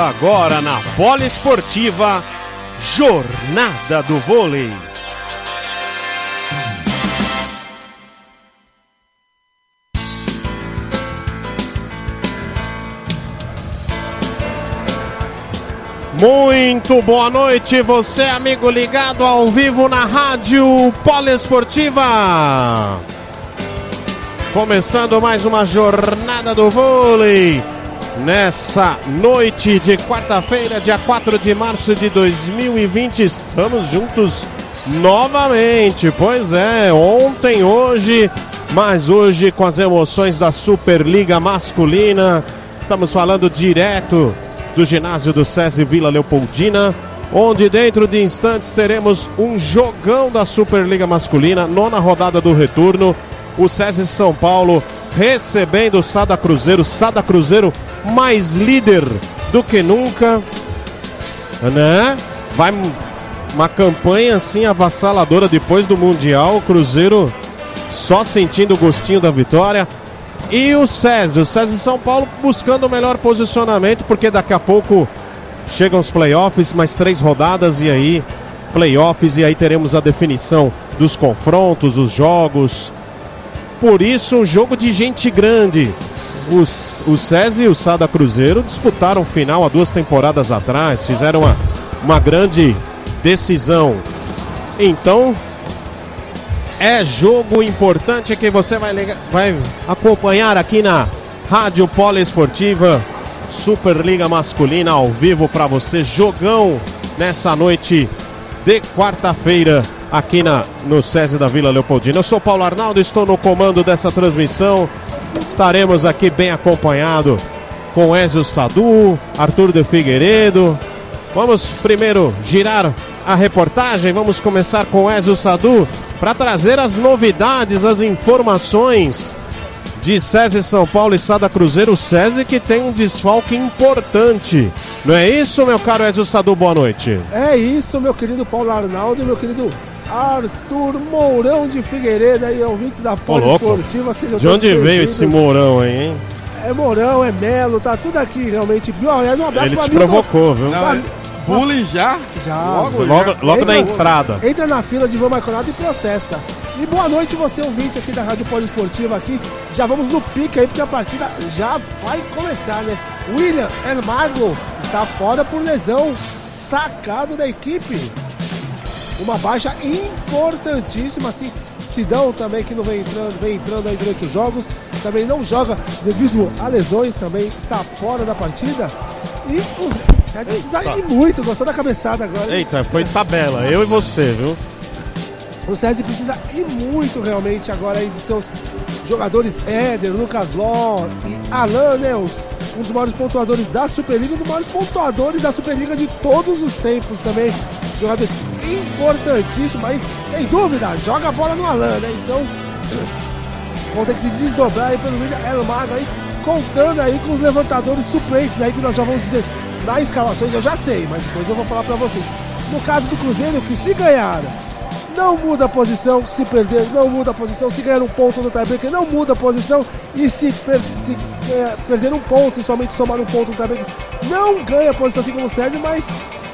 Começa agora na Poliesportiva Jornada do Vôlei. Muito boa noite, você amigo ligado ao vivo na Rádio Poliesportiva. Começando mais uma jornada do vôlei nessa noite de quarta-feira, dia 4 de março de 2020. Estamos juntos novamente. Pois é, ontem, hoje, mas hoje com as emoções da Superliga Masculina. Estamos falando direto do ginásio do SESI Vila Leopoldina, onde dentro de instantes teremos um jogão da Superliga Masculina, nona rodada do retorno. O SESI São Paulo recebendo o Sada Cruzeiro, Sada Cruzeiro mais líder do que nunca, né? Vai uma campanha assim avassaladora depois do Mundial, o Cruzeiro só sentindo o gostinho da vitória. E o César, o César São Paulo buscando o melhor posicionamento, porque daqui a pouco chegam os playoffs, mais três rodadas e aí playoffs e aí teremos a definição dos confrontos, os jogos. Por isso, um jogo de gente grande. Os, o SESI e o Sada Cruzeiro disputaram final há duas temporadas atrás, fizeram uma, uma grande decisão. Então, é jogo importante que você vai, vai acompanhar aqui na Rádio Poliesportiva Superliga Masculina ao vivo para você. Jogão nessa noite de quarta-feira aqui na, no SESI da Vila Leopoldina. Eu sou Paulo Arnaldo, estou no comando dessa transmissão. Estaremos aqui bem acompanhado com Ezio Sadu, Arthur de Figueiredo. Vamos primeiro girar a reportagem. Vamos começar com Ezio Sadu para trazer as novidades, as informações de SESI São Paulo e Sada Cruzeiro. SESI que tem um desfalque importante. Não é isso, meu caro Ezio Sadu? Boa noite. É isso, meu querido Paulo Arnaldo, meu querido Arthur Mourão de Figueiredo aí, ouvintes da Poliesportiva. De onde veio esse Mourão aí, hein? É Mourão, é Melo, tá tudo aqui realmente. Aliás, um abraço Ele te provocou, viu? Não, Bullying já? Já. Logo, logo, logo na entrada. Entra na fila de Ivan Marconado e processa. E boa noite você ouvinte aqui da Rádio Poliesportiva aqui. Já vamos no pique aí porque a partida já vai começar, né? William Elmargo está fora por lesão, sacado da equipe. Uma baixa importantíssima, assim. Sidão também que não vem entrando, vem entrando aí durante os jogos, também não joga devido a lesões, também está fora da partida. E o César precisa ir muito, gostou da cabeçada agora. Eita, foi tabela, eu e você, viu? O César precisa ir muito realmente agora aí de seus jogadores Éder, Lucas Ló e Alan, né? Um dos maiores pontuadores da Superliga, um dos maiores pontuadores da Superliga de todos os tempos também. Jogador importantíssimo aí, sem dúvida, joga a bola no Alan, né? Então, vão ter que se desdobrar aí pelo William Elmago aí, contando aí com os levantadores suplentes aí que nós já vamos dizer na escalações, eu já sei, mas depois eu vou falar pra vocês. No caso do Cruzeiro, que se ganhar não muda a posição, se perder, não muda a posição, se ganhar um ponto no tiebreaker, não muda a posição, e se, per se é, perder um ponto e somente somar um ponto no tiebreaker, não ganha a posição assim como o César, mas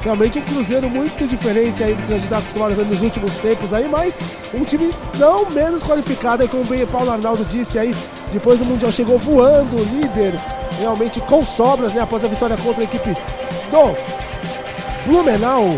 realmente um Cruzeiro muito diferente aí do que a gente está acostumado a ver nos últimos tempos aí, mas um time não menos qualificado aí, como bem o Paulo Arnaldo disse aí, depois do Mundial chegou voando, líder, realmente com sobras, né, após a vitória contra a equipe do Blumenau,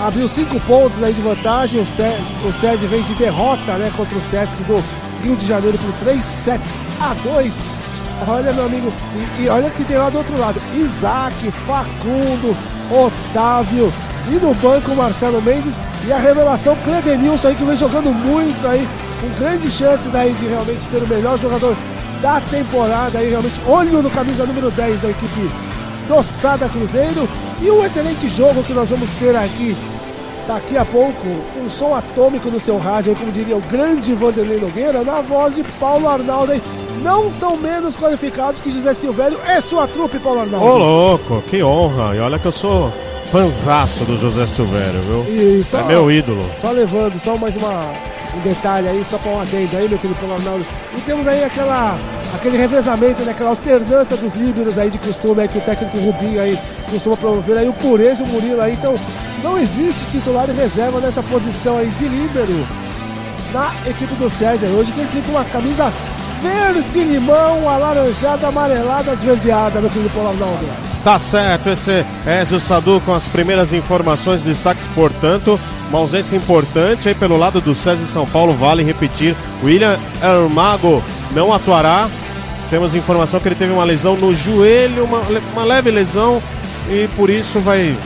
abriu cinco pontos aí de vantagem. O SESI, o vem de derrota né, contra o Sesc do Rio de Janeiro por 3 sets a 2. Olha, meu amigo, e, e, olha que tem lá do outro lado: Isaac, Facundo, Otávio e no banco Marcelo Mendes e a revelação Cledenilson aí que vem jogando muito aí, com grandes chances aí de realmente ser o melhor jogador da temporada aí, realmente olho no camisa número 10 da equipe do Sada Cruzeiro e um excelente jogo que nós vamos ter aqui daqui a pouco, um som atômico no seu rádio, como diria o grande Vanderlei Nogueira, na voz de Paulo Arnaldo, não tão menos qualificados que José Silvério é sua trupe, Paulo Arnaldo. Ô louco, que honra, e olha que eu sou fanzaço do José Silvério, viu? Só, é meu ídolo. Só levando, só mais uma, um detalhe aí, só para um adendo aí, meu querido Paulo. E temos aí aquela aquele revezamento, né, aquela alternância dos líderes aí de costume aí que o técnico Rubinho aí costuma promover aí o Pureza e o Murilo aí. Então não existe titular e reserva nessa posição aí de líbero na equipe do César. Hoje que ele com uma camisa verde limão, alaranjada, amarelada, esverdeada, meu querido Paulo Arnaldo. Tá certo, esse é Ezio Sadu com as primeiras informações, destaques, portanto, uma ausência importante aí pelo lado do César São Paulo, vale repetir, William Ermago não atuará, temos informação que ele teve uma lesão no joelho, uma, uma leve lesão, e por isso vai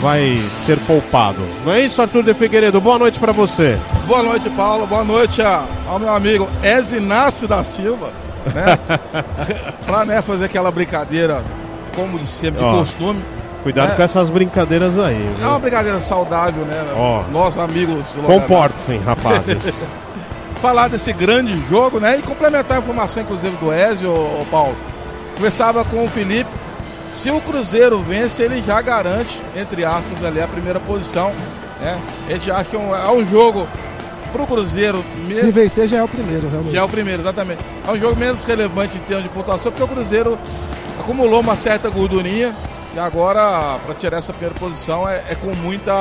vai ser poupado. Não é isso, Arthur de Figueiredo? Boa noite para você. Boa noite, Paulo. Boa noite ao meu amigo Ezinácio da Silva, né? para né, fazer aquela brincadeira, como de sempre, de costume. Cuidado é. com essas brincadeiras aí. Viu? É uma brincadeira saudável, né? Ó, Nossos amigos. Comportem-se, rapazes. Falar desse grande jogo, né? E complementar a informação, inclusive, do Ezio, o Paulo. Conversava com o Felipe se o Cruzeiro vence, ele já garante, entre aspas, ali a primeira posição. Né? A gente acha que é um, é um jogo para o Cruzeiro. Mesmo, Se vencer, já é o primeiro, realmente. Já é o primeiro, exatamente. É um jogo menos relevante em termos de pontuação, porque o Cruzeiro acumulou uma certa gordurinha. E agora, para tirar essa primeira posição, é, é, com muita.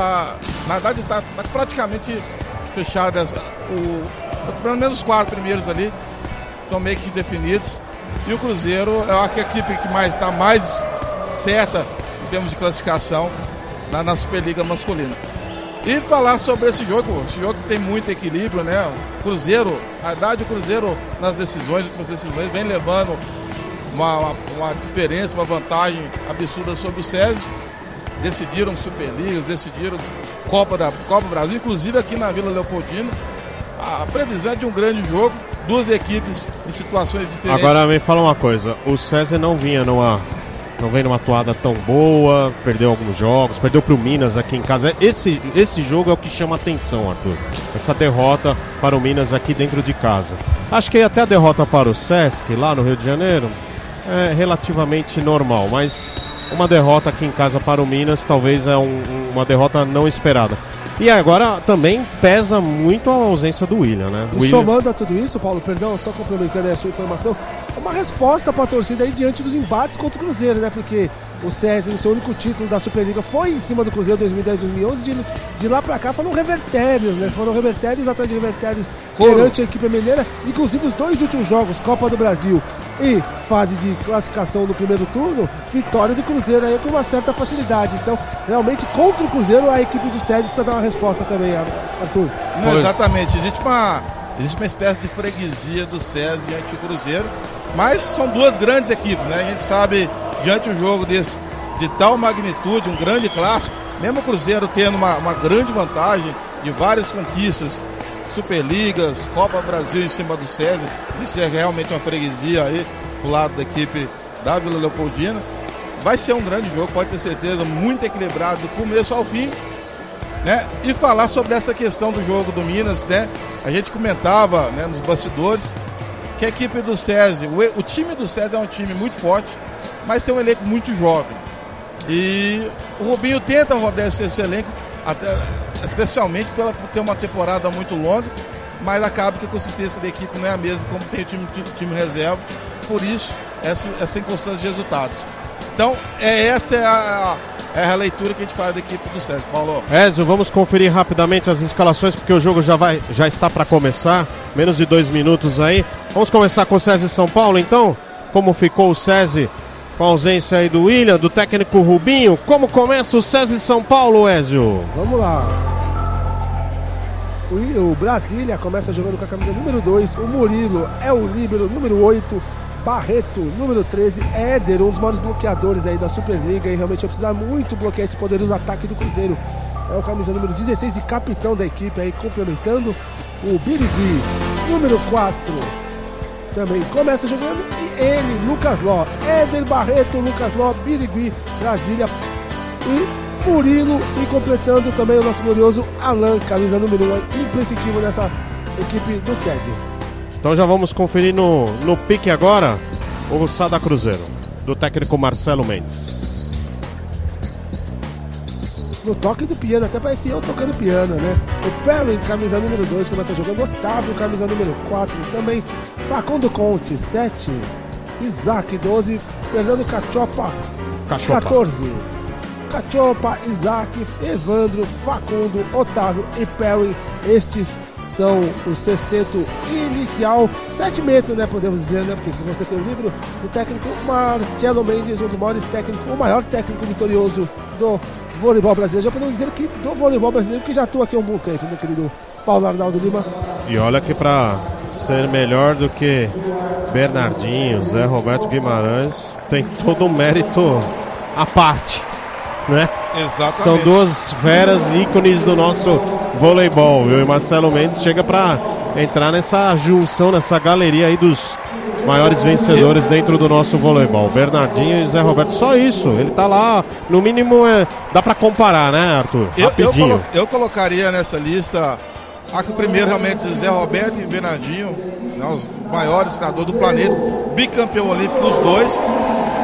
Na verdade, está tá praticamente fechado. Essa, o, pelo menos os quatro primeiros ali estão meio que definidos. E o Cruzeiro é a equipe que mais está mais certa em termos de classificação na, na Superliga masculina. E falar sobre esse jogo, esse jogo tem muito equilíbrio, né? O Cruzeiro, a verdade, o Cruzeiro nas decisões, nas decisões, vem levando uma, uma, uma, diferença, uma vantagem absurda sobre o César. Decidiram Superligas, decidiram Copa da Copa Brasil, inclusive aqui na Vila Leopoldina. A previsão é de um grande jogo, duas equipes em situações diferentes. Agora me fala uma coisa, o César não vinha numa não vem numa atuada tão boa, perdeu alguns jogos, perdeu para o Minas aqui em casa. Esse, esse jogo é o que chama atenção, Arthur. Essa derrota para o Minas aqui dentro de casa. Acho que até a derrota para o Sesc, lá no Rio de Janeiro, é relativamente normal, mas uma derrota aqui em casa para o Minas talvez é um, uma derrota não esperada. E agora também pesa muito a ausência do William, né? E William... somando a tudo isso, Paulo, perdão, só complementando a sua informação, é uma resposta para a torcida aí diante dos embates contra o Cruzeiro, né? Porque o César, no seu único título da Superliga, foi em cima do Cruzeiro 2010-2011. De, de lá para cá foram revertérios, né? Foram revertérios atrás de revertérios perante a equipe mineira. Inclusive os dois últimos jogos, Copa do Brasil e fase de classificação no primeiro turno, vitória do Cruzeiro aí com uma certa facilidade. Então, realmente, contra o Cruzeiro, a equipe do César precisa dar uma resposta também, Arthur. Não, exatamente. Existe uma, existe uma espécie de freguesia do César diante do Cruzeiro, mas são duas grandes equipes, né? A gente sabe, diante de um jogo desse, de tal magnitude, um grande clássico, mesmo o Cruzeiro tendo uma, uma grande vantagem de várias conquistas, Superligas, Copa Brasil em cima do César. Existe realmente uma freguesia aí pro lado da equipe da Vila Leopoldina. Vai ser um grande jogo, pode ter certeza, muito equilibrado do começo ao fim. Né? E falar sobre essa questão do jogo do Minas, né? A gente comentava né, nos bastidores que a equipe do César, o, o time do César é um time muito forte, mas tem um elenco muito jovem. E o Rubinho tenta rodar esse, esse elenco, até, especialmente pela, ter uma temporada muito longa, mas acaba que a consistência da equipe não é a mesma como tem o time, time reserva, por isso essa, essa inconstância de resultados. Então, é, essa é a, é a leitura que a gente faz da equipe do César. Paulo. Ezio, vamos conferir rapidamente as escalações, porque o jogo já, vai, já está para começar, menos de dois minutos aí. Vamos começar com o César São Paulo, então? Como ficou o César com a ausência aí do William, do técnico Rubinho. Como começa o César São Paulo, Ezio? Vamos lá. O, Brasília começa jogando com a camisa número 2. O Murilo é o líbero número 8. Barreto, número 13, Éder, um dos maiores bloqueadores aí da Superliga e realmente vai precisar muito bloquear esse poderoso ataque do Cruzeiro. É o camisa número 16 e capitão da equipe aí, complementando o Birigui, número 4. Também começa jogando e ele, Lucas Ló, Éder Barreto, Lucas Ló, Birigui, Brasília e Murilo e completando também o nosso glorioso Alan, camisa número 1, imprescindível nessa equipe do César. Então já vamos conferir no, no pique agora o Sada Cruzeiro, do técnico Marcelo Mendes. No toque do piano, até parecia eu tocando piano, né? O Perry, camisa número 2, começa jogando. Otávio, camisa número 4, também. Facundo Conte, 7. Isaac, 12. Fernando Cachopa, Cachopa. 14. Cachopa, Isaac, Evandro, Facundo, Otávio e Perry. Estes são o sexteto inicial, sete metros, né? Podemos dizer, né? Porque você tem o livro do técnico Marcelo Mendes, um dos maiores técnicos, o maior técnico vitorioso do voleibol brasileiro. Já podemos dizer que do voleibol brasileiro, que já atua aqui há um bom tempo, meu querido Paulo Arnaldo Lima. E olha que para ser melhor do que Bernardinho, Zé Roberto Guimarães, tem todo um mérito à parte, né? Exatamente. São duas feras ícones do nosso voleibol. viu? E Marcelo Mendes chega para entrar nessa junção, nessa galeria aí dos maiores vencedores dentro do nosso voleibol. Bernardinho e Zé Roberto. Só isso. Ele tá lá, no mínimo, é, dá para comparar, né, Arthur? Eu, eu, colo- eu colocaria nessa lista a que o primeiro realmente Zé Roberto e Bernardinho, né, os maiores treinadores do planeta, bicampeão olímpico dos dois.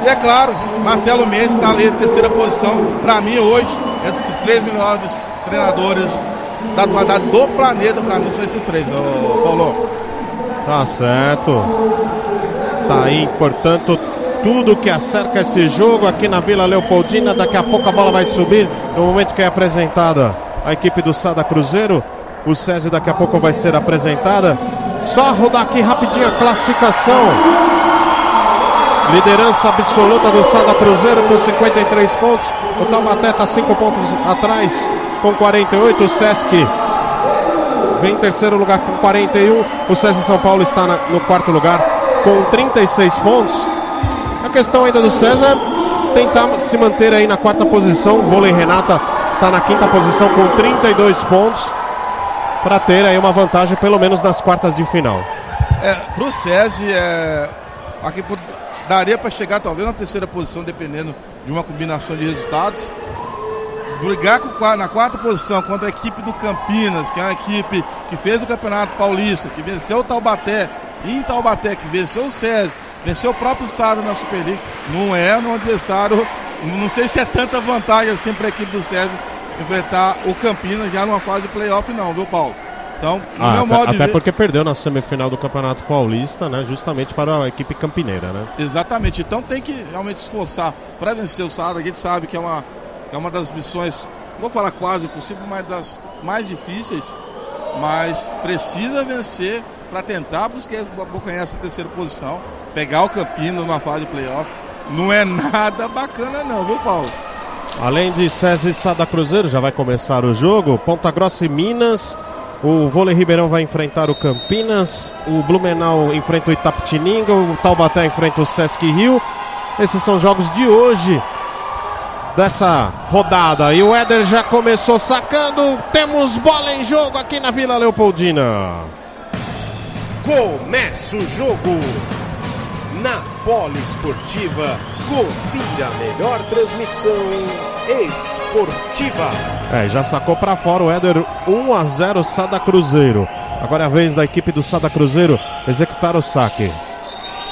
E é claro, Marcelo Mendes está ali em terceira posição. Para mim, hoje, é dos três melhores treinadores da atualidade do planeta. Para mim, são esses três, ô, Paulo. Tá certo. Tá aí, portanto, tudo que acerca esse jogo aqui na Vila Leopoldina. Daqui a pouco a bola vai subir no momento que é apresentada a equipe do Sada Cruzeiro. O SESI daqui a pouco vai ser apresentada. Só rodar aqui rapidinho a classificação. Liderança absoluta do Sada Cruzeiro com 53 pontos. O Taubaté está 5 pontos atrás com 48. O Sesc vem em terceiro lugar com 41. O César São Paulo está na- no quarto lugar com 36 pontos. A questão ainda do César é tentar se manter aí na quarta posição. O vôlei Renata está na quinta posição com 32 pontos. Para ter aí uma vantagem, pelo menos nas quartas de final. É, pro SESI, é, aqui pro- daria para chegar talvez na terceira posição, dependendo de uma combinação de resultados. Brigar com, na quarta posição contra a equipe do Campinas, que é uma equipe que fez o Campeonato Paulista, que venceu o Taubaté, e em Taubaté, que venceu o SESI, venceu o próprio Sado na Super League, não é um adversário, não sei se é tanta vantagem assim para a equipe do SESI enfrentar o Campinas já numa fase de playoff não, viu Paulo? Então, no Ah, meu até modo até ver... porque perdeu na semifinal do Campeonato Paulista, né? Justamente para a equipe campineira, né? Exatamente. Então tem que realmente esforçar para vencer o Sada. A gente sabe que é uma, é uma das missões, não vou falar quase impossível, mas das mais difíceis. Mas precisa vencer para tentar buscar abocanhar essa terceira posição, pegar o Campinas numa fase de playoff. Não é nada bacana não, viu Paulo? Além de César e Sada Cruzeiro, já vai começar o jogo. Ponta Grossa e Minas. O Vôlei Ribeirão vai enfrentar o Campinas. O Blumenau enfrenta o Itapetininga. O Taubaté enfrenta o Sesc Rio. Esses são os jogos de hoje dessa rodada. E o Éder já começou sacando. Temos bola em jogo aqui na Vila Leopoldina. Começa o jogo na Poliesportiva. Confira a melhor transmissão esportiva. É, já sacou pra fora o Éder 1 a 0 Sada Cruzeiro. Agora é a vez da equipe do Sada Cruzeiro executar o saque.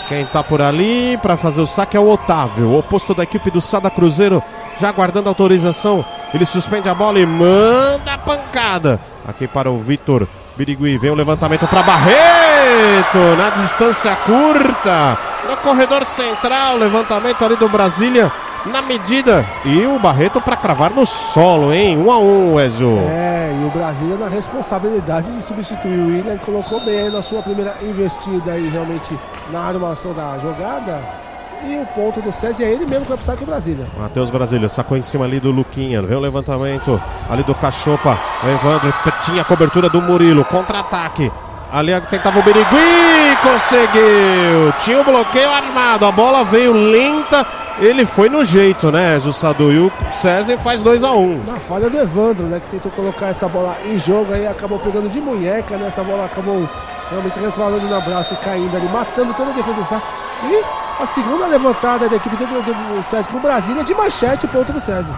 Quem tá por ali para fazer o saque é o Otávio, o oposto da equipe do Sada Cruzeiro, já aguardando autorização. Ele suspende a bola e manda a pancada. Aqui para o Vitor Birigui. Vem o levantamento para Barreto na distância curta. No corredor central, levantamento ali do Brasília na medida. E o Barreto para cravar no solo, hein? 1 um a 1 um, Ezio. É, e o Brasil na responsabilidade de substituir o William, colocou bem na sua primeira investida aí realmente na armação da jogada. E o ponto do César é ele mesmo que vai precisar que o Brasília. Matheus Brasília sacou em cima ali do Luquinha. Vem o levantamento ali do Cachopa. O Evandro tinha a cobertura do Murilo. Contra-ataque. Ali tentava o Birigui. Conseguiu. Tinha o bloqueio armado. A bola veio lenta. Ele foi no jeito, né, Jussadu? E o César faz 2 a 1 um. Na falha do Evandro, né? Que tentou colocar essa bola em jogo aí, acabou pegando de munheca, né? Essa bola acabou realmente resvalando no abraço e caindo ali, matando toda a defesa. E a segunda levantada da equipe do, do, do César com o Brasília de manchete, ponto do César.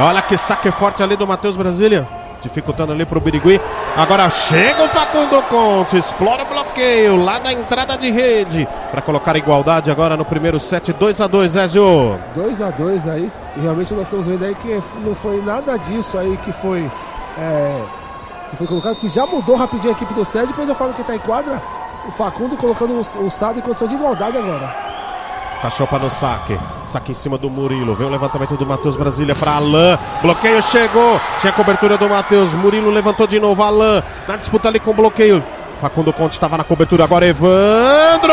Olha que saque forte ali do Matheus Brasília. Dificultando ali pro Birigui. Agora chega o Facundo Conte, explora o bloqueio lá da entrada de rede para colocar igualdade agora no primeiro set, 2 a 2 Ezio. 2 a 2 aí, e realmente nós estamos vendo aí que não foi nada disso aí que foi é, que foi colocado, que já mudou rapidinho a equipe do SED, depois eu falo que está em quadra, o Facundo colocando o, o Sado em condição de igualdade agora. Cachopa no saque. Saque em cima do Murilo. Vem o levantamento do Matheus Brasília para Alain. Bloqueio chegou. Tinha cobertura do Matheus. Murilo levantou de novo. Alain na disputa ali com o bloqueio. Facundo Conte estava na cobertura. Agora Evandro.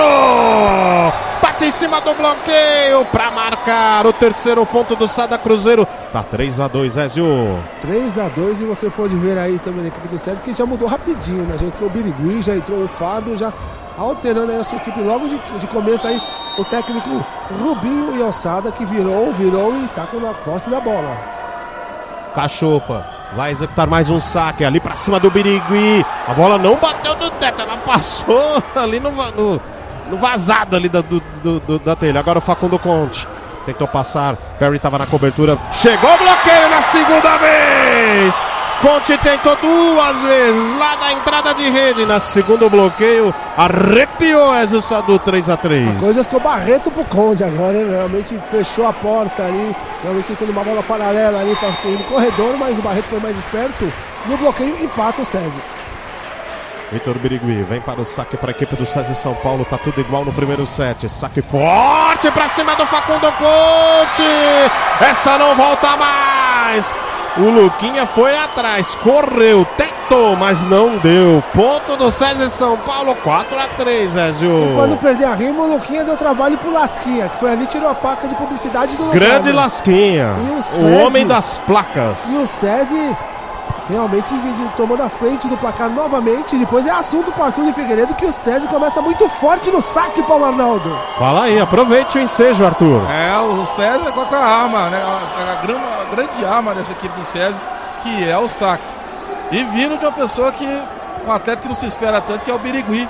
Bate em cima do bloqueio para marcar o terceiro ponto do Sada Cruzeiro. Tá 3 a 2 Ezio. 3 a 2 e você pode ver aí também na equipe do César que já mudou rapidinho, né? Já entrou o Birigui, já entrou o Fábio, já alterando aí a sua equipe logo de, de começo aí o técnico Rubinho e Ossada que virou, virou e tá com a posse da bola. Cachopa vai executar mais um saque ali para cima do Birigui. A bola não bateu no teto, ela passou ali no, no, no vazado ali da, do, do, do, da telha. Agora o Facundo Conte tentou passar, Perry estava na cobertura, chegou bloqueio na segunda vez. Conte tentou duas vezes lá na entrada de rede. Na segundo bloqueio, arrepiou Ezio Sadu 3 a 3 A coisa ficou barreto pro Conde agora? Realmente fechou a porta ali. Realmente tentando uma bola paralela ali para o corredor, mas o Barreto foi mais esperto. No bloqueio, empata o César. Vitor Birigui vem para o saque para a equipe do César São Paulo. Tá tudo igual no primeiro set. Saque forte para cima do Facundo Conte. Essa não volta mais. O Luquinha foi atrás, correu, tentou, mas não deu. Ponto do César São Paulo, 4 a 3 Ezio. E quando perder a rima, o Luquinha deu trabalho pro Lasquinha, que foi ali tirou a placa de publicidade do Grande local, Lasquinha. O, o, homem das placas. E o César realmente de, de, tomando a frente do placar novamente. Depois é assunto para Arthur de Figueiredo que o César começa muito forte no saque, Paulo Arnaldo. Fala aí, aproveite o ensejo, Arthur. É, o César com a arma, né? A, a, a, a, grande arma dessa equipe do César, que é o saque. E vindo de uma pessoa que, um atleta que não se espera tanto, que é o Birigui.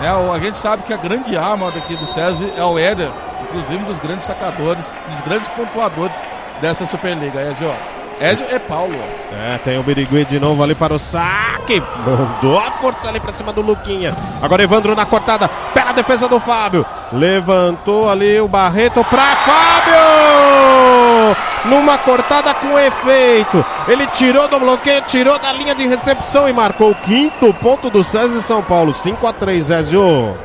É, a gente sabe que a grande arma daqui do César é o Éder, inclusive um dos grandes sacadores, dos grandes pontuadores dessa Superliga. Aí, ó, Ezio é Paulo. É, tem o Birigui de novo ali para o saque. Mandou a força ali para cima do Luquinha. Agora Evandro na cortada. Pela defesa do Fábio. Levantou ali o Barreto para Fábio. Numa cortada com efeito. Ele tirou do bloqueio, tirou da linha de recepção e marcou o quinto ponto do César São Paulo. 5 a 3 Ezio.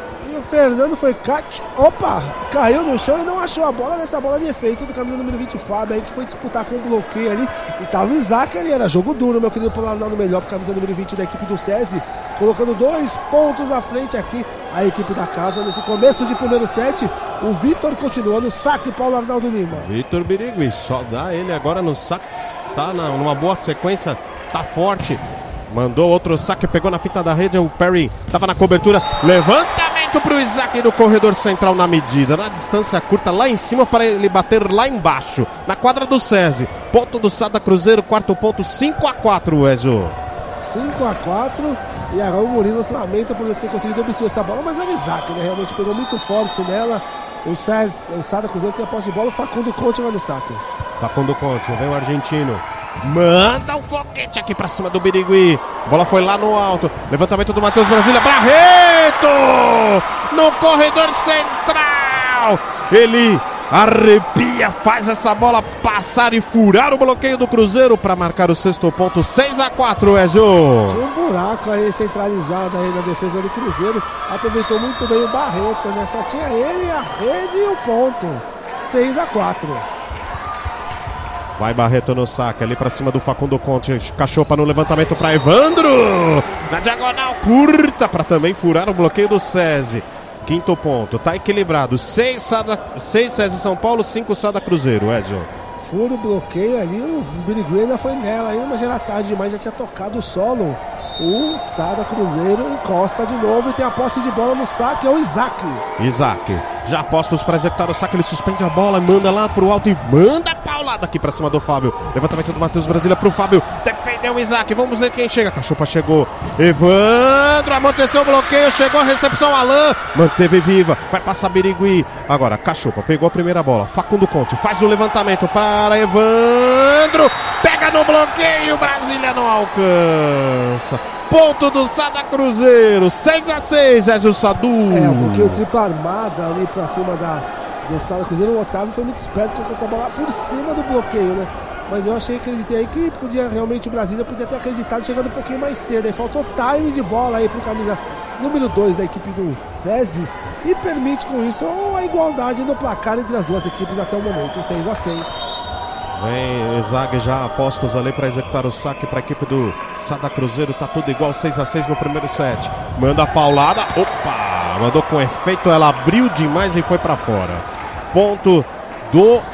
Fernando foi cat. Opa! Caiu no chão e não achou a bola nessa bola de efeito do camisa número 20, Fábio, aí que foi disputar com o bloqueio ali. E tava o Isaac ali, era jogo duro, meu querido Polarnaldo melhor pro camisa número 20 da equipe do SESI, colocando dois pontos à frente aqui a equipe da casa nesse começo de primeiro set. O Vitor continua no saque, Paulo Arnaldo Lima. Vitor Birigui, só dá ele agora no saque, tá na, numa boa sequência, tá forte. Mandou outro saque, pegou na fita da rede, o Perry tava na cobertura, levanta para pro Isaac no corredor central na medida, na distância curta lá em cima para ele bater lá embaixo, na quadra do SESI. Ponto do Sada Cruzeiro, quarto ponto, 5 a 4 Ezio. 5 a 4 e agora o Murilo se lamenta por ter conseguido obstruir essa bola, mas é o Isaac, né? Realmente pegou muito forte nela. O, Cés, o Sada Cruzeiro tem a posse de bola, o Facundo Conte vai no saque. Facundo Conte, vem o argentino. Manda um foguete aqui pra cima do Birigui. Bola foi lá no alto. Levantamento do Matheus Brasília. Barreto! No corredor central. Ele arrepia, faz essa bola passar e furar o bloqueio do Cruzeiro para marcar o sexto ponto. 6 a 4 Ezio. Tinha um buraco aí centralizado aí na defesa do Cruzeiro. Aproveitou muito bem o Barreto, né? Só tinha ele, a rede e o ponto. 6 a 4 Vai Barreto no saque, ali para cima do Facundo Conte. Cachopa no levantamento para Evandro. Na diagonal curta para também furar o bloqueio do SESI. Quinto ponto, tá equilibrado. 6 Sada, seis SESI São Paulo, 5 Sada Cruzeiro, Ezio. Furo bloqueio ali, o Birigui ainda foi nela aí, mas era tarde demais, já tinha tocado o solo. O Cruzeiro encosta de novo e tem a posse de bola no saque, é o Isaac. Isaac, já postos para executar o saque, ele suspende a bola, manda lá pro alto e manda paulada aqui para cima do Fábio. Levantamento do Matheus Brasília pro Fábio, defendeu o Isaac, vamos ver quem chega. Cachopa chegou, Evandro, amorteceu o bloqueio, chegou a recepção, Alain, manteve viva, vai passar Birigui. Agora, Cachopa pegou a primeira bola, Facundo Conte faz o levantamento para Evandro, pega no bloqueio, Brasília não alcança. ponto do Sada Cruzeiro. 6 a 6 Ezio Sadu. É, porque o triplo armada ali pra cima da, do Sada Cruzeiro, o Otávio foi muito esperto com essa bola por cima do bloqueio, né? Mas eu achei, acreditei aí que podia realmente o Brasília podia ter acreditado chegando um pouquinho mais cedo. Aí faltou time de bola aí pro camisa número 2 da equipe do SESI e permite com isso a igualdade no placar entre as duas equipes até o momento, 6 a 6 Vem Zague já apostos ali para executar o saque para a equipe do Sada Cruzeiro. Tá tudo igual 6 a 6 no primeiro set. Manda a paulada. Opa! Mandou com efeito. Ela abriu demais e foi para fora. Ponto do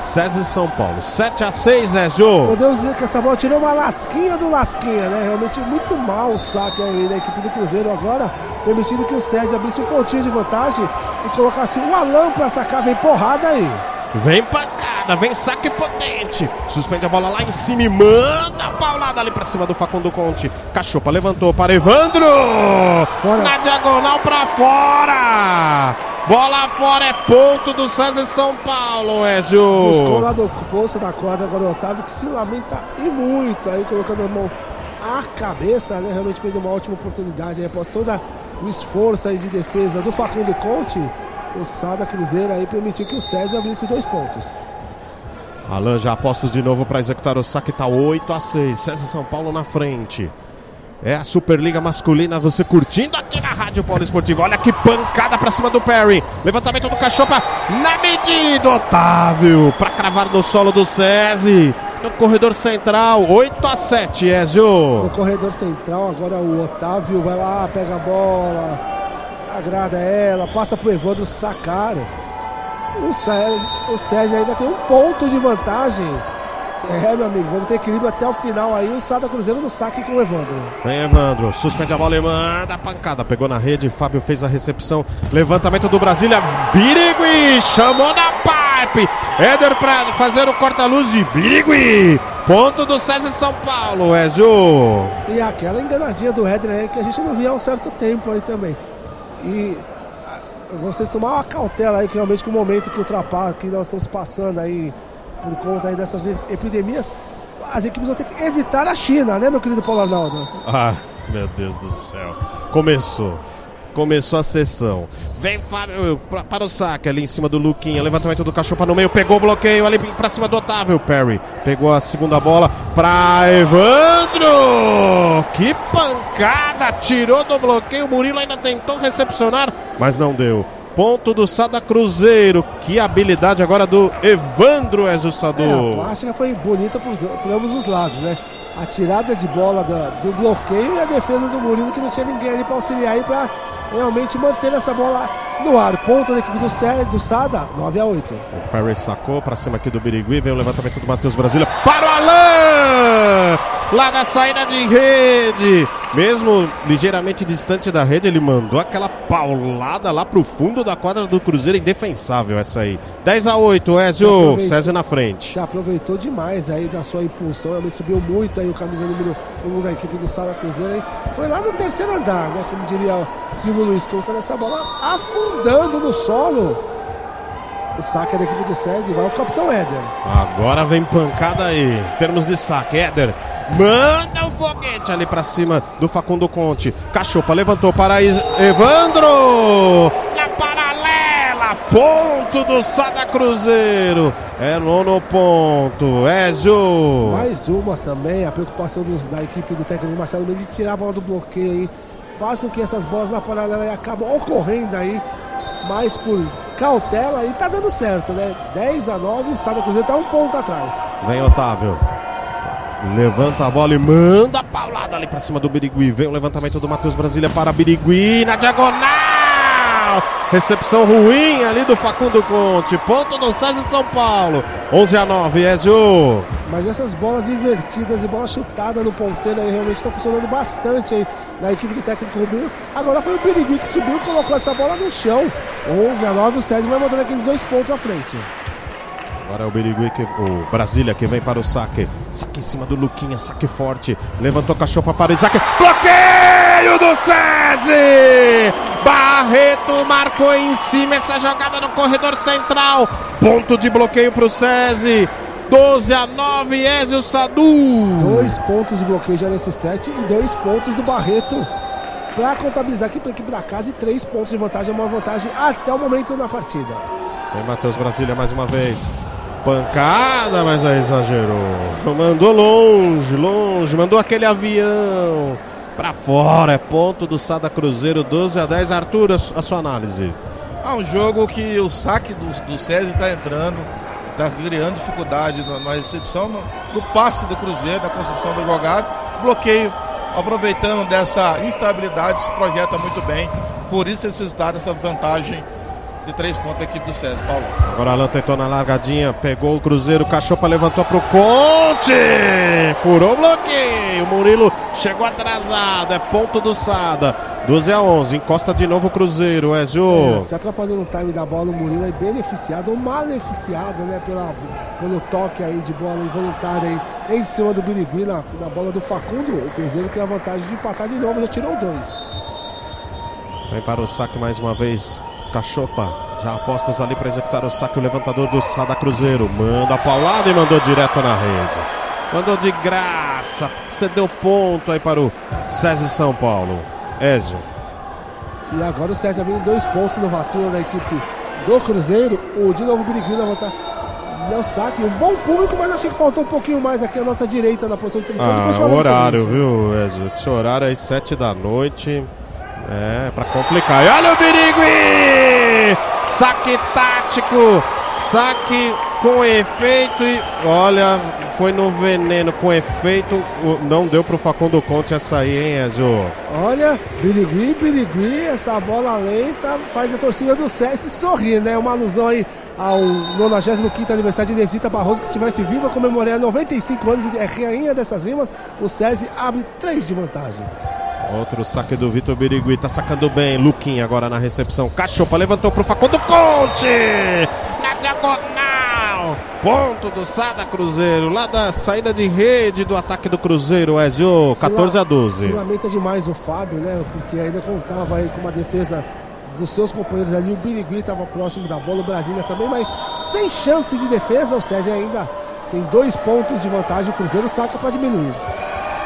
César São Paulo. 7 a 6 Ezio. Podemos dizer que essa bola tirou uma lasquinha do lasquinha, né? Realmente muito mal o saque aí da equipe do Cruzeiro agora, permitindo que o César abrisse um pontinho de vantagem e colocasse o Alan para sacar. Vem porrada aí. Vem pancada, vem saque potente. Suspende a bola lá em cima e manda a paulada ali pra cima do Facundo Conte. Cachopa levantou para Evandro. Fora. Na diagonal pra fora. Bola fora é ponto do César São Paulo, Ezio. Buscou lá do poço da quadra agora o Otávio que se lamenta e muito aí colocando a mão à cabeça, né? Realmente perdeu uma ótima oportunidade aí após todo o esforço aí de defesa do Facundo Conte. O Sada Cruzeiro aí permitiu que o César abrisse dois pontos. Alan já apostos de novo para executar o saque, tá 8 a 6. César São Paulo na frente. É a Superliga Masculina, você curtindo aqui na Rádio Polo Esportivo. Olha que pancada pra cima do Perry. Levantamento do Cachopa na medida, Otávio. Pra cravar no solo do SESI. No corredor central, 8 a 7, Ezio. No corredor central, agora o Otávio vai lá, pega a bola, agrada ela, passa pro Evandro sacar. O César, o ainda tem um ponto de vantagem. É, meu amigo, vamos ter equilíbrio até o final aí. O Sada Cruzeiro no saque com o Evandro. Vem Evandro, suspende a bola e manda a pancada. Pegou na rede, Fábio fez a recepção. Levantamento do Brasília, Birigui, chamou na pipe. Éder pra fazer o corta-luz de Birigui. Ponto do César São Paulo, Ezio. E aquela enganadinha do Éder aí que a gente não via há um certo tempo aí também. E você tomar uma cautela aí, que realmente com o momento que ultrapassa, que nós estamos passando aí por conta dessas epidemias, as equipes vão ter que evitar a China, né, meu querido Paulo Arnaldo? Ah, meu Deus do céu. Começou. Começou a sessão. Vem Fábio pra, para o saque ali em cima do Luquinha. Levantamento do Cachopa no meio. Pegou o bloqueio ali pra cima do Otávio. Perry pegou a segunda bola pra Evandro. Que pancada! Tirou do bloqueio. O Murilo ainda tentou recepcionar, mas não deu. Ponto do Sada Cruzeiro. Que habilidade agora do Evandro Sadu. É, a plástica foi bonita por, ambos os lados, né? A tirada de bola da, do bloqueio e a defesa do Murilo, que não tinha ninguém ali para auxiliar e para realmente manter essa bola no ar. Ponto da equipe do, Cé, do Sada, 9 a 8 O Perry sacou para cima aqui do Birigui. Vem o levantamento do Matheus Brasília para o Alain! Lá na saída de rede. Mesmo ligeiramente distante da rede, ele mandou aquela paulada lá pro fundo da quadra do Cruzeiro. Indefensável essa aí. 10 a 8 Ezio. César na frente. Se aproveitou demais aí da sua impulsão. Realmente subiu muito aí o camisa número 1 um da equipe do Sala Cruzeiro. Aí. Foi lá no terceiro andar, né? Como diria o Silvio Luiz Costa nessa bola afundando no solo. O saque é da equipe do César e vai o capitão Éder. Agora vem pancada aí. Em termos de saque, Éder manda o foguete ali pra cima do Facundo Conte. Cachopa levantou para Evandro. Na paralela, ponto do Sada Cruzeiro. É nono ponto. Ezio. Mais uma também, a preocupação dos, da equipe do técnico Marcelo Mendes de tirar a bola do bloqueio aí. Faz com que essas bolas na paralela aí acabam ocorrendo aí. Mas por cautela e tá dando certo, né? 10 a 9, o Sada Cruzeiro tá um ponto atrás. Vem Otávio. Levanta a bola e manda a paulada ali pra cima do Birigui. Vem o levantamento do Matheus Brasília para Birigui na diagonal. Recepção ruim ali do Facundo Conte. Ponto do César São Paulo. 11 a 9, Ezio. Mas essas bolas invertidas e bola chutada no ponteiro aí realmente estão funcionando bastante aí na equipe do técnico Rubinho. Agora foi o Birigui que subiu e colocou essa bola no chão. 11 a 9, o César vai mandando aqueles dois pontos à frente. Agora é o Birigui, que, o Brasília que vem para o saque. Saque em cima do Luquinha, saque forte. Levantou a cachopa para o Isaac. Bloqueio do SESI! Barreto marcou em cima essa jogada no corredor central. Ponto de bloqueio para o SESI. 12 a 9, Ezio Sadu. Dois pontos de bloqueio já nesse set e dois pontos do Barreto para contabilizar aqui para a equipe da casa e três pontos de vantagem, uma vantagem até o momento na partida. Vem Matheus Brasília mais uma vez. Pancada, mas aí exagerou. Mandou longe, longe, mandou aquele avião para fora. É ponto do Sada Cruzeiro, 12 a 10. Arthur, a sua análise. É um jogo que o saque do, do César está entrando, está criando dificuldade na, na recepção, no, no, passe do Cruzeiro, na construção do jogado. Bloqueio, aproveitando dessa instabilidade, se projeta muito bem. Por isso esse resultado, essa vantagem de três pontos da equipe do César, Paulo. Agora Alan tentou na largadinha, pegou o Cruzeiro, o Cachopa levantou pro Conte! Furou o bloqueio, o Murilo chegou atrasado, é ponto do Sada. 12 a 11, encosta de novo o Cruzeiro, Ezio. É, se atrapalhou no time da bola, o Murilo é beneficiado ou maleficiado, né, pela, pelo toque aí de bola involuntária aí em cima do Birigui na, na bola do Facundo. O Cruzeiro tem a vantagem de empatar de novo, já tirou dois. Vem para o saque mais uma vez, Cachopa. Já apostos ali para executar o saque, o levantador do Sada Cruzeiro. Manda a paulada e mandou direto na rede. Mandou de graça, cedeu ponto aí para o César São Paulo. Ezio. E agora o César abrindo dois pontos no vacilo da equipe do Cruzeiro. O de novo Birigui na volta. Não saque, um bom público, mas achei que faltou um pouquinho mais aqui a nossa direita na posição de televisão. Ah, o horário, viu, Ezio? Esse horário aí, sete da noite. É, pra complicar. E olha o Birigui! Saque tático, saque com efeito e olha, foi no veneno com efeito. Não deu pro Facundo Conte essa aí, hein, Ezio? Olha, Birigui, Birigui, essa bola lenta faz a torcida do SESI sorrir, né? Uma alusão aí ao 95 aniversário de Inesita Barroso, que se estivesse viva, comemorar 95 anos e é rainha dessas rimas. O SESI abre 3 de vantagem. Outro saque do Vitor Birigui, tá sacando bem. Luquinha agora na recepção. Cachopa levantou pro Facundo Conte! Na diagonal! Ponto do Sada Cruzeiro, lá da saída de rede do ataque do Cruzeiro, Ezio, 14 a 12. Se lamenta demais o Fábio, né? Porque ainda contava aí com uma defesa dos seus companheiros ali. O Birigui estava próximo da bola, o Brasília também, mas sem chance de defesa. O César ainda tem dois pontos de vantagem. O Cruzeiro saca para diminuir.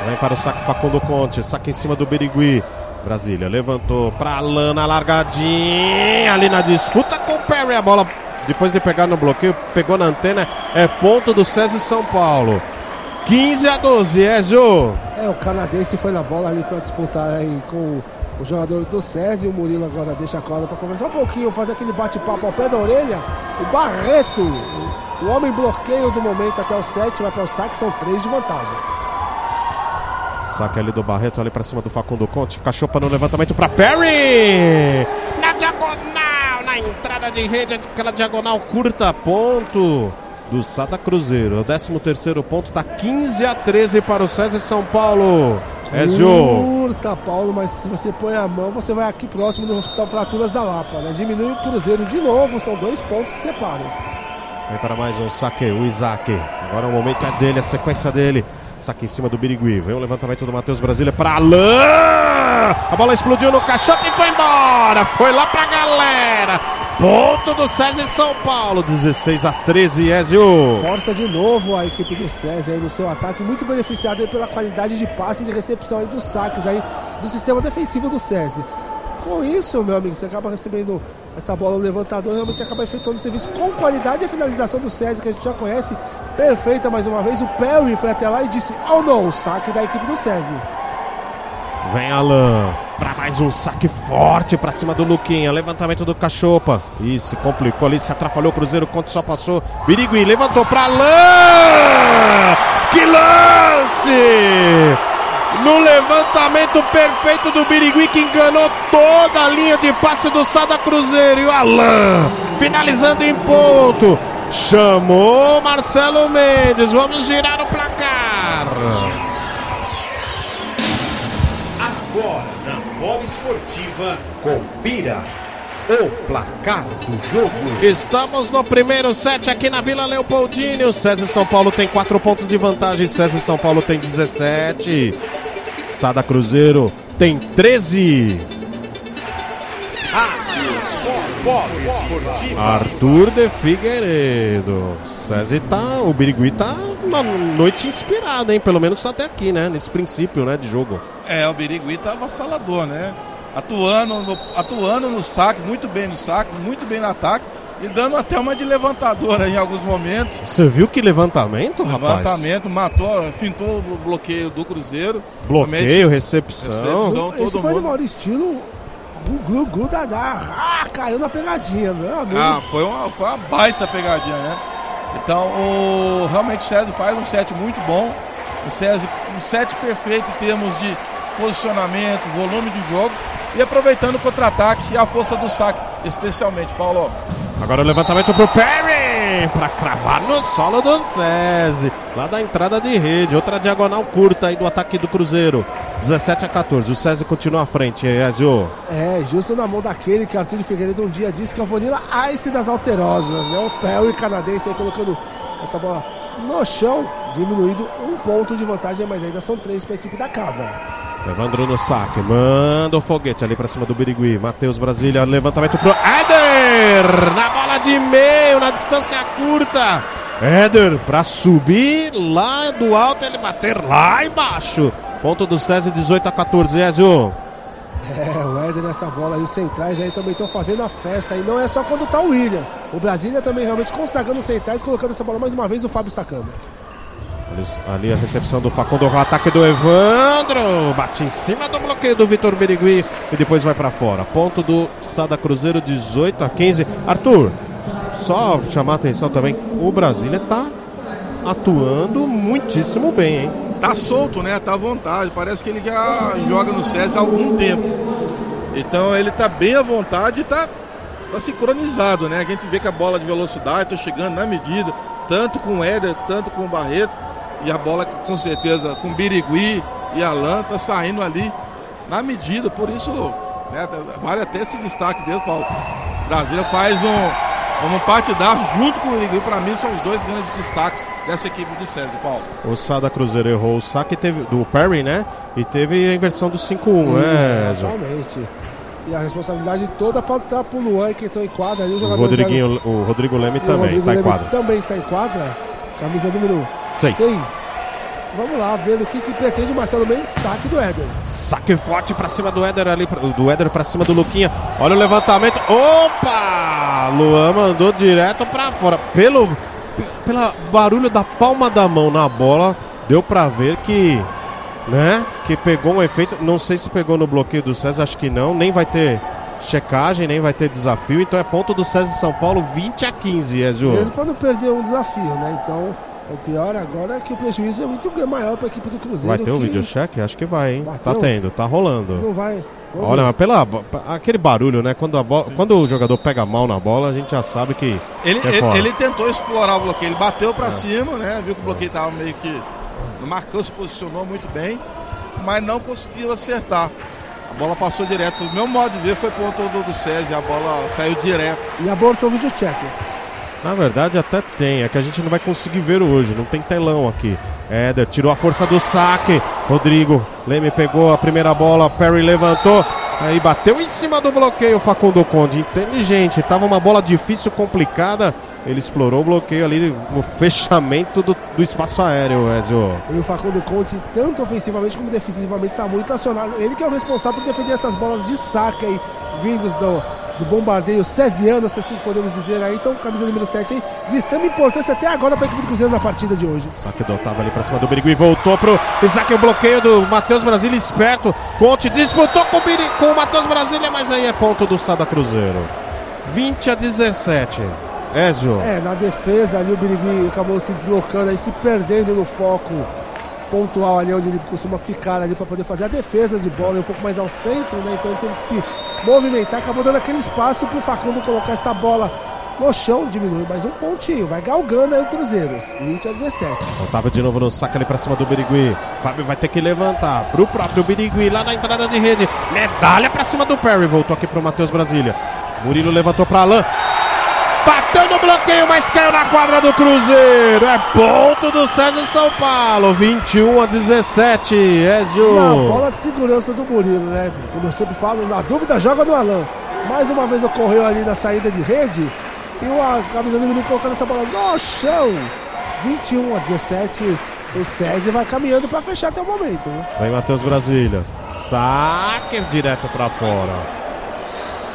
Vem para o saque Facundo Conte, saque em cima do Birigui. Brasília levantou para Lana, largadinha ali na disputa com o Perry. A bola, depois de pegar no bloqueio, pegou na antena. É ponto do César São Paulo. 15 a 12, Ezio. É, o canadense foi na bola ali para disputar aí com o jogador do e o Murilo agora deixa a corda para conversar um pouquinho, fazer aquele bate-papo ao pé da orelha. O Barreto, o homem bloqueio do momento até o 7, vai para o saque, são 3 de vantagem. Saque ali do Barreto, ali pra cima do Facundo Conte. Cachopa no levantamento pra Perry! Na diagonal, na entrada de rede, aquela diagonal curta, ponto do Sada Cruzeiro. O 13 terceiro ponto tá 15 a 13 para o César São Paulo. Ezio. Curta, Paulo, mas se você põe a mão, você vai aqui próximo do Hospital Fraturas da Lapa, né? Diminui o Cruzeiro de novo, são dois pontos que separam. Vem para mais um saque, o Isaac. Agora o momento é dele, a sequência dele. Saque em cima do Birigui. Vem o levantamento do Matheus Brasília para Alain. A bola explodiu no caixote e foi embora. Foi lá pra galera. Ponto do César em São Paulo. 16 a 13, Ezio. Força de novo a equipe do César aí no seu ataque. Muito beneficiado pela qualidade de passe e de recepção aí dos saques aí do sistema defensivo do César. Com isso, meu amigo, você acaba recebendo essa bola no levantador, realmente acaba efetuando o serviço com qualidade a finalização do César, que a gente já conhece, perfeita mais uma vez. O Perry foi até lá e disse: Oh não, saque da equipe do César. Vem Alan para mais um saque forte para cima do Luquinha. Levantamento do Cachopa. Ih, se complicou ali, se atrapalhou o Cruzeiro. Quanto só passou. Birigui levantou para Alan. Que lance! No levantamento perfeito do Birigui que enganou toda a linha de passe do Sada Cruzeiro. E o Alain finalizando em ponto. Chamou Marcelo Mendes. Vamos girar o placar. Agora na bola esportiva, confira o placar do jogo. Estamos no primeiro set aqui na Vila Leopoldine. O César São Paulo tem 4 pontos de vantagem. César São Paulo tem 17. Sada Cruzeiro tem 13. Arthur de Figueiredo. César tá. O Birigui tá uma noite inspirada, hein? Pelo menos até aqui, né? Nesse princípio, né? De jogo. É, o Birigui tá avassalador, né? Atuando no, atuando no saque, muito bem no saque, muito bem no ataque. E dando até uma de levantadora em alguns momentos. Você viu que levantamento, rapaz? Levantamento, matou, fintou o bloqueio do Cruzeiro. Bloqueio, Realmente, recepção. recepção, Esse todo foi no mundo. maior estilo. O Glu Glu Dadá. Ah, caiu na pegadinha, meu amigo. Ah, foi uma, foi uma baita pegadinha, né? Então, o, realmente o César faz um set muito bom. O César, um set perfeito em termos de posicionamento, volume de jogo. E aproveitando o contra-ataque e a força do saque, especialmente, Paulo. Agora o levantamento pro Perry pra cravar no solo do SESI. Lá da entrada de rede. Outra diagonal curta aí do ataque do Cruzeiro. 17 a 14. O SESI continua à frente, Ezio. É, justo na mão daquele que Arthur de Figueiredo um dia disse que é o Vanilla Ice das Alterosas, né? O Perry canadense aí colocando essa bola no chão, diminuindo um ponto de vantagem, mas ainda são três para a equipe da casa. Evandro no saque. Manda o foguete ali pra cima do Birigui. Matheus Brasília. Levantamento pro Éder. Na bola de meio, na distância curta. Éder pra subir lá do alto. Ele bater lá embaixo. Ponto do César 18 a 14. Ezio. É, o Éder nessa bola aí, os centrais aí também estão fazendo a festa. E não é só quando tá o William. O Brasília também realmente consagrando os centrais, colocando essa bola mais uma vez o Fábio sacando. Ali, a recepção do Facundo, o ataque do Evandro. Bate em cima do bloqueio do Vitor Birigui e depois vai pra fora. Ponto do Sada Cruzeiro, 18 a 15. Arthur, só chamar a atenção também, o Brasília tá atuando muitíssimo bem, hein? Tá solto, né? Tá à vontade. Parece que ele já joga no César há algum tempo. Então ele tá bem à vontade e tá, tá sincronizado, né? A gente vê que a bola de velocidade tá chegando na medida, tanto com o Éder, tanto com o Barreto. E a bola com certeza com o Birigui e Alan tá saindo ali na medida. Por isso, né, vale até esse destaque mesmo, Paulo. Brasília faz um, um partidaço junto com o Birigui. Para mim são os dois grandes destaques dessa equipe do César, Paulo. O Sada Cruzeiro errou o saque teve, do Perry, né? E teve a inversão do 5-1, né? Exatamente. E a responsabilidade toda pode estar pro Luan, que entrou em quadra ali. O, O, Rodriguinho, o Rodrigo Leme E o também Rodrigo tá em Leme quadra. Também está em quadra. Camisa número Seis. 6. Vamos lá, ver o que, que pretende o Marcelo Mendes. Saque do Éder. Saque forte pra cima do Éder ali, do Éder pra cima do Luquinha. Olha o levantamento. Opa! Luan mandou direto pra fora. Pelo p- pela barulho da palma da mão na bola, deu pra ver que, né, que pegou um efeito. Não sei se pegou no bloqueio do César, acho que não. Nem vai ter checagem, nem vai ter desafio. Então é ponto do César São Paulo 20 a 15, Ezio. Mesmo para não perder um desafio, né? Então, o pior agora é que o prejuízo é muito maior para a equipe do Cruzeiro. Vai ter um que videocheck? Acho que vai, hein? Bateu? Tá tendo, tá rolando. Não vai. Vamos Olha, ver. mas pela, aquele barulho, né? Quando, a bola, quando o jogador pega mal na bola, a gente já sabe que. Ele, que é ele, ele tentou explorar o bloqueio, ele bateu pra cima, né? Viu que o bloqueio tava meio que. Marcou, se posicionou muito bem, mas não conseguiu acertar. A bola passou direto. Do meu modo de ver, foi ponto do, do César, a bola saiu direto. E abortou o videocheck. Na verdade, até tem. É que a gente não vai conseguir ver hoje. Não tem telão aqui. Éder tirou a força do saque. Rodrigo Leme pegou a primeira bola. Perry levantou. Aí bateu em cima do bloqueio. Facundo Conde. Inteligente. Tava uma bola difícil, complicada. Ele explorou o bloqueio ali no fechamento do, do espaço aéreo, Ezio. E o Facundo Conte, tanto ofensivamente como defensivamente, está muito acionado. Ele que é o responsável por defender essas bolas de saque aí, vindos do, do bombardeio cesiano, se assim podemos dizer aí. Então, camisa número 7 aí, de extrema importância até agora para a equipe do Cruzeiro na partida de hoje. Saque do Otávio ali pra cima do Birigui. Voltou pro Isaac. O bloqueio do Matheus Brasília esperto. Conte disputou com o, Biri, com o Matheus Brasília, mas aí é ponto do Sada Cruzeiro. 20 a 17. Ezio. É, na defesa ali o Birigui acabou se deslocando aí, se perdendo no foco pontual ali onde ele costuma ficar ali para poder fazer a defesa de bola, um pouco mais ao centro, né? Então ele teve que se movimentar, acabou dando aquele espaço pro Facundo colocar esta bola no chão, diminui mais um pontinho, vai galgando aí o Cruzeiro, 20 a 17. Otávio de novo no saque ali pra cima do Birigui. Fábio vai ter que levantar pro próprio Birigui lá na entrada de rede. Medalha pra cima do Perry. Voltou aqui pro Matheus Brasília. Murilo levantou pra Alain. Bloqueio, mas caiu na quadra do Cruzeiro. É ponto do César São Paulo. 21 a 17. Ezio. A bola de segurança do Murilo, né? Como eu sempre falo, na dúvida joga no Alan. Mais uma vez ocorreu ali na saída de rede E a camisa do menino colocando essa bola no chão. 21 a 17. O César vai caminhando para fechar até o momento. Né? Vem Matheus Brasília. Saque direto para fora.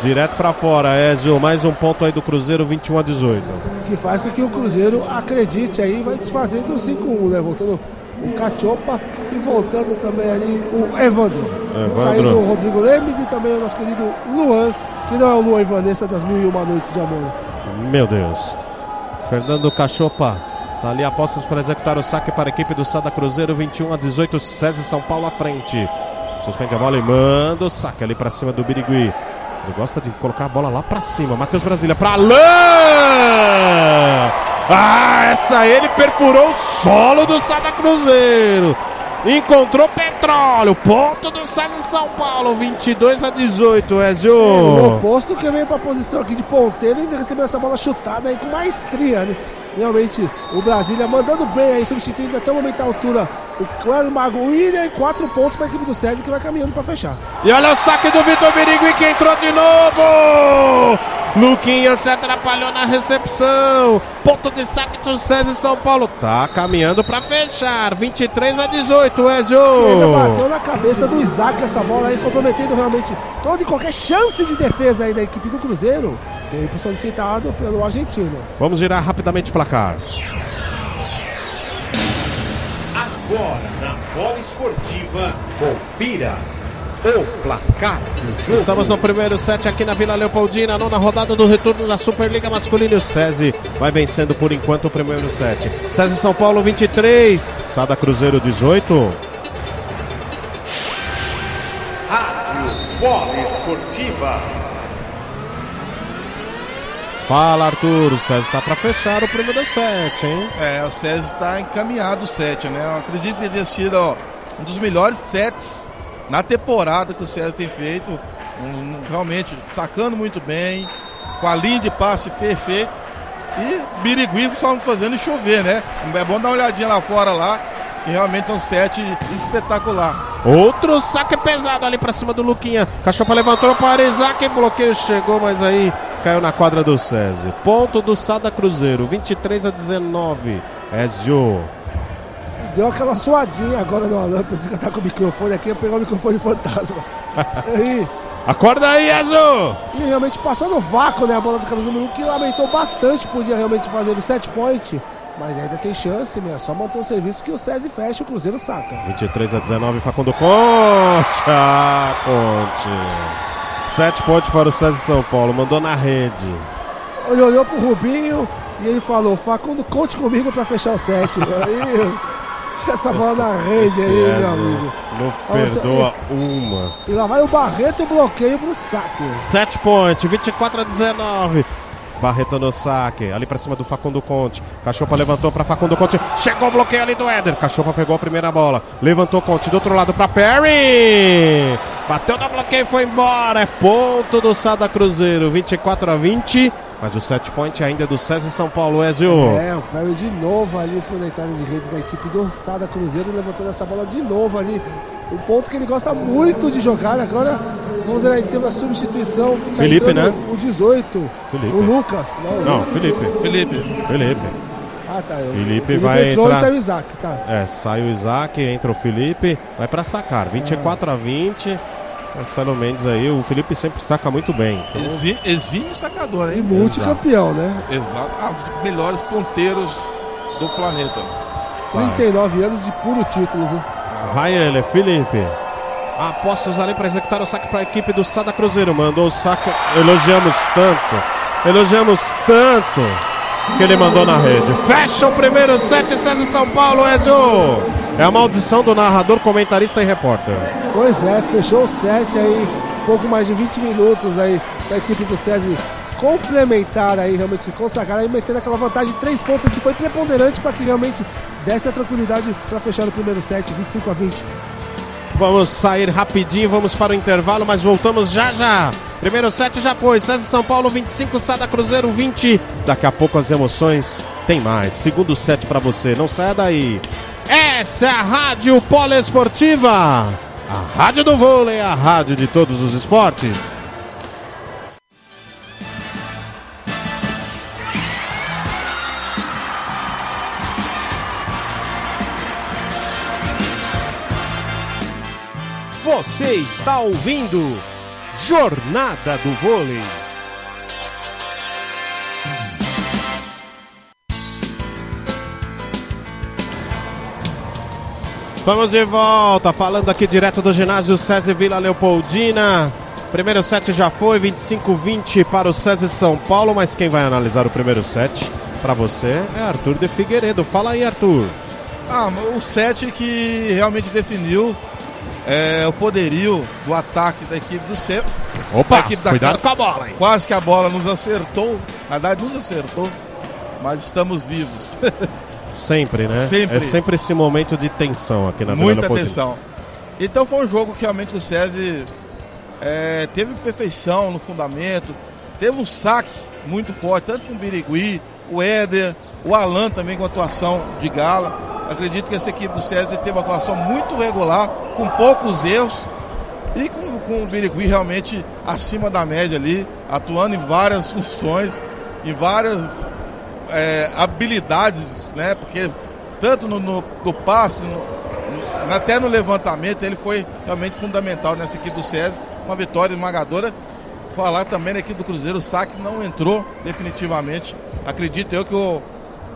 Direto para fora, Ezio. Mais um ponto aí do Cruzeiro, 21 a 18. Que faz com que o Cruzeiro acredite aí, vai desfazendo o 5-1, né? Voltando o Cachopa e voltando também ali o Evandro. Evandro. Saindo o Rodrigo Lemes e também o nosso querido Luan, que não é o Luan Vanessa das Mil e Uma Noites de Amor. Meu Deus. Fernando Cachopa tá ali apostos para executar o saque para a equipe do Sada Cruzeiro, 21 a 18. César São Paulo à frente. Suspende a bola e manda o saque ali para cima do Birigui. Ele gosta de colocar a bola lá pra cima. Matheus Brasília pra Alain! Ah, essa ele perfurou o solo do Sada Cruzeiro. Encontrou petróleo. Ponto do César São Paulo. 22 a 18, Ezio. O oposto que veio pra posição aqui de ponteiro e ainda recebeu essa bola chutada aí com maestria, né? Realmente, o Brasília mandando bem aí, substituindo até o momento da altura o Coelho Maguire e quatro pontos para a equipe do César que vai caminhando para fechar. E olha o saque do Vitor Birigui que entrou de novo! Luquinha se atrapalhou na recepção. Ponto de saque do César São Paulo. Tá caminhando para fechar. 23 a 18, Ezio. Bateu na cabeça do Isaac essa bola aí, comprometendo realmente toda e qualquer chance de defesa aí da equipe do Cruzeiro. Tempo solicitado pelo argentino. Vamos girar rapidamente o placar. Agora na bola esportiva, confira o placar do jogo. Estamos no primeiro set aqui na Vila Leopoldina, nona rodada do retorno da Superliga Masculina. O SESI vai vencendo por enquanto o primeiro set. SESI São Paulo 23, Sada Cruzeiro 18. Rádio Bola Esportiva. Fala Arthur, o César está para fechar o primeiro set, hein? É, o César está encaminhado o set, né? Eu acredito que tenha sido ó, um dos melhores sets na temporada que o César tem feito. Um, realmente sacando muito bem, com a linha de passe perfeita. E Birigui só fazendo chover, né? É bom dar uma olhadinha lá fora lá, que realmente é um set espetacular. Outro saque pesado ali para cima do Luquinha. Cachopa levantou para Isaac, bloqueio chegou, mas aí caiu na quadra do SESI. Ponto do Sada Cruzeiro, 23 a 19. Ezio. Deu aquela suadinha agora no Alan, pensei que eu tá com o microfone aqui, ia pegar o microfone fantasma. aí, Acorda aí, Ezio! e realmente passou no vácuo, né, a bola do camisa número 1, que lamentou bastante, podia realmente fazer o set point, mas ainda tem chance, né, só manter o serviço que o César fecha, o Cruzeiro saca. 23 a 19, Facundo Conte. Ah, Conte. Sete pontos para o César São Paulo, mandou na rede. Ele olhou pro Rubinho e ele falou, Facundo, conte comigo pra fechar o set. aí, essa bola na rede Esse aí, meu amigo. não Olha, perdoa uma. E lá vai o Barreto, bloqueio pro saque. Sete pontos, 24 a 19. Barreto no saque, ali pra cima do Facundo Conte. Cachopa levantou pra Facundo Conte. Chegou o bloqueio ali do Éder. Cachopa pegou a primeira bola. Levantou Conte do outro lado pra Perry. Bateu no bloqueio e foi embora. É ponto do Sada Cruzeiro, 24 a 20. Mas o set point ainda é do César São Paulo, Ezio. É, o Perry de novo ali foi na entrada de rede da equipe do Sada Cruzeiro, levantando essa bola de novo ali. Um ponto que ele gosta muito de jogar. Agora, vamos ver aí, teve a substituição. Tá Felipe, né? O 18, Felipe. o Lucas. Não, o Não. Felipe. Felipe, Felipe. Ah, tá. o Felipe vai entrou entrar. e saiu o Isaac, tá. É, sai o Isaac, entra o Felipe, vai pra sacar. 24 a 20. Marcelo Mendes aí, o Felipe sempre saca muito bem. Então, exi- exímio sacador, E hein? multicampeão, né? Exato. Ah, um dos melhores ponteiros do planeta. 39 anos de puro título, viu? vai ele, Felipe. Apostos ali para executar o saque para a equipe do Sada Cruzeiro. Mandou o saque, elogiamos tanto, elogiamos tanto que ele mandou na rede. Fecha o primeiro set, César São Paulo, Ezio. É a maldição do narrador, comentarista e repórter. Pois é, fechou o set aí, pouco mais de 20 minutos aí da equipe do César complementar aí, realmente consagrar aí, metendo aquela vantagem de 3 pontos que foi preponderante para que realmente desse a tranquilidade para fechar o primeiro set, 25 a 20. Vamos sair rapidinho, vamos para o intervalo, mas voltamos já já. Primeiro set já foi, César São Paulo 25, Sada Cruzeiro 20. Daqui a pouco as emoções tem mais. Segundo set para você, não saia daí. Essa é a Rádio Poliesportiva, a rádio do vôlei, a rádio de todos os esportes. Você está ouvindo Jornada do Vôlei. Estamos de volta, falando aqui direto do ginásio César Vila Leopoldina. Primeiro set já foi, 25-20 para o César São Paulo, mas quem vai analisar o primeiro set para você é Arthur de Figueiredo. Fala aí, Arthur. Ah, o set que realmente definiu é, o poderio do ataque da equipe do centro. Opa, da equipe da cuidado com a bola, hein? Quase que a bola nos acertou. Na verdade, nos acertou. Mas estamos vivos. Sempre, né? Sempre. É sempre esse momento de tensão aqui na Muita atenção. Então foi um jogo que realmente o César é, teve perfeição no fundamento, teve um saque muito forte, tanto com o Birigui, o Éder, o Alan também com atuação de gala. Acredito que essa equipe do César teve uma atuação muito regular, com poucos erros e com, com o Birigui realmente acima da média ali, atuando em várias funções, em várias é, habilidades, né? Porque tanto no, no, no passe, no- até no levantamento, ele foi realmente fundamental nessa equipe do César. Uma vitória esmagadora. Falar também na equipe do Cruzeiro, o saque não entrou definitivamente. Acredito eu que o,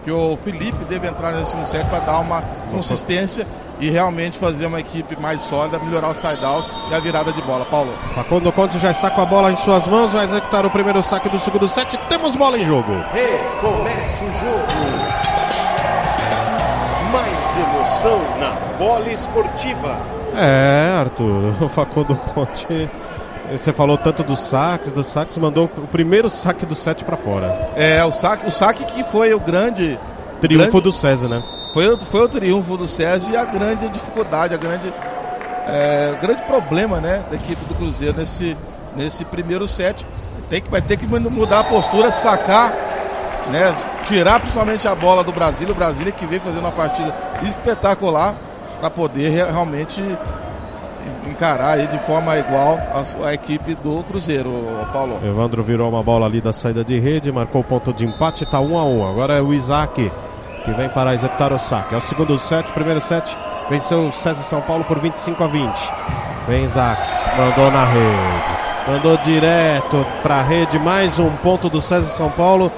que o Felipe deve entrar nesse set para dar uma consistência e realmente fazer uma equipe mais sólida, melhorar o side-out e a virada de bola. Paulo. Facundo Conte já está com a bola em suas mãos, vai executar o primeiro saque do segundo set. Temos bola em jogo. Recomeça o jogo. Mais emoção na bola esportiva. É, Arthur, o Facundo Conte. Você falou tanto dos saques, dos saques, mandou o primeiro saque do set para fora. É, o saque, o saque que foi o grande Triunfo grande- do César, né? Foi, foi o triunfo do César e a grande dificuldade, a grande, é, grande problema né, da equipe do Cruzeiro nesse, nesse primeiro set. Tem que, vai ter que mudar a postura, sacar, né, tirar principalmente a bola do Brasil. O Brasília que vem fazendo uma partida espetacular para poder re- realmente encarar de forma igual a, a equipe do Cruzeiro, Paulo. Evandro virou uma bola ali da saída de rede, marcou o ponto de empate, tá 1 a 1 Agora é o Isaac que vem para executar o saque. É o segundo set, primeiro set, venceu o César São Paulo por 25 a 20. Vem Isaac, mandou na rede, mandou direto para a rede, mais um ponto do César São Paulo.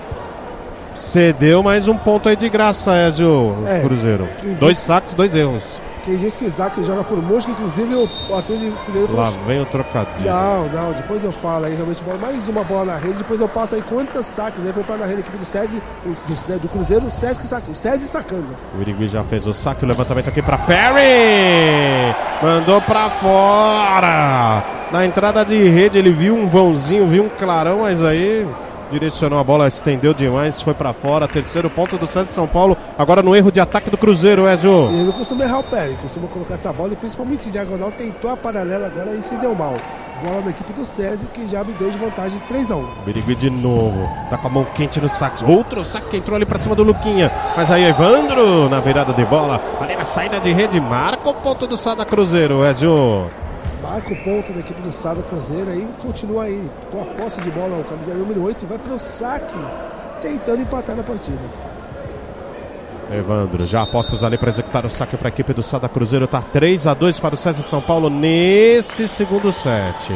Cedeu mais um ponto aí de graça, Ezio É, Cruzeiro. Dois saques, dois erros. Quem diz que o Isaac joga por música, inclusive o Arthur de Figueiredo Lá falou. vem o trocadilho. Não, não, depois eu falo aí, realmente, mais uma bola na rede, depois eu passo aí quantas saques aí foi para na rede aqui do SESI, do, do Cruzeiro, o sac- o SESI sacando. O Irigui já fez o saque, o levantamento aqui para Perry. Mandou para fora. Na entrada de rede ele viu um vãozinho, viu um clarão, mas aí direcionou a bola, estendeu demais, foi para fora. Terceiro ponto do César São Paulo. Agora no erro de ataque do Cruzeiro, Ezio. Ele não costuma errar o pé, ele costuma colocar essa bola e principalmente em diagonal, tentou a paralela agora e se deu mal. Bola da equipe do SESI que já abre dois de vantagem 3x1. O Irigui de novo, tá com a mão quente no saque. Outro saque que entrou ali para cima do Luquinha. Mas aí Evandro na virada de bola, ali na saída de rede, marca o ponto do Sada Cruzeiro, Ezio. Marca o ponto da equipe do Sada Cruzeiro aí, continua aí com a posse de bola, o camisa número 8 e vai pro saque, tentando empatar na partida. Evandro, já apostos ali para executar o saque para a equipe do Sada Cruzeiro. Tá 3 a 2 para o César São Paulo nesse segundo set.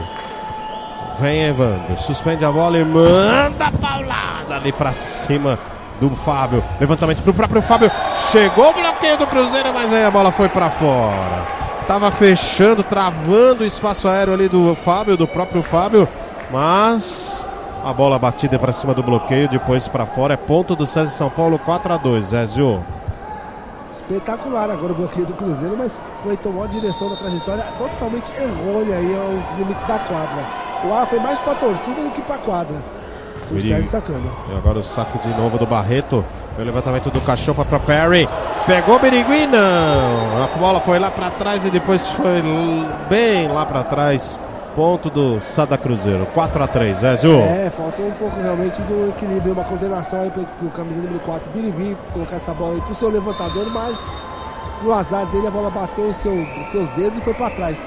Vem Evandro, suspende a bola e manda a paulada ali para cima do Fábio. Levantamento pro próprio Fábio. Chegou o bloqueio do Cruzeiro, mas aí a bola foi para fora. Tava fechando, travando o espaço aéreo ali do Fábio, do próprio Fábio, mas a bola batida para cima do bloqueio, depois para fora. É ponto do César São Paulo 4 a 2 Ezio. Espetacular agora o bloqueio do Cruzeiro, mas foi tomou a direção da trajetória totalmente errônea aí aos limites da quadra. O ar foi mais pra torcida do que pra quadra. O sacando. E agora o saque de novo do Barreto. O levantamento do cachorro para Perry. Pegou o Birigui, não. A bola foi lá para trás e depois foi bem lá para trás. Ponto do Sada Cruzeiro. 4 a 3 Ezio. É, faltou um pouco realmente do equilíbrio, uma coordenação aí pro, pro camisa número 4, Birigui, colocar essa bola aí pro seu levantador, mas no azar dele a bola bateu em seu- seus dedos e foi pra trás.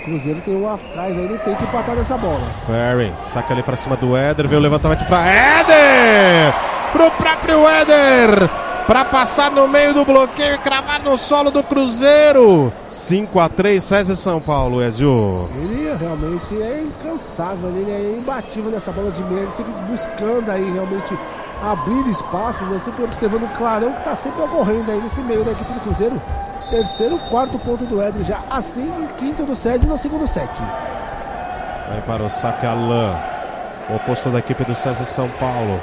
O Cruzeiro tem um atrás aí, ele tem que empatar nessa bola. Perry. Saca ali para cima do Éder. Vê o levantamento para Éder. Pro próprio Éder. Para passar no meio do bloqueio e cravar no solo do Cruzeiro. 5 a 3 César São Paulo, Ezio. Ele realmente é incansável, ele é imbatível nessa bola de meia, ele sempre buscando aí realmente abrir espaços, né? sempre observando o clarão que está sempre ocorrendo aí nesse meio da equipe do Cruzeiro. Terceiro, quarto ponto do Éder já, assim, quinto do César no segundo set. Vai para o saque Alain, o oposto da equipe do César São Paulo.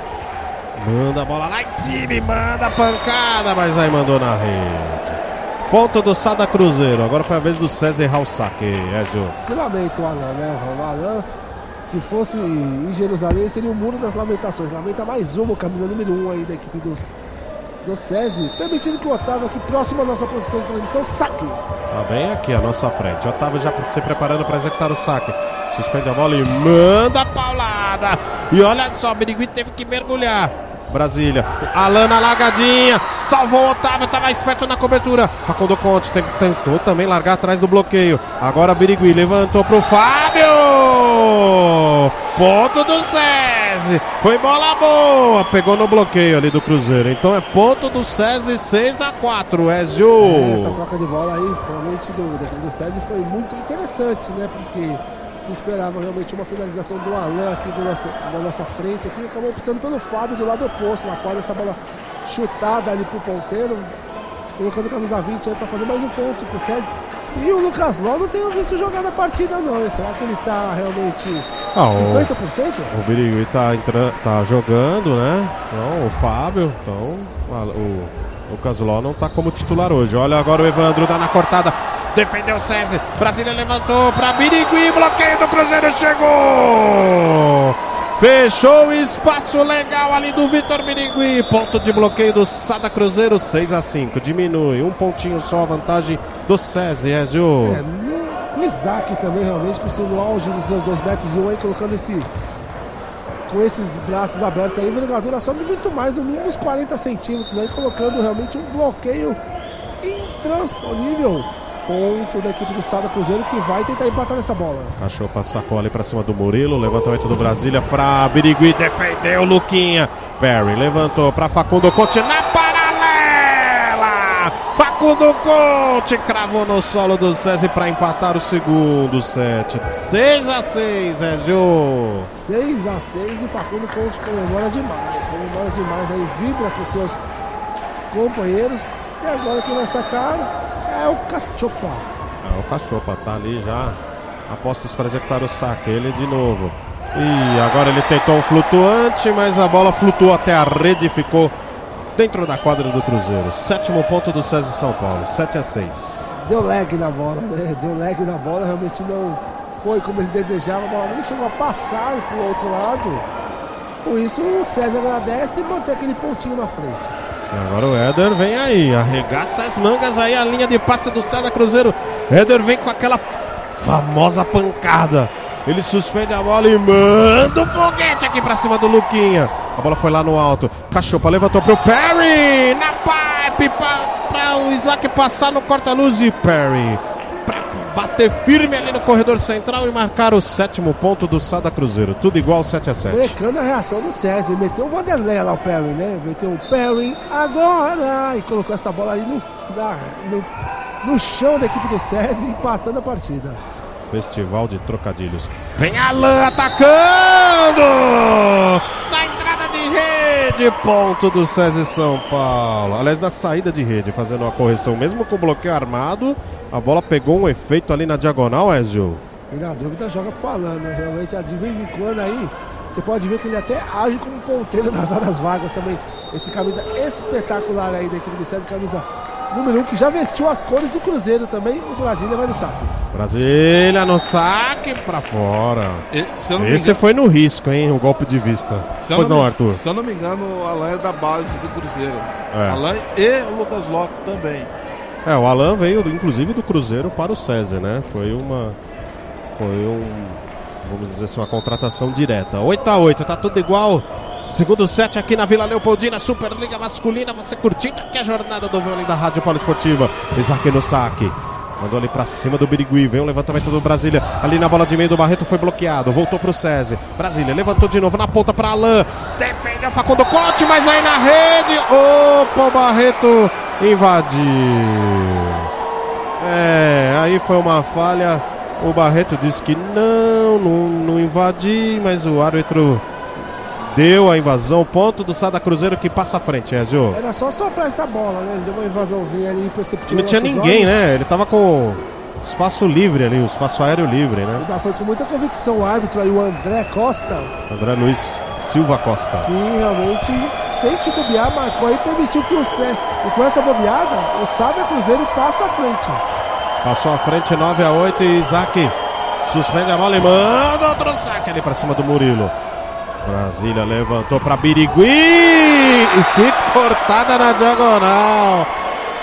Manda a bola lá em cima e manda a pancada, mas aí mandou na rede. Ponto do Sada Cruzeiro. Agora foi a vez do César errar o saque, Ezio. Se lamenta o Alan, né? O Alan, se fosse em Jerusalém, seria o muro das lamentações. Lamenta mais uma, camisa número um aí da equipe dos, do César. Permitindo que o Otávio, aqui próximo à nossa posição de transmissão, saque. Tá bem aqui à nossa frente. Otávio já se preparando para executar o saque. Suspende a bola e manda a paulada. E olha só, o Birigui teve que mergulhar. Brasília. Alana largadinha. Salvou o Otávio. Estava esperto na cobertura. Facundo Conte tentou também largar atrás do bloqueio. Agora Birigui levantou pro Fábio. Ponto do SESI. Foi bola boa. Pegou no bloqueio ali do Cruzeiro. Então é ponto do SESI 6 a 4 Ezio. É, essa troca de bola aí, realmente, do, do SESI foi muito interessante, né? Porque se esperava realmente uma finalização do Alan aqui do nossa, da nossa frente, aqui acabou optando pelo Fábio do lado oposto, na qual essa bola chutada ali pro ponteiro, colocando camisa 20 aí para fazer mais um ponto pro César. E o Lucas Ló não tenho visto jogar na partida não, será que ele tá realmente ah, 50%? O, o Birigui tá, tá jogando, né? Então, o Fábio, então o, o Casuló não tá como titular hoje. Olha agora o Evandro, dá na cortada. Defendeu o César. Brasília levantou para Birigui. Bloqueio do Cruzeiro. Chegou! Fechou o espaço legal ali do Vitor Birigui. Ponto de bloqueio do Sada Cruzeiro. 6 a 5 Diminui. Um pontinho só a vantagem do César. Ezio. É, o Isaac também realmente com o auge dos seus 2 metros e 1 aí colocando esse com esses braços abertos aí, a envergadura sobe muito mais, no mínimo uns 40 centímetros, aí colocando realmente um bloqueio intransponível. Ponto da equipe do Sada Cruzeiro que vai tentar empatar nessa bola. Cachorro sacou ali para cima do Murilo. Levantamento do Brasília para Birigui. Defendeu Luquinha. Perry levantou para Facundo Conte. Facundo Conte cravou no solo do César para empatar o segundo set. 6 a 6 Ezio. 6 a 6 e Facundo Conte comemora demais. Comemora demais aí, vibra com seus companheiros. E agora quem vai sacar é o Cachopa. É o Cachopa, tá ali já. Apostos para executar o saque. Ele de novo. E agora ele tentou um flutuante, mas a bola flutuou até a rede e ficou dentro da quadra do Cruzeiro. Sétimo ponto do César São Paulo, 7 a 6. Deu lag na bola, né? Deu lag na bola, realmente não foi como ele desejava, a bola nem chegou a passar para o outro lado. Com isso, o César agradece e mantém aquele pontinho na frente. Agora o Éder vem aí, arregaça as mangas aí, a linha de passe do César Cruzeiro. Éder vem com aquela famosa pancada. Ele suspende a bola e manda o foguete aqui pra cima do Luquinha. A bola foi lá no alto. Cachopa levantou pro Perry. Na pipe pra, pra o Isaac passar no corta-luz e Perry. Pra bater firme ali no corredor central e marcar o sétimo ponto do Sada Cruzeiro. Tudo igual 7 a 7 Brecando a reação do César. Meteu o Vanderlei lá, o Perry, né? Meteu o Perry agora. E colocou essa bola ali no, na, no, no chão da equipe do César, empatando a partida. Festival de trocadilhos. Vem Alan atacando! Na entrada de rede, ponto do César São Paulo. Aliás, na saída de rede, fazendo uma correção, mesmo com o bloqueio armado, a bola pegou um efeito ali na diagonal, Ezio. E na dúvida joga pro Alan, né? Realmente, de vez em quando aí, você pode ver que ele até age como ponteiro nas horas vagas também. Esse camisa espetacular aí da equipe do César, camisa número 1, um, que já vestiu as cores do Cruzeiro também. O Brasília vai no saque. Brasília no saque pra fora. E, Esse engano... foi no risco, hein? O golpe de vista. Se pois não, me... Arthur? Se eu não me engano, o Alain é da base do Cruzeiro. É. Alain e o Lucas Lopes também. É, o Alain veio inclusive do Cruzeiro para o César, né? Foi uma. Foi um. Vamos dizer assim, uma contratação direta. 8 a 8 tá tudo igual. Segundo set aqui na Vila Leopoldina, Superliga Masculina. Você curtindo aqui a jornada do vôlei da Rádio Esportiva. Isaac no saque. Mandou ali pra cima do Birigui. Vem o levantamento do Brasília. Ali na bola de meio do Barreto foi bloqueado. Voltou pro César. Brasília levantou de novo na ponta pra Alain. Defendeu Facundo Conte, mas aí na rede. Opa, o Barreto invadiu. É, aí foi uma falha. O Barreto disse que não, não, não invadi, mas o árbitro deu a invasão. Ponto do Sada Cruzeiro que passa à frente, Ezio. Era só soprar essa bola, né? Ele deu uma invasãozinha ali imperceptível. Não tinha ninguém, olhos. né? Ele tava com espaço livre ali, o espaço aéreo livre, né? Foi com muita convicção o árbitro aí, o André Costa, André Luiz Silva Costa. que realmente, sem titubear, marcou e permitiu que o Cé. E com essa bobeada, o Sada Cruzeiro passa à frente. Passou à frente 9 a 8 e Isaac suspende a bola e manda outro saque ali pra cima do Murilo. Brasília levantou pra Birigui. E que cortada na diagonal.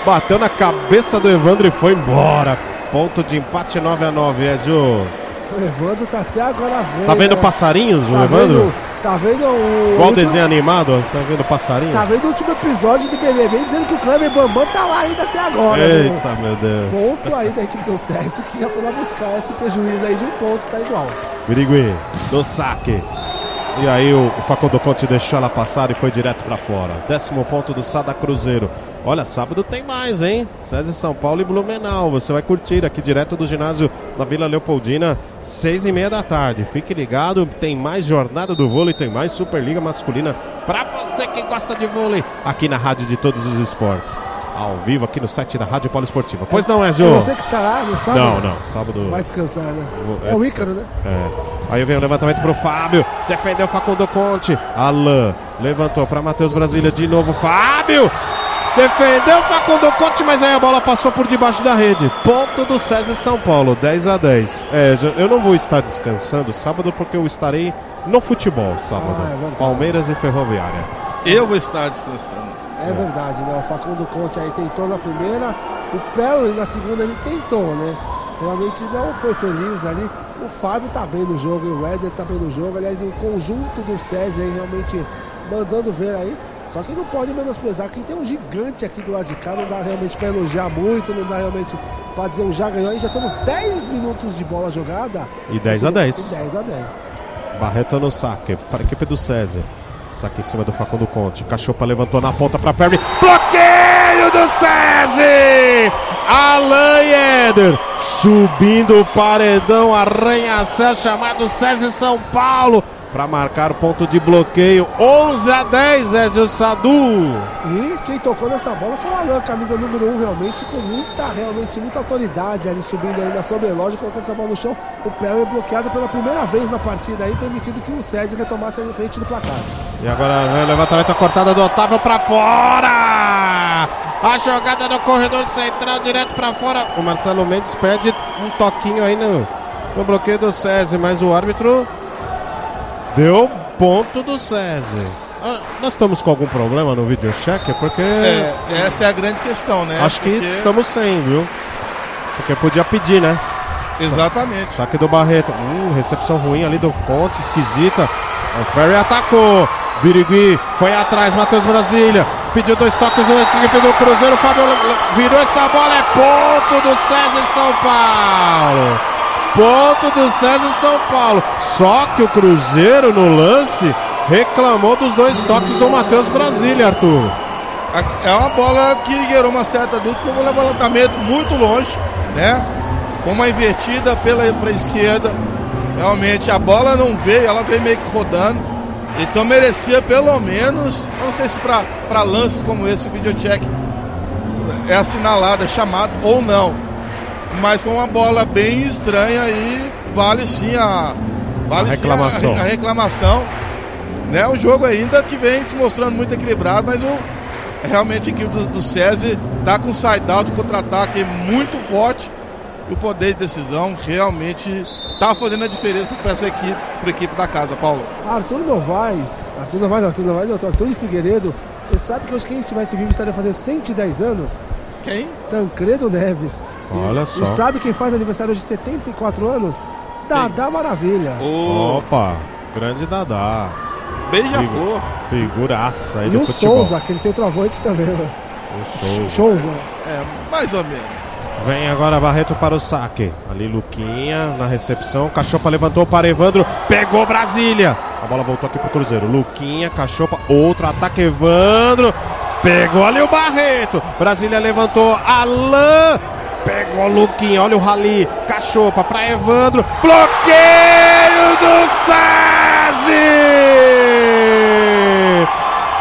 Bateu na cabeça do Evandro e foi embora. Ponto de empate 9 a 9 Ezio. O Evandro tá até agora vendo. Tá vendo né? passarinhos, o Tá Evandro? vendo, tá vendo o. Igual último- desenho animado, tá vendo passarinho? Tá vendo o último episódio do BBB dizendo que o Kleber Bambam tá lá ainda até agora. né? Eita, meu Deus. Ponto aí da equipe do César que já foi lá buscar esse prejuízo aí de um ponto, tá igual. Birigui, do saque. E aí o, Facundo Conte deixou ela passar e foi direto pra fora. Décimo ponto do Sada Cruzeiro. Olha, sábado tem mais, hein? César São Paulo e Blumenau. Você vai curtir aqui direto do ginásio da Vila Leopoldina, seis e meia da tarde. Fique ligado, tem mais jornada do vôlei, tem mais Superliga Masculina pra você que gosta de vôlei aqui na Rádio de Todos os Esportes. Ao vivo aqui no site da Rádio Poliesportiva. Pois não, Ezio? É você que está lá no sábado? Não, não. Sábado. Vai descansar, né? Vou- É o é Ícaro, né? é. Aí vem o levantamento pro Fábio. Defendeu Facundo Conte. Alain levantou para Matheus Brasília de novo. Fábio! Defendeu Facundo Conte, mas aí a bola passou por debaixo da rede. Ponto do César São Paulo, 10 a 10. É, eu não vou estar descansando sábado porque eu estarei no futebol sábado. Ah, é. Palmeiras e Ferroviária. Eu vou estar descansando. É verdade, né? O Facundo Conte aí tentou na primeira, o Perry na segunda ele tentou, né? Realmente não foi feliz ali. O Fábio tá bem no jogo, o Éder tá bem no jogo. Aliás, o conjunto do César aí realmente mandando ver aí. Só que não pode menosprezar que tem um gigante aqui do lado de cá, não dá realmente pra elogiar muito, não dá realmente pra dizer um já ganhou. Aí já temos 10 minutos de bola jogada. E 10 a 10. E 10 a 10. Barreto no saque para a equipe do César. Saque em cima do Facundo Conte. Cachopa levantou na ponta para Perry. Bloqueio do César! Alan Eder subindo o paredão, arranha-céu chamado César São Paulo para marcar o ponto de bloqueio. 11 a 10, Ezio Sadu. E quem tocou nessa bola foi o Alan, camisa número 1, um, realmente, com muita, realmente, muita autoridade ali subindo aí na sobrelógica, colocando essa bola no chão. O Perry bloqueado pela primeira vez na partida aí, permitindo que o César retomasse a frente do placar. E agora o levantamento cortada do Otávio para fora. A jogada no corredor central direto para fora. O Marcelo Mendes pede um toquinho aí no, no bloqueio do César, mas o árbitro deu ponto do César. Ah, nós estamos com algum problema no vídeo check? Porque É, essa é a grande questão, né? acho que Porque- estamos sem, viu? Porque podia pedir, né? Exatamente. Saque do Barreto. Hum, recepção ruim ali do Ponte, esquisita. O Perry atacou. Birigui foi atrás, Matheus Brasília. Pediu dois toques a equipe do Cruzeiro. Fábio virou essa bola. É ponto do César São Paulo. Ponto do César São Paulo. Só que o Cruzeiro no lance reclamou dos dois toques do Matheus Brasília, Arthur. É uma bola que gerou uma certa dúvida, que eu vou levantamento muito longe, né? Com uma invertida pela pra esquerda. Realmente a bola não veio, ela veio meio que rodando. Então merecia pelo menos, não sei se para lances como esse, o videocheck é assinalado, é chamado ou não. Mas foi uma bola bem estranha e vale sim a, vale A sim reclamação. a, a reclamação. Né? O jogo ainda que vem se mostrando muito equilibrado, mas o, realmente a equipe do, do SESI está com um side-out, contra-ataque muito forte. E o poder de decisão realmente está fazendo a diferença para essa equipe, para a equipe da casa, Paulo. Arthur Novaes, Arthur Novaes, não, Arthur Novaes, não, Arthur de Figueiredo, você sabe que hoje quem estivesse vivo estaria fazendo 110 anos? Quem? Tancredo Neves. Olha E só. sabe quem faz aniversário hoje de 74 anos? Dadá Maravilha. O Opa, grande Dadá. Beija-Flor. Figuraça aí E do o futebol. Souza, aquele centroavante também, né? O Souza. Souza. É, mais ou menos. Vem agora Barreto para o saque. Ali Luquinha na recepção. Cachopa levantou para Evandro. Pegou Brasília. A bola voltou aqui pro Cruzeiro. Luquinha, Cachopa. Outro ataque, Evandro. Pegou ali o Barreto. Brasília levantou. Alain. Pegou Luquinha. Olha o Rali. Cachopa para Evandro. Bloqueio do SESI.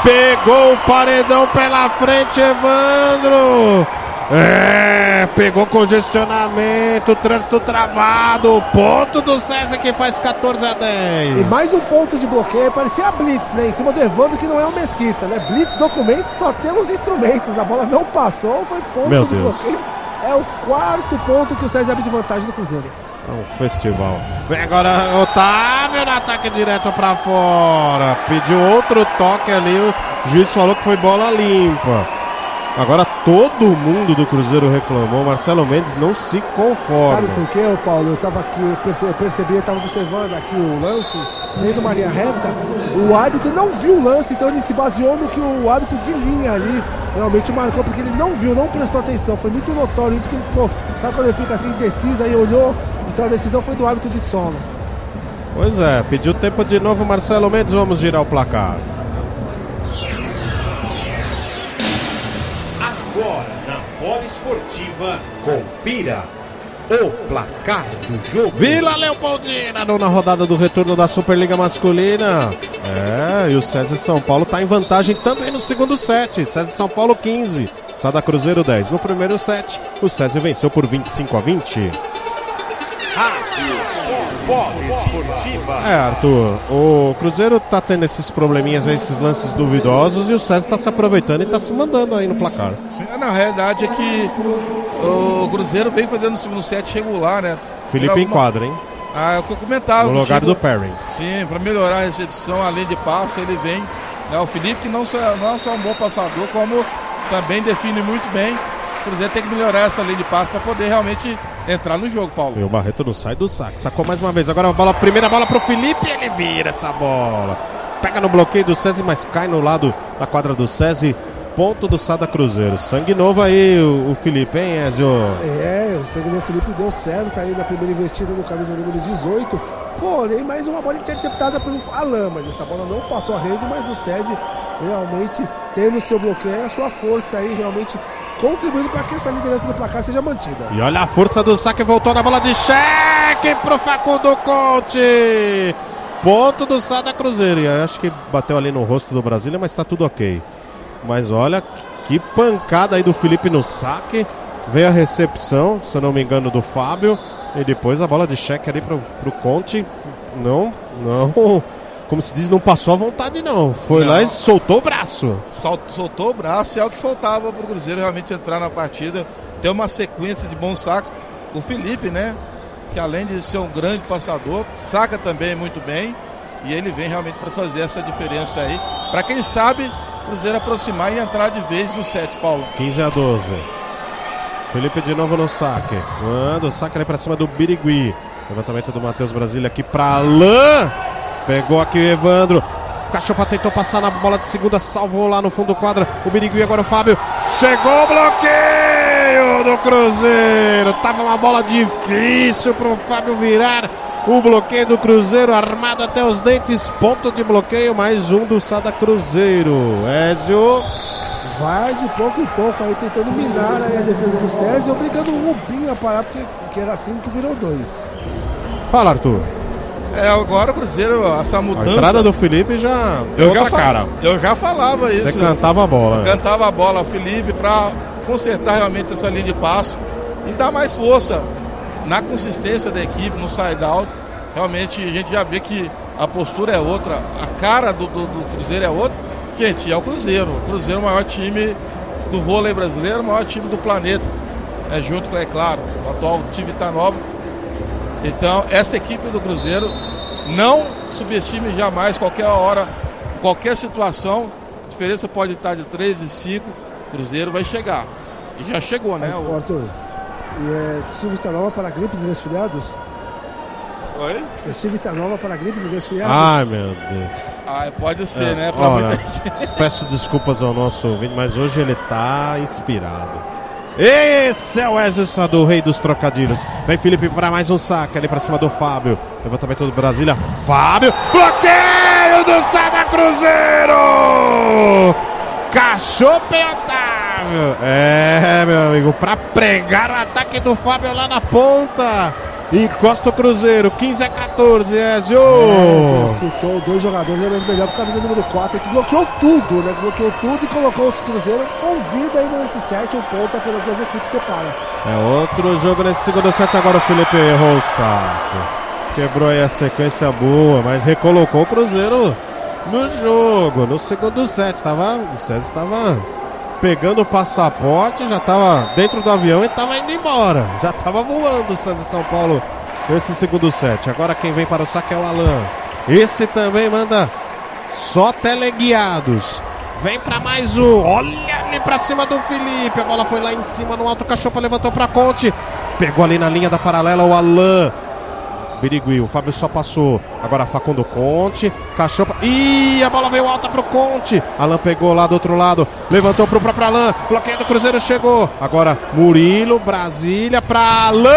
Pegou o paredão pela frente, Evandro. É, pegou congestionamento, trânsito travado, ponto do César que faz 14 a 10. E mais um ponto de bloqueio, parecia a Blitz, né? Em cima do Evandro, que não é o Mesquita, né? Blitz, documentos, só temos instrumentos. A bola não passou, foi ponto Meu de Deus. bloqueio. É o quarto ponto que o César abre de vantagem do Cruzeiro. É um festival. Vem agora Otávio no ataque direto pra fora. Pediu outro toque ali. O juiz falou que foi bola limpa. Agora todo mundo do Cruzeiro reclamou. Marcelo Mendes não se conforma. Sabe por quê, Paulo? Eu tava aqui, eu perce- eu percebi, eu tava observando aqui o lance, no meio de uma linha reta. O árbitro não viu o lance, então ele se baseou no que o árbitro de linha ali realmente marcou, porque ele não viu, não prestou atenção. Foi muito notório isso que ele ficou. Sabe quando ele fica assim indeciso, aí olhou, então a decisão foi do árbitro de solo. Pois é, pediu tempo de novo Marcelo Mendes. Vamos girar o placar. Esportiva, confira o placar do jogo. Vila Leopoldina, nona rodada do retorno da Superliga Masculina. É, e o César São Paulo está em vantagem também no segundo set. César São Paulo 15, Sada Cruzeiro 10. No primeiro set, o César venceu por 25 a 20. Rádio Bola Esportiva. É, Arthur, o Cruzeiro tá tendo esses probleminhas aí, esses lances duvidosos, e o César tá se aproveitando e tá se mandando aí no placar. Sim, na realidade é que o Cruzeiro vem fazendo no segundo set regular, né? Felipe Alguma- enquadra, hein? Ah, é o que eu comentava. No lugar do Perry. Sim, para melhorar a recepção, além de passe, ele vem. né, o Felipe, que não só, não é só um bom passador, como também define muito bem. O Cruzeiro tem que melhorar essa linha de passe para poder realmente entrar no jogo, Paulo. E o Barreto não sai do saque. Sacou mais uma vez. Agora a bola, primeira bola pro Felipe. Ele vira essa bola. Pega no bloqueio do César, mas cai no lado da quadra do César. Ponto do Sada Cruzeiro. Sangue novo aí, o, o Felipe, hein, Ezio? É, o segundo Felipe deu certo aí na primeira investida no camisa número 18. Porém, mais uma bola interceptada pelo Alain, mas essa bola não passou a rede, mas o SESI realmente tendo seu bloqueio, a sua força aí realmente contribuindo para que essa liderança do placar seja mantida. E olha a força do saque, voltou na bola de cheque pro Facundo Conte. Ponto do Sada Cruzeiro. E acho que bateu ali no rosto do Brasília, mas tá tudo ok. Mas olha que pancada aí do Felipe no saque. Veio a recepção, se eu não me engano, do Fábio. E depois a bola de cheque ali pro, pro Conte. Não, não. Como se diz, não passou à vontade, não. Foi Não. lá e soltou o braço. Sol- soltou o braço e é o que faltava para o Cruzeiro realmente entrar na partida, ter uma sequência de bons saques. O Felipe, né? Que além de ser um grande passador, saca também muito bem. E ele vem realmente para fazer essa diferença aí. Para quem sabe, o Cruzeiro aproximar e entrar de vez no set, Paulo. 15 a 12. Felipe de novo no saque. Manda o saque ali pra cima do Birigui. Levantamento do Matheus Brasília aqui pra Alain. Pegou aqui o Evandro. Cachopa tentou passar na bola de segunda, salvou lá no fundo do quadra. O Birigui agora o Fábio. Chegou o bloqueio do Cruzeiro. Tava uma bola difícil pro Fábio virar. O bloqueio do Cruzeiro armado até os dentes. Ponto de bloqueio, mais um do Sada Cruzeiro. Ezio. Vai de pouco em pouco aí tentando minar aí a defesa do SESI, obrigando o Rubinho a parar, porque, porque era assim que virou dois. Fala, Arthur. É, agora o Cruzeiro, essa A mudança. entrada do Felipe já deu já outra cara. eu já falava isso. Você cantava a bola. né? cantava a bola ao Felipe para consertar realmente essa linha de passo e dar mais força na consistência da equipe, no side-out. Realmente a gente já vê que a postura é outra, a cara do, do- do Cruzeiro é outra. Gente, é o Cruzeiro. O Cruzeiro é o maior time do vôlei brasileiro, o maior time do planeta. É junto com, é claro, o atual time Itanova. Então, essa equipe do Cruzeiro não subestime jamais qualquer hora, qualquer situação. A diferença pode estar de 3 e 5. O Cruzeiro vai chegar. E já chegou, né? Aí, O- Arthur, e é Silvio Nova para gripes e resfriados? Oi? É Silvio Nova para gripes e resfriados? Ai, meu Deus. Ah, pode ser, É, né? Pra olha. Peço desculpas ao nosso ouvinte, mas hoje ele tá inspirado. Esse é o Wesley do rei dos trocadilhos. Vem Felipe para mais um saque ali para cima do Fábio. Levantamento do Brasília. Fábio. Bloqueio do Sada Cruzeiro. Cachope Otávio. É, meu amigo, para pregar o ataque do Fábio lá na ponta. Encosta o Cruzeiro, 15 a 14, Ezio. É, você citou dois jogadores, é mas melhor que a camisa número 4, que bloqueou tudo, né? Bloqueou tudo e colocou o Cruzeiro com vida ainda nesse set, um ponto pelas duas equipes separa. É outro jogo nesse segundo set, agora o Felipe errou o saco. Quebrou aí a sequência boa, mas recolocou o Cruzeiro no jogo, no segundo set. Tava, o César estava pegando o passaporte, já estava dentro do avião e estava indo embora. Já estava voando o César São Paulo nesse segundo set. Agora quem vem para o saque é o Alan. Esse também manda só teleguiados. Vem para mais um. Olha ali para cima do Felipe. A bola foi lá em cima no alto. Cachopa levantou para Conte. Pegou ali na linha da paralela o Alan. Birigui, o Fábio só passou. Agora Facundo Conte. Cachopa. Ih, a bola veio alta pro Conte. Alan pegou lá do outro lado. Levantou pro próprio Alan. Bloqueio do Cruzeiro chegou. Agora Murilo, Brasília pra Alan.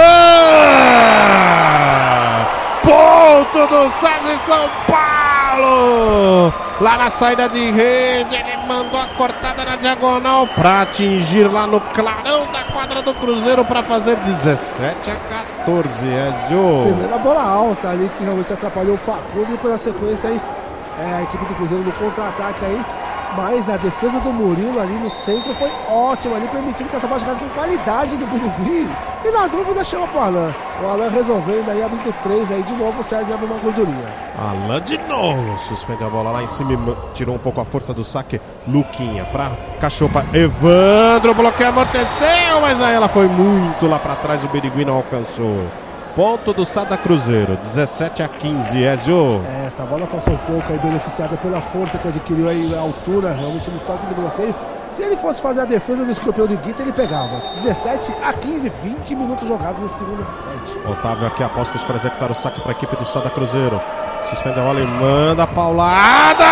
Ponto do César São Paulo. Lá na saída de rede, ele mandou a cortada na diagonal para atingir lá no clarão da quadra do Cruzeiro para fazer 17 a 14. Ezio. Primeira bola alta ali que realmente atrapalhou o Facundo e pela sequência aí é, a equipe do Cruzeiro no contra-ataque aí mas a defesa do Murilo ali no centro foi ótima ali, permitindo que essa bola chegasse com qualidade do Birigui. E na dúvida chama pro Alan. O Alan resolvendo aí, abrindo três aí de novo, o César abre uma gordurinha. Alan de novo, suspende a bola lá em cima tirou um pouco a força do saque. Luquinha pra Cachopa. Evandro, bloqueio, amorteceu, mas aí ela foi muito lá para trás, o Birigui não alcançou. Ponto do Sada Cruzeiro, 17 a 15, Ezio. É, essa bola passou um pouco aí beneficiada pela força que adquiriu aí a altura, realmente no toque do bloqueio. Se ele fosse fazer a defesa do escorpião de Guita, ele pegava. 17 a 15, 20 minutos jogados nesse segundo set. Otávio aqui aposta para executar o saque para a equipe do Sada Cruzeiro. Suspende a bola e manda a paulada!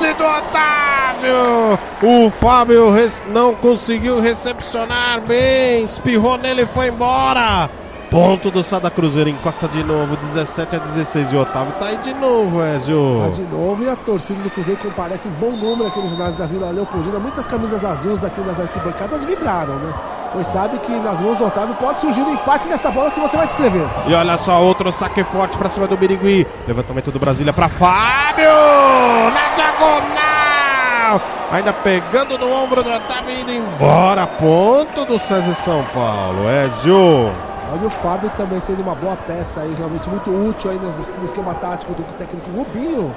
Ace do Otávio! O Fábio não conseguiu recepcionar bem. Espirrou nele e foi embora. Ponto do Sada Cruzeiro, encosta de novo, 17 a 16. E o Otávio tá aí de novo, Ezio. Tá de novo e a torcida do Cruzeiro comparece em bom número aqui no ginásio da Vila Leopoldina. Muitas camisas azuis aqui nas arquibancadas vibraram, né? Pois sabe que nas mãos do Otávio pode surgir um empate nessa bola que você vai descrever. E olha só, outro saque forte pra cima do Birigui. Levantamento do Brasília pra Fábio! Na diagonal! Ainda pegando no ombro do Otávio indo embora. Ponto do César São Paulo. Ezio. Olha o Fábio também sendo uma boa peça aí, realmente muito útil aí no esquema tático do técnico Rubinho.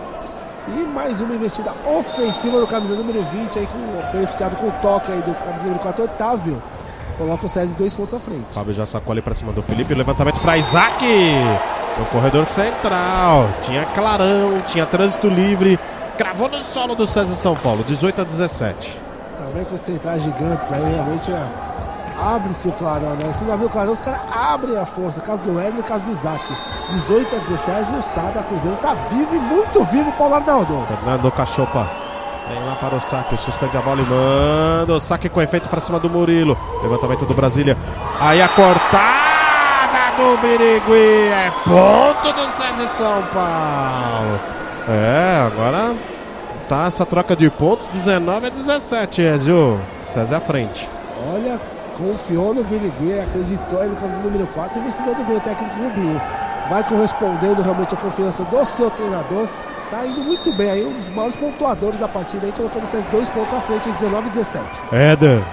E mais uma investida ofensiva do camisa número 20 aí, com, beneficiado com o toque aí do camisa número 4, Otávio. Coloca o César dois pontos à frente. Fábio já sacou ali para cima do Felipe. Levantamento para Isaac. No corredor central. Tinha clarão, tinha trânsito livre. Cravou no solo do César São Paulo, 18 a 17. Também com centrais gigantes aí, realmente é, abre-se o clarão, né? Se não abrir o clarão, os caras abrem a força. Caso do e caso do Isaac. 18 a 16 e o Sada Cruzeiro tá vivo e muito vivo, Paulo Arnaldo. Fernando Cachopa Vem lá para o saque, suspende a bola e manda o saque com efeito para cima do Murilo. Levantamento do Brasília. Aí a cortada do Birigui. É ponto do César São Paulo. É, agora tá essa troca de pontos, 19 a 17, Ezio. César à frente. Olha, confiou no Birigui, acreditou aí no camisa número 4 e vencedor do meu técnico Rubinho. Vai correspondendo realmente a confiança do seu treinador. Tá indo muito bem aí, um dos maiores pontuadores da partida aí, colocando vocês dois pontos à frente, 19 e 17. Éder.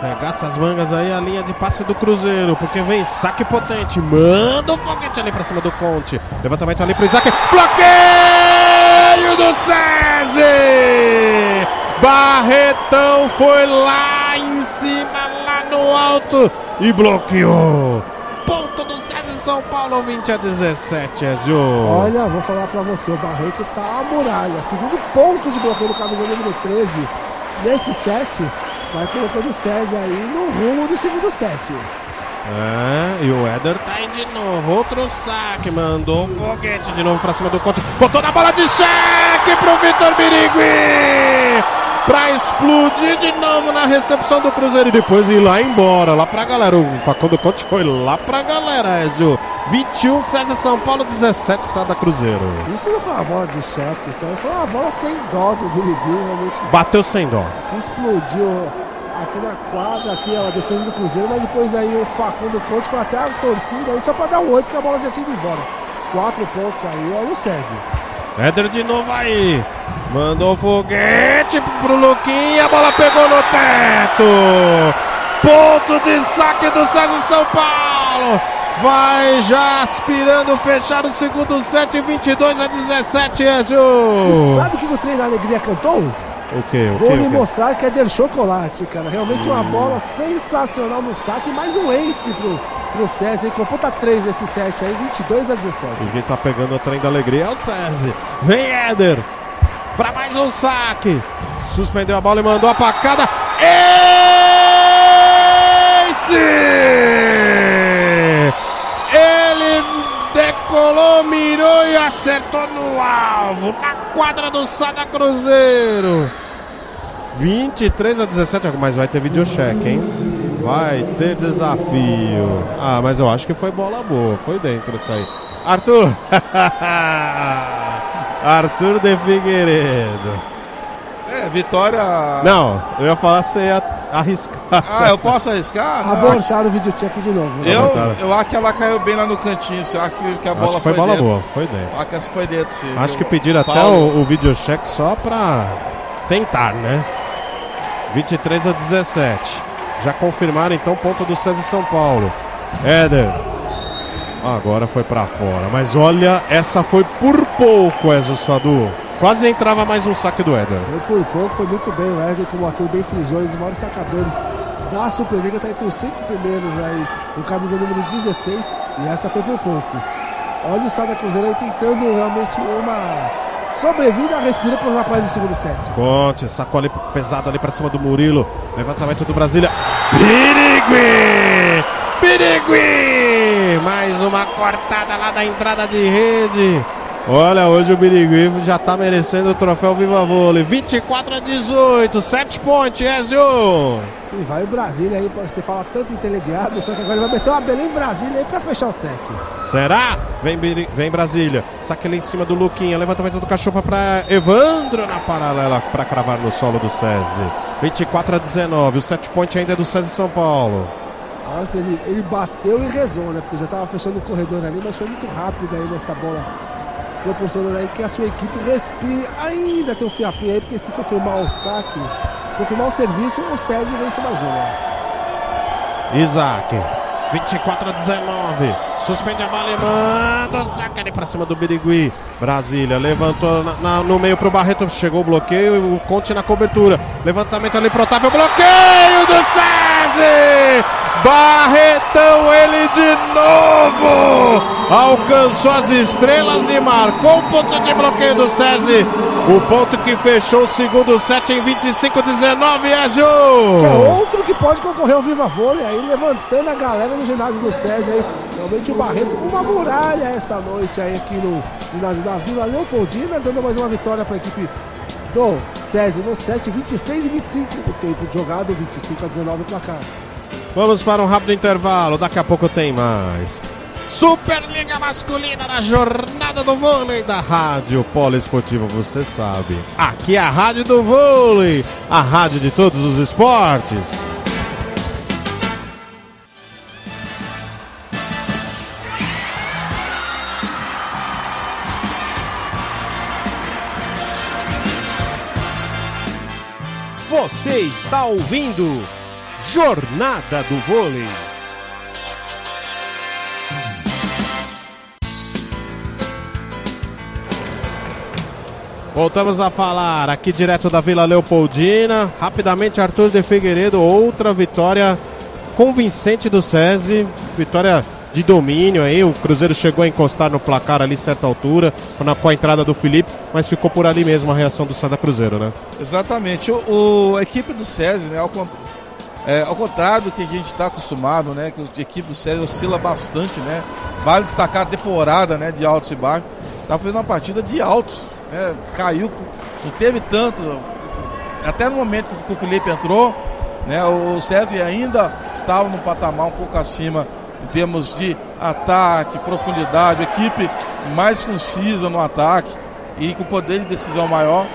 Regaça as mangas aí a linha de passe do Cruzeiro, porque vem saque potente. Manda o foguete ali pra cima do Conte. Levantamento ali pro Isaac. Bloqueio do César! Barretão foi lá no alto e bloqueou. Ponto do César São Paulo, 20 a 17, Ezio. Olha, vou falar pra você, o Barreto tá a muralha. Segundo ponto de bloqueio do camisa número 13 nesse set vai colocando o César aí no rumo do segundo set. É, e o Éder tá aí de novo. Outro saque. Mandou um foguete de novo pra cima do Conte. Botou na bola de cheque pro Vitor Birigui. Pra explodir de novo na recepção do Cruzeiro e depois ir lá embora, lá pra galera. O Facundo Conte foi lá pra galera, Ezio. 21, César São Paulo, 17, Sada Cruzeiro. Isso não foi uma bola de cheque, isso aí foi uma bola sem dó do Birigui, realmente. Bateu sem dó. Explodiu aqui na quadra, aqui a defesa do Cruzeiro, mas depois aí o Facundo Conte foi até a torcida aí só pra dar um oito, que a bola já tinha ido embora. Quatro pontos aí, olha o César. Éder de novo aí. Mandou foguete pro Luquinha. A bola pegou no teto. Ponto de saque do César São Paulo. Vai já aspirando fechar o segundo set, 22 a 17, Ezio. E sabe o que o trem da alegria cantou? O que? Vou lhe mostrar que é de chocolate, cara. Realmente uma bola sensacional no saque. Mais um ace pro, pro César. Ele computa 3 nesse set aí, 22 a 17. E quem tá pegando o trem da alegria é o César. Vem Éder. Pra mais um saque. Suspendeu a bola e mandou a pacada. Ace! Ele decolou, mirou e acertou no alvo. Na quadra do Sada Cruzeiro. 23 a 17, mas vai ter videocheque, hein? Vai ter desafio. Ah, mas eu acho que foi bola boa. Foi dentro isso aí. Arthur! Arthur de Figueiredo. É, vitória. Não, eu ia falar se ia arriscar. Ah, eu posso arriscar? Abortaram o videocheck de novo. né? Eu, Abortaram. eu acho que ela caiu bem lá no cantinho. Eu acho que, que a bola Acho que foi, bola dentro. boa, foi dentro. Acho que essa foi dentro, sim. Acho que pediram até Paulo. o, o videocheck só pra tentar, né? 23 a 17. Já confirmaram então o ponto do César São Paulo. Éder. Agora foi pra fora. Mas olha, essa foi por pouco, Ezio Sadu. Quase entrava mais um saque do Éder. Foi por pouco, foi muito bem. O Herder, como ator bem frisou, um dos maiores sacadores da Superliga, está entre os cinco primeiros aí, o camisa número 16. E essa foi por pouco. Olha o Sada Cruzeiro aí tentando realmente uma sobrevida, respira para os rapazes do segundo set. Conte, sacou ali pesado ali pra cima do Murilo. Levantamento do Brasília. Birigui! Birigui! Mais uma cortada lá da entrada de rede. Olha, hoje o Birigui já tá merecendo o troféu Viva Vôlei. 24 a 18, 7 pontos, Ezio. E vai o Brasília aí, você fala tanto em teleguiado, só que agora ele vai meter uma Belém Brasília aí para fechar o set. Será? Vem, Biri- vem Brasília. Saque ali em cima do Luquinha. Levantamento do cachorro para Evandro na paralela para cravar no solo do SESI. 24 a 19. O set point ainda é do SESI São Paulo. Nossa, ele, ele bateu e rezou, né? Porque já tava fechando o corredor ali, mas foi muito rápido aí nesta bola. Proporcionando aí que a sua equipe respire. Ainda tem um fiapinho aí, porque se confirmar o saque, se confirmar o serviço, o César vence mais uma. Isaac. 24 a 19. Suspende a bola e manda o saque ali pra cima do Birigui. Brasília levantou na- na- no meio pro Barreto. Chegou o bloqueio o Conte na cobertura. Levantamento ali pro Otávio. Bloqueio do César! Barretão, ele de novo! Alcançou as estrelas e marcou o ponto de bloqueio do César. O ponto que fechou o segundo set em 25 a 19, Ezio! Que é outro que pode concorrer ao Viva Vôlei aí, levantando a galera no ginásio do César aí. Realmente o Barreto, uma muralha essa noite aí aqui no ginásio da Vila Leopoldina, dando mais uma vitória para a equipe do César no set, 26 e 25. O tempo jogado, 25 a 19 para cá. Vamos para um rápido intervalo, daqui a pouco tem mais. Superliga Masculina na jornada do vôlei da Rádio Poliesportiva, você sabe. Aqui é a Rádio do Vôlei, a rádio de todos os esportes. Você está ouvindo Jornada do Vôlei. Voltamos a falar aqui direto da Vila Leopoldina. Rapidamente, Arthur de Figueiredo, outra vitória convincente do SESI. Vitória de domínio aí. O Cruzeiro chegou a encostar no placar ali certa altura, na- com a entrada do Felipe, mas ficou por ali mesmo a reação do Santa Cruzeiro, né? Exatamente. O, o- a equipe do SESI, né, ao, é, ao contrário do que a gente está acostumado, né, que a equipe do SESI oscila bastante, né, vale destacar a temporada, né, de altos e baixos, tá fazendo uma partida de altos, né, caiu, não teve tanto até no momento que o Felipe entrou, né, o César ainda estava num patamar um pouco acima em termos de ataque, profundidade, equipe mais concisa no ataque e com poder de decisão maior.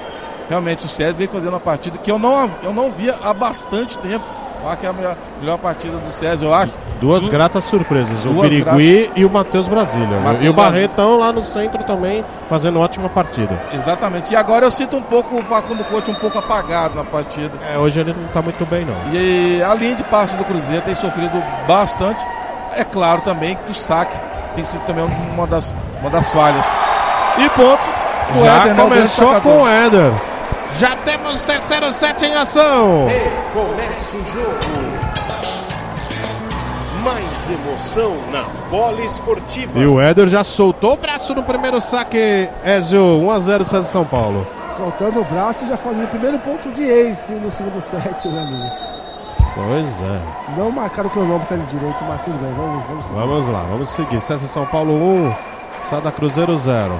Realmente o César vem fazendo uma partida que eu não, eu não via há bastante tempo. Eu acho que é a melhor, melhor partida do César, eu acho. Duas Du- gratas surpresas, o Duas Birigui e o Matheus Brasília. E o. Barretão lá no centro também, fazendo ótima partida. Exatamente. E agora eu sinto um pouco o Facundo Couto um pouco apagado na partida. É, hoje ele não tá muito bem, não. E a linha de passe do Cruzeiro tem sofrido bastante. É claro também que o saque tem sido também uma das, uma das falhas. E ponto. o Já Éder, né, começou com o Éder. Já temos terceiro set em ação. Começa o jogo. Mais emoção na bola esportiva. E o Éder já soltou o braço no primeiro saque. Ezio, 1x0 César São Paulo. Soltando o braço e já fazendo o primeiro ponto de ace no segundo set, meu amigo. Pois é. Não marcaram o cronômetro ali direito, mas tudo bem, vamos, vamos seguir. Vamos lá, vamos seguir. César São Paulo 1, Sada Cruzeiro 0.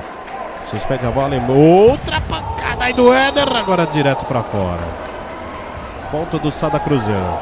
Suspende a bola em outra pancada aí do Éder, agora direto pra fora. Ponto do Sada Cruzeiro.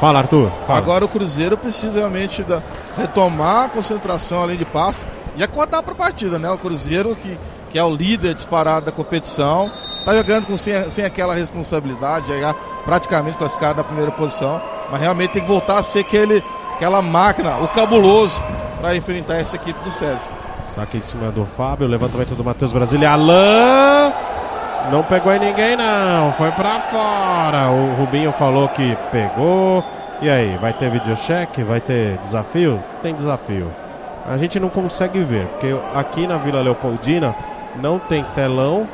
Fala, Arthur. Fala. Agora o Cruzeiro precisa realmente da, retomar a concentração além de passe e acordar para a partida, né? O Cruzeiro, que, que é o líder disparado da competição, tá jogando com, sem, sem aquela responsabilidade, já praticamente classificado na primeira posição, mas realmente tem que voltar a ser aquele, aquela máquina, o cabuloso, para enfrentar essa equipe do César. Saque em cima do Fábio, levantamento do Matheus Brasília. Alain! Não pegou em ninguém, não. Foi pra fora. O Rubinho falou que pegou. E aí, vai ter videocheck? Vai ter desafio? Tem desafio. A gente não consegue ver, porque aqui na Vila Leopoldina não tem telão.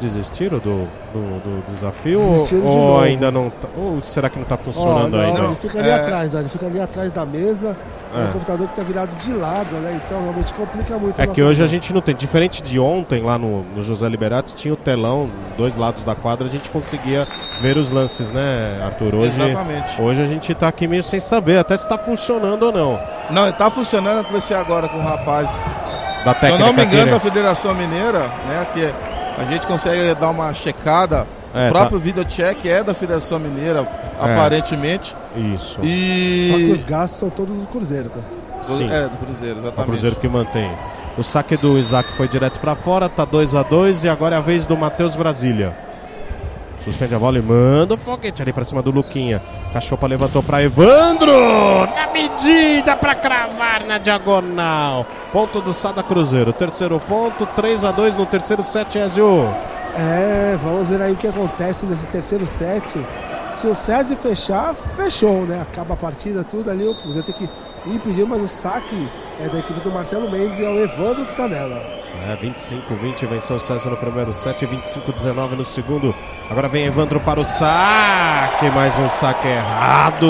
Desistiram do, do, do desafio? Ou, de ou ainda não tá, Ou será que não tá Ó, funcionando não, ainda? Ele fica ali É. atrás, ó, ele fica ali atrás da mesa. É. É. um computador que tá virado de lado, né? Então realmente complica muito. É que hoje a vida. gente não tem. Diferente de ontem, lá no, no José Liberato, tinha o telão, dois lados da quadra, a gente conseguia ver os lances, né, Arthur? Hoje, Exatamente. hoje a gente tá aqui meio sem saber, até se tá funcionando ou não. Não, ele tá funcionando, eu conversei agora com o rapaz Da Se eu técnica não me engano, aqui, a né? Federação Mineira, né, que a gente consegue dar uma checada, É, o próprio videocheck é da Federação Mineira, É. aparentemente, Isso. Só que e... os gastos são todos do Cruzeiro, cara. Sim. É, do Cruzeiro, É o exatamente. Cruzeiro que mantém. O saque do Isaac foi direto pra fora, tá 2 a 2 e agora é a vez do Matheus Brasília. Suspende a bola e manda o foguete ali pra cima do Luquinha. Cachopa levantou pra Evandro! Na medida pra cravar na diagonal. Ponto do Sada Cruzeiro. Terceiro ponto, 3 a 2 no terceiro set, Ezio. É, vamos ver aí o que acontece nesse terceiro set. Se o César fechar, fechou, né? Acaba a partida, tudo ali. O Cruzeiro tem que impedir, mas o saque é da equipe do Marcelo Mendes e é o Evandro que tá nela. É, 25-20 venceu o César no primeiro set, 25-19 no segundo. Agora vem Evandro para o saque, mais um saque errado.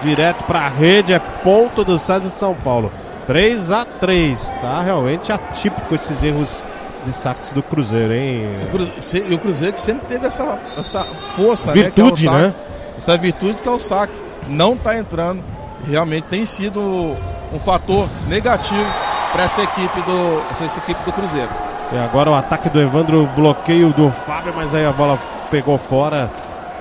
Direto para a rede, é ponto do César São Paulo. 3 a 3 tá realmente atípico esses erros de saques do Cruzeiro, hein? E o Cruzeiro que sempre teve essa, essa força, Virtude, né? é o né? saque. Essa virtude que é o saque. Não tá entrando. Realmente tem sido um fator negativo para essa equipe do essa equipe do Cruzeiro. E agora o ataque do Evandro, bloqueio do Fábio, mas aí a bola pegou fora.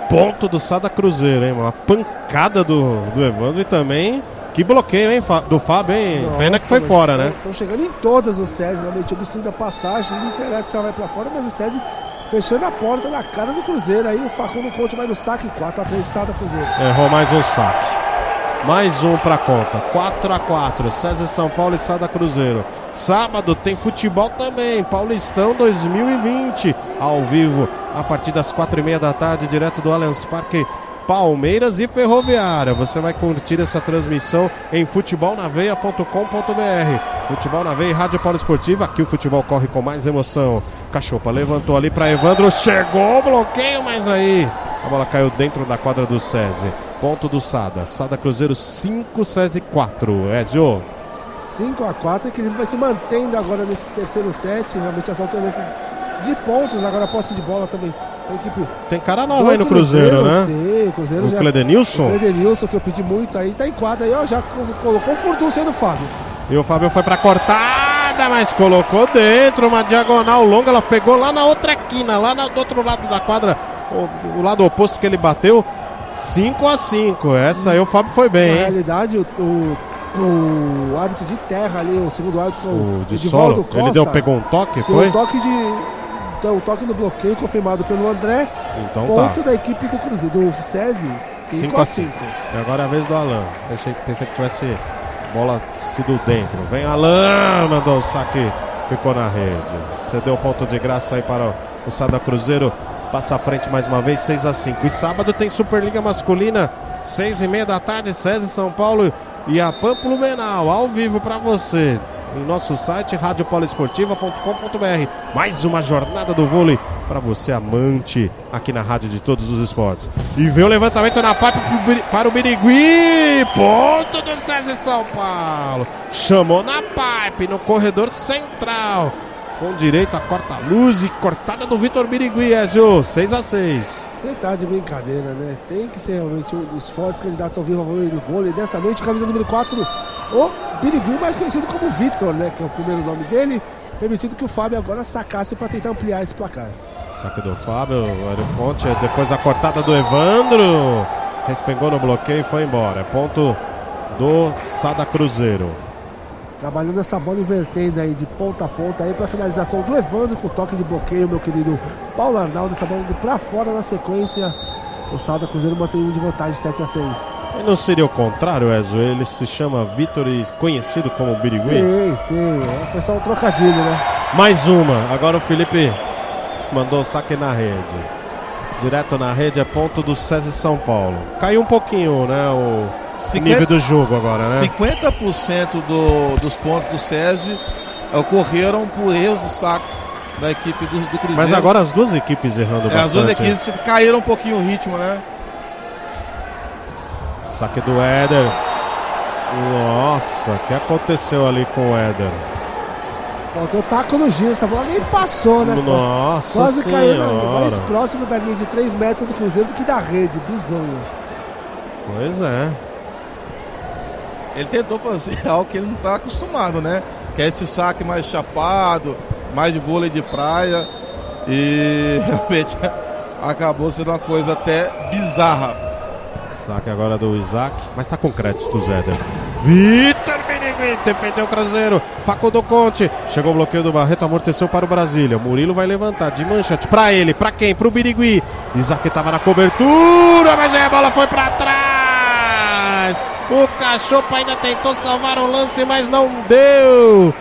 Ponto do Sada Cruzeiro, hein? Uma pancada do, do Evandro e também. Que bloqueio, hein? Do Fábio, hein? Pena que foi fora, né? Estão chegando em todas o César, realmente. Eu gostei da passagem, não interessa se ela vai pra fora, mas o César fechando a porta na cara do Cruzeiro. Aí o Facundo Conte vai no saque, 4x3 Sada Cruzeiro. Errou mais um saque. Mais um pra conta. 4 a 4 César São Paulo e Sada Cruzeiro. Sábado tem futebol também. Paulistão 2020. Ao vivo, a partir das 4 e meia da tarde, direto do Allianz Parque. Palmeiras e Ferroviária. Você vai curtir essa transmissão em futebolnaveia.com.br. Futebol na Veia Rádio Paulo Esportiva. Aqui o futebol corre com mais emoção. Cachopa levantou ali para Evandro. Chegou bloqueio, mas aí a bola caiu dentro da quadra do SESI. Ponto do Sada. Sada Cruzeiro 5, SESI 4. Ezio. 5x4, o equilíbrio vai se mantendo agora nesse terceiro set. Realmente as alternâncias de pontos, agora a posse de bola também. Equipe Tem cara nova aí no Cruzeiro, né? Sim, o Cruzeiro O já. Cledenilson. O Cledenilson, que eu pedi muito aí, tá em quadra aí, ó. Já co- colocou o furdúncio aí no Fábio. E o Fábio foi pra cortada, mas colocou dentro uma diagonal longa. Ela pegou lá na outra quina, lá na- do outro lado da quadra. o, o lado oposto que ele bateu, 5 a 5 Essa aí o Fábio foi bem, Na hein? realidade, o, o, o árbitro de terra ali, o segundo árbitro, que é O o de Edivaldo solo, Costa, ele deu, pegou um toque, foi? um toque de. Então, um toque no bloqueio confirmado pelo André. Então ponto tá. da equipe do Cruzeiro, do SESI, 5 5 a a 5 E agora é a vez do Alan. Pensei, pensei que tivesse bola sido dentro. Vem Alan, mandou o saque, ficou na rede. Cedeu o ponto de graça aí para o Sada Cruzeiro. Passa à frente mais uma vez, 6 a 5 E sábado tem Superliga Masculina, 6 e meia da tarde, César São Paulo e a Pampo Menal, ao vivo para você. Em nosso site, radiopoliesportiva.com.br. Mais uma jornada do vôlei para você, amante, aqui na Rádio de Todos os Esportes. E vem o levantamento na pipe para o Birigui. Ponto do César São Paulo. Chamou na pipe, no corredor central. Com direito a corta-luz e cortada do Vitor Birigui, Ezio. 6 a 6 Você tá de brincadeira, né? Tem que ser realmente um dos fortes candidatos ao vivo ao vôlei do vôlei desta noite, camisa número 4, o Birigui, mais conhecido como Vitor, né? Que é o primeiro nome dele. Permitindo que o Fábio agora sacasse para tentar ampliar esse placar. Saque do Fábio, era o ponte, depois a cortada do Evandro. Respengou no bloqueio e foi embora. É ponto do Sada Cruzeiro. Trabalhando essa bola invertendo aí de ponta a ponta aí para finalização do Evandro com toque de bloqueio, meu querido Paulo Arnaldo. Essa bola indo pra fora na sequência. O Salda Cruzeiro mantém um de vantagem 7 a 6 E não seria o contrário, Ezio? Ele se chama Vitor e conhecido como Birigui? Sim, sim. É, Foi só um trocadilho, né? Mais uma. Agora o Felipe mandou o saque na rede. Direto na rede é ponto do César São Paulo. Caiu um pouquinho, né? O nível do jogo agora, né? 50% do- dos pontos do SESI ocorreram por erros de saques da equipe do, do Cruzeiro. Mas agora as duas equipes errando É, as duas bastante. equipes caíram um pouquinho o ritmo, né? Saque do Éder. Nossa, o que aconteceu ali com o Éder? Faltou taco no giro. Essa bola nem passou, né? Nossa Quase caiu na- senhora. mais próximo da linha de 3 metros do Cruzeiro do que da rede. Bizonho. Pois é. Ele tentou fazer algo que ele não está acostumado, né? Que é esse saque mais chapado, mais de vôlei de praia. E realmente acabou sendo uma coisa até bizarra. Saque agora do Isaac, mas tá com crédito do Zéder. Vitor Benegui defendeu o Cruzeiro. Facundo Conte. Chegou o bloqueio do Barreto, amorteceu para o Brasília. Murilo vai levantar de manchete para ele. Para quem? Para o Birigui. Isaac tava na cobertura, mas aí a bola foi para trás. O Cachopo ainda tentou salvar o lance, mas não deu.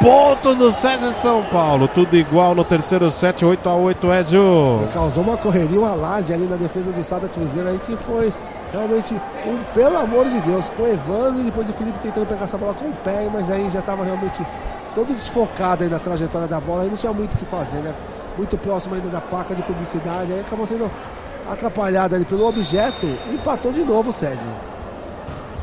Ponto do César São Paulo. Tudo igual no terceiro set, 8 a 8 Ezio. Causou uma correria, um alarde ali na defesa do Sada Cruzeiro aí que foi realmente um pelo amor de Deus. Com o Evandro e depois o Felipe tentando pegar essa bola com o pé, mas aí já estava realmente todo desfocado aí na trajetória da bola, aí não tinha muito o que fazer, né? Muito próximo ainda da placa de publicidade, aí acabou sendo atrapalhado ali pelo objeto e empatou de novo o César.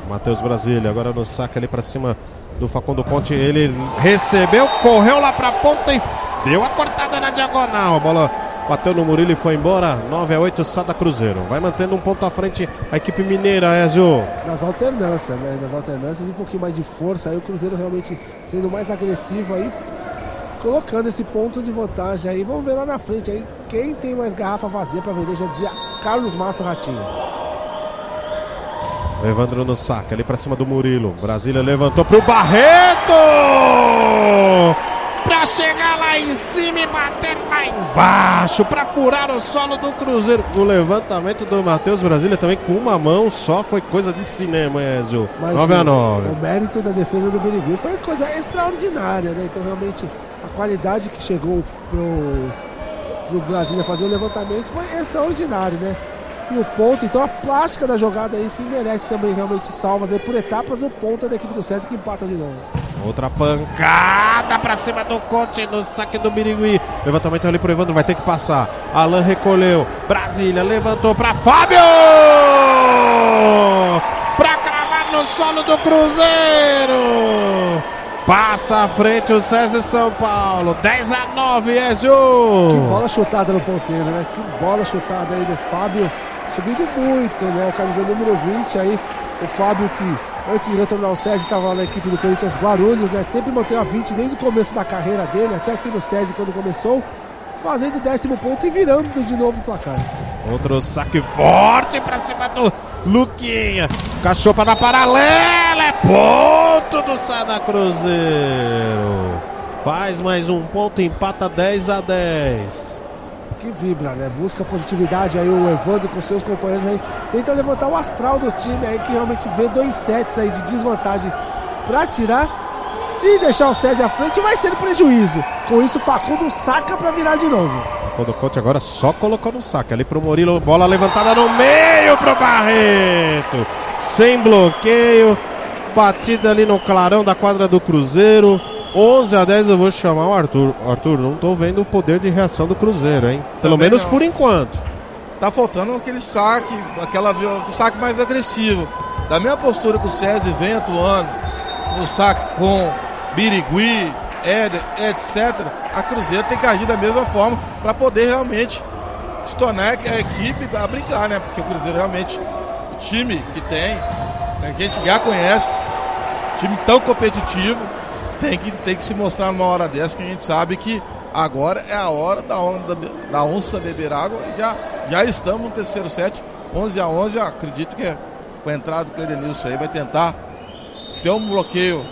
Matheus Brasília, agora no saque ali pra cima do Facundo Conte. Ele recebeu, correu lá pra ponta e deu a cortada na diagonal. A bola bateu no Murilo e foi embora. 9 a 8 Sada Cruzeiro. Vai mantendo um ponto à frente a equipe mineira, Ezio. nas alternâncias, né? Nas alternâncias um pouquinho mais de força, aí o Cruzeiro realmente sendo mais agressivo aí, colocando esse ponto de vantagem aí. Vamos ver lá na frente aí quem tem mais garrafa vazia para vender, já dizia Carlos Massa Ratinho. Evandro no saque ali pra cima do Murilo. Brasília levantou pro Barreto! Pra chegar lá em cima e bater lá embaixo. Pra furar o solo do Cruzeiro. O levantamento do Matheus Brasília também com uma mão só foi coisa de cinema, Ezio. Mas 9 a o- 9. O mérito da defesa do Birigui foi coisa extraordinária, né? Então realmente a qualidade que chegou pro, pro Brasília fazer o levantamento foi extraordinário, né? E o ponto, então a plástica da jogada aí merece também realmente salvas aí por etapas o ponto da equipe do César que empata de novo. Outra pancada pra cima do Conte no saque do Birigui. Levantamento ali pro Evandro, vai ter que passar. Alan recolheu. Brasília levantou pra Fábio! Pra cravar no solo do Cruzeiro! Passa à frente o César São Paulo. 10 a 9, Ezio! Que bola chutada no ponteiro, né? Que bola chutada aí do Fábio. Subindo muito, né? A camisa número 20 aí. O Fábio que antes de retornar ao SESI estava na equipe do Corinthians Guarulhos, né? Sempre manteve a 20 desde o começo da carreira dele, até aqui no SESI quando começou. fazendo o décimo ponto e virando de novo o placar. Outro saque forte pra cima do Luquinha. Cachopa na paralela. É ponto do Sada Cruzeiro. Faz mais um ponto, empata 10 a 10. Que vibra, né? Busca positividade aí o Evandro com seus companheiros aí. Tenta levantar o astral do time aí, que realmente vê dois sets aí de desvantagem pra tirar. Se deixar o César à frente, vai ser prejuízo. Com isso, Facundo saca pra virar de novo. O coach agora só colocou no saque. Ali pro Murilo, bola levantada no meio pro Barreto. Sem bloqueio. Batida ali no clarão da quadra do Cruzeiro. 11 a 10 eu vou chamar o Arthur. Arthur, não tô vendo o poder de reação do Cruzeiro, hein? Pelo Também menos não. por enquanto. Tá faltando aquele saque, aquela, o saque mais agressivo. Da mesma postura que o César vem atuando no saque com Birigui, Éder, etc. A Cruzeiro tem que agir da mesma forma para poder realmente se tornar a equipe a brigar, né? Porque o Cruzeiro realmente, o time que tem, a gente já conhece, time tão competitivo, tem que, tem que se mostrar numa hora dessa que a gente sabe que agora é a hora da, onda, da onça beber água já, já estamos no terceiro set, 11 a 11, eu acredito que com a entrada do Cledenilson aí vai tentar ter um bloqueio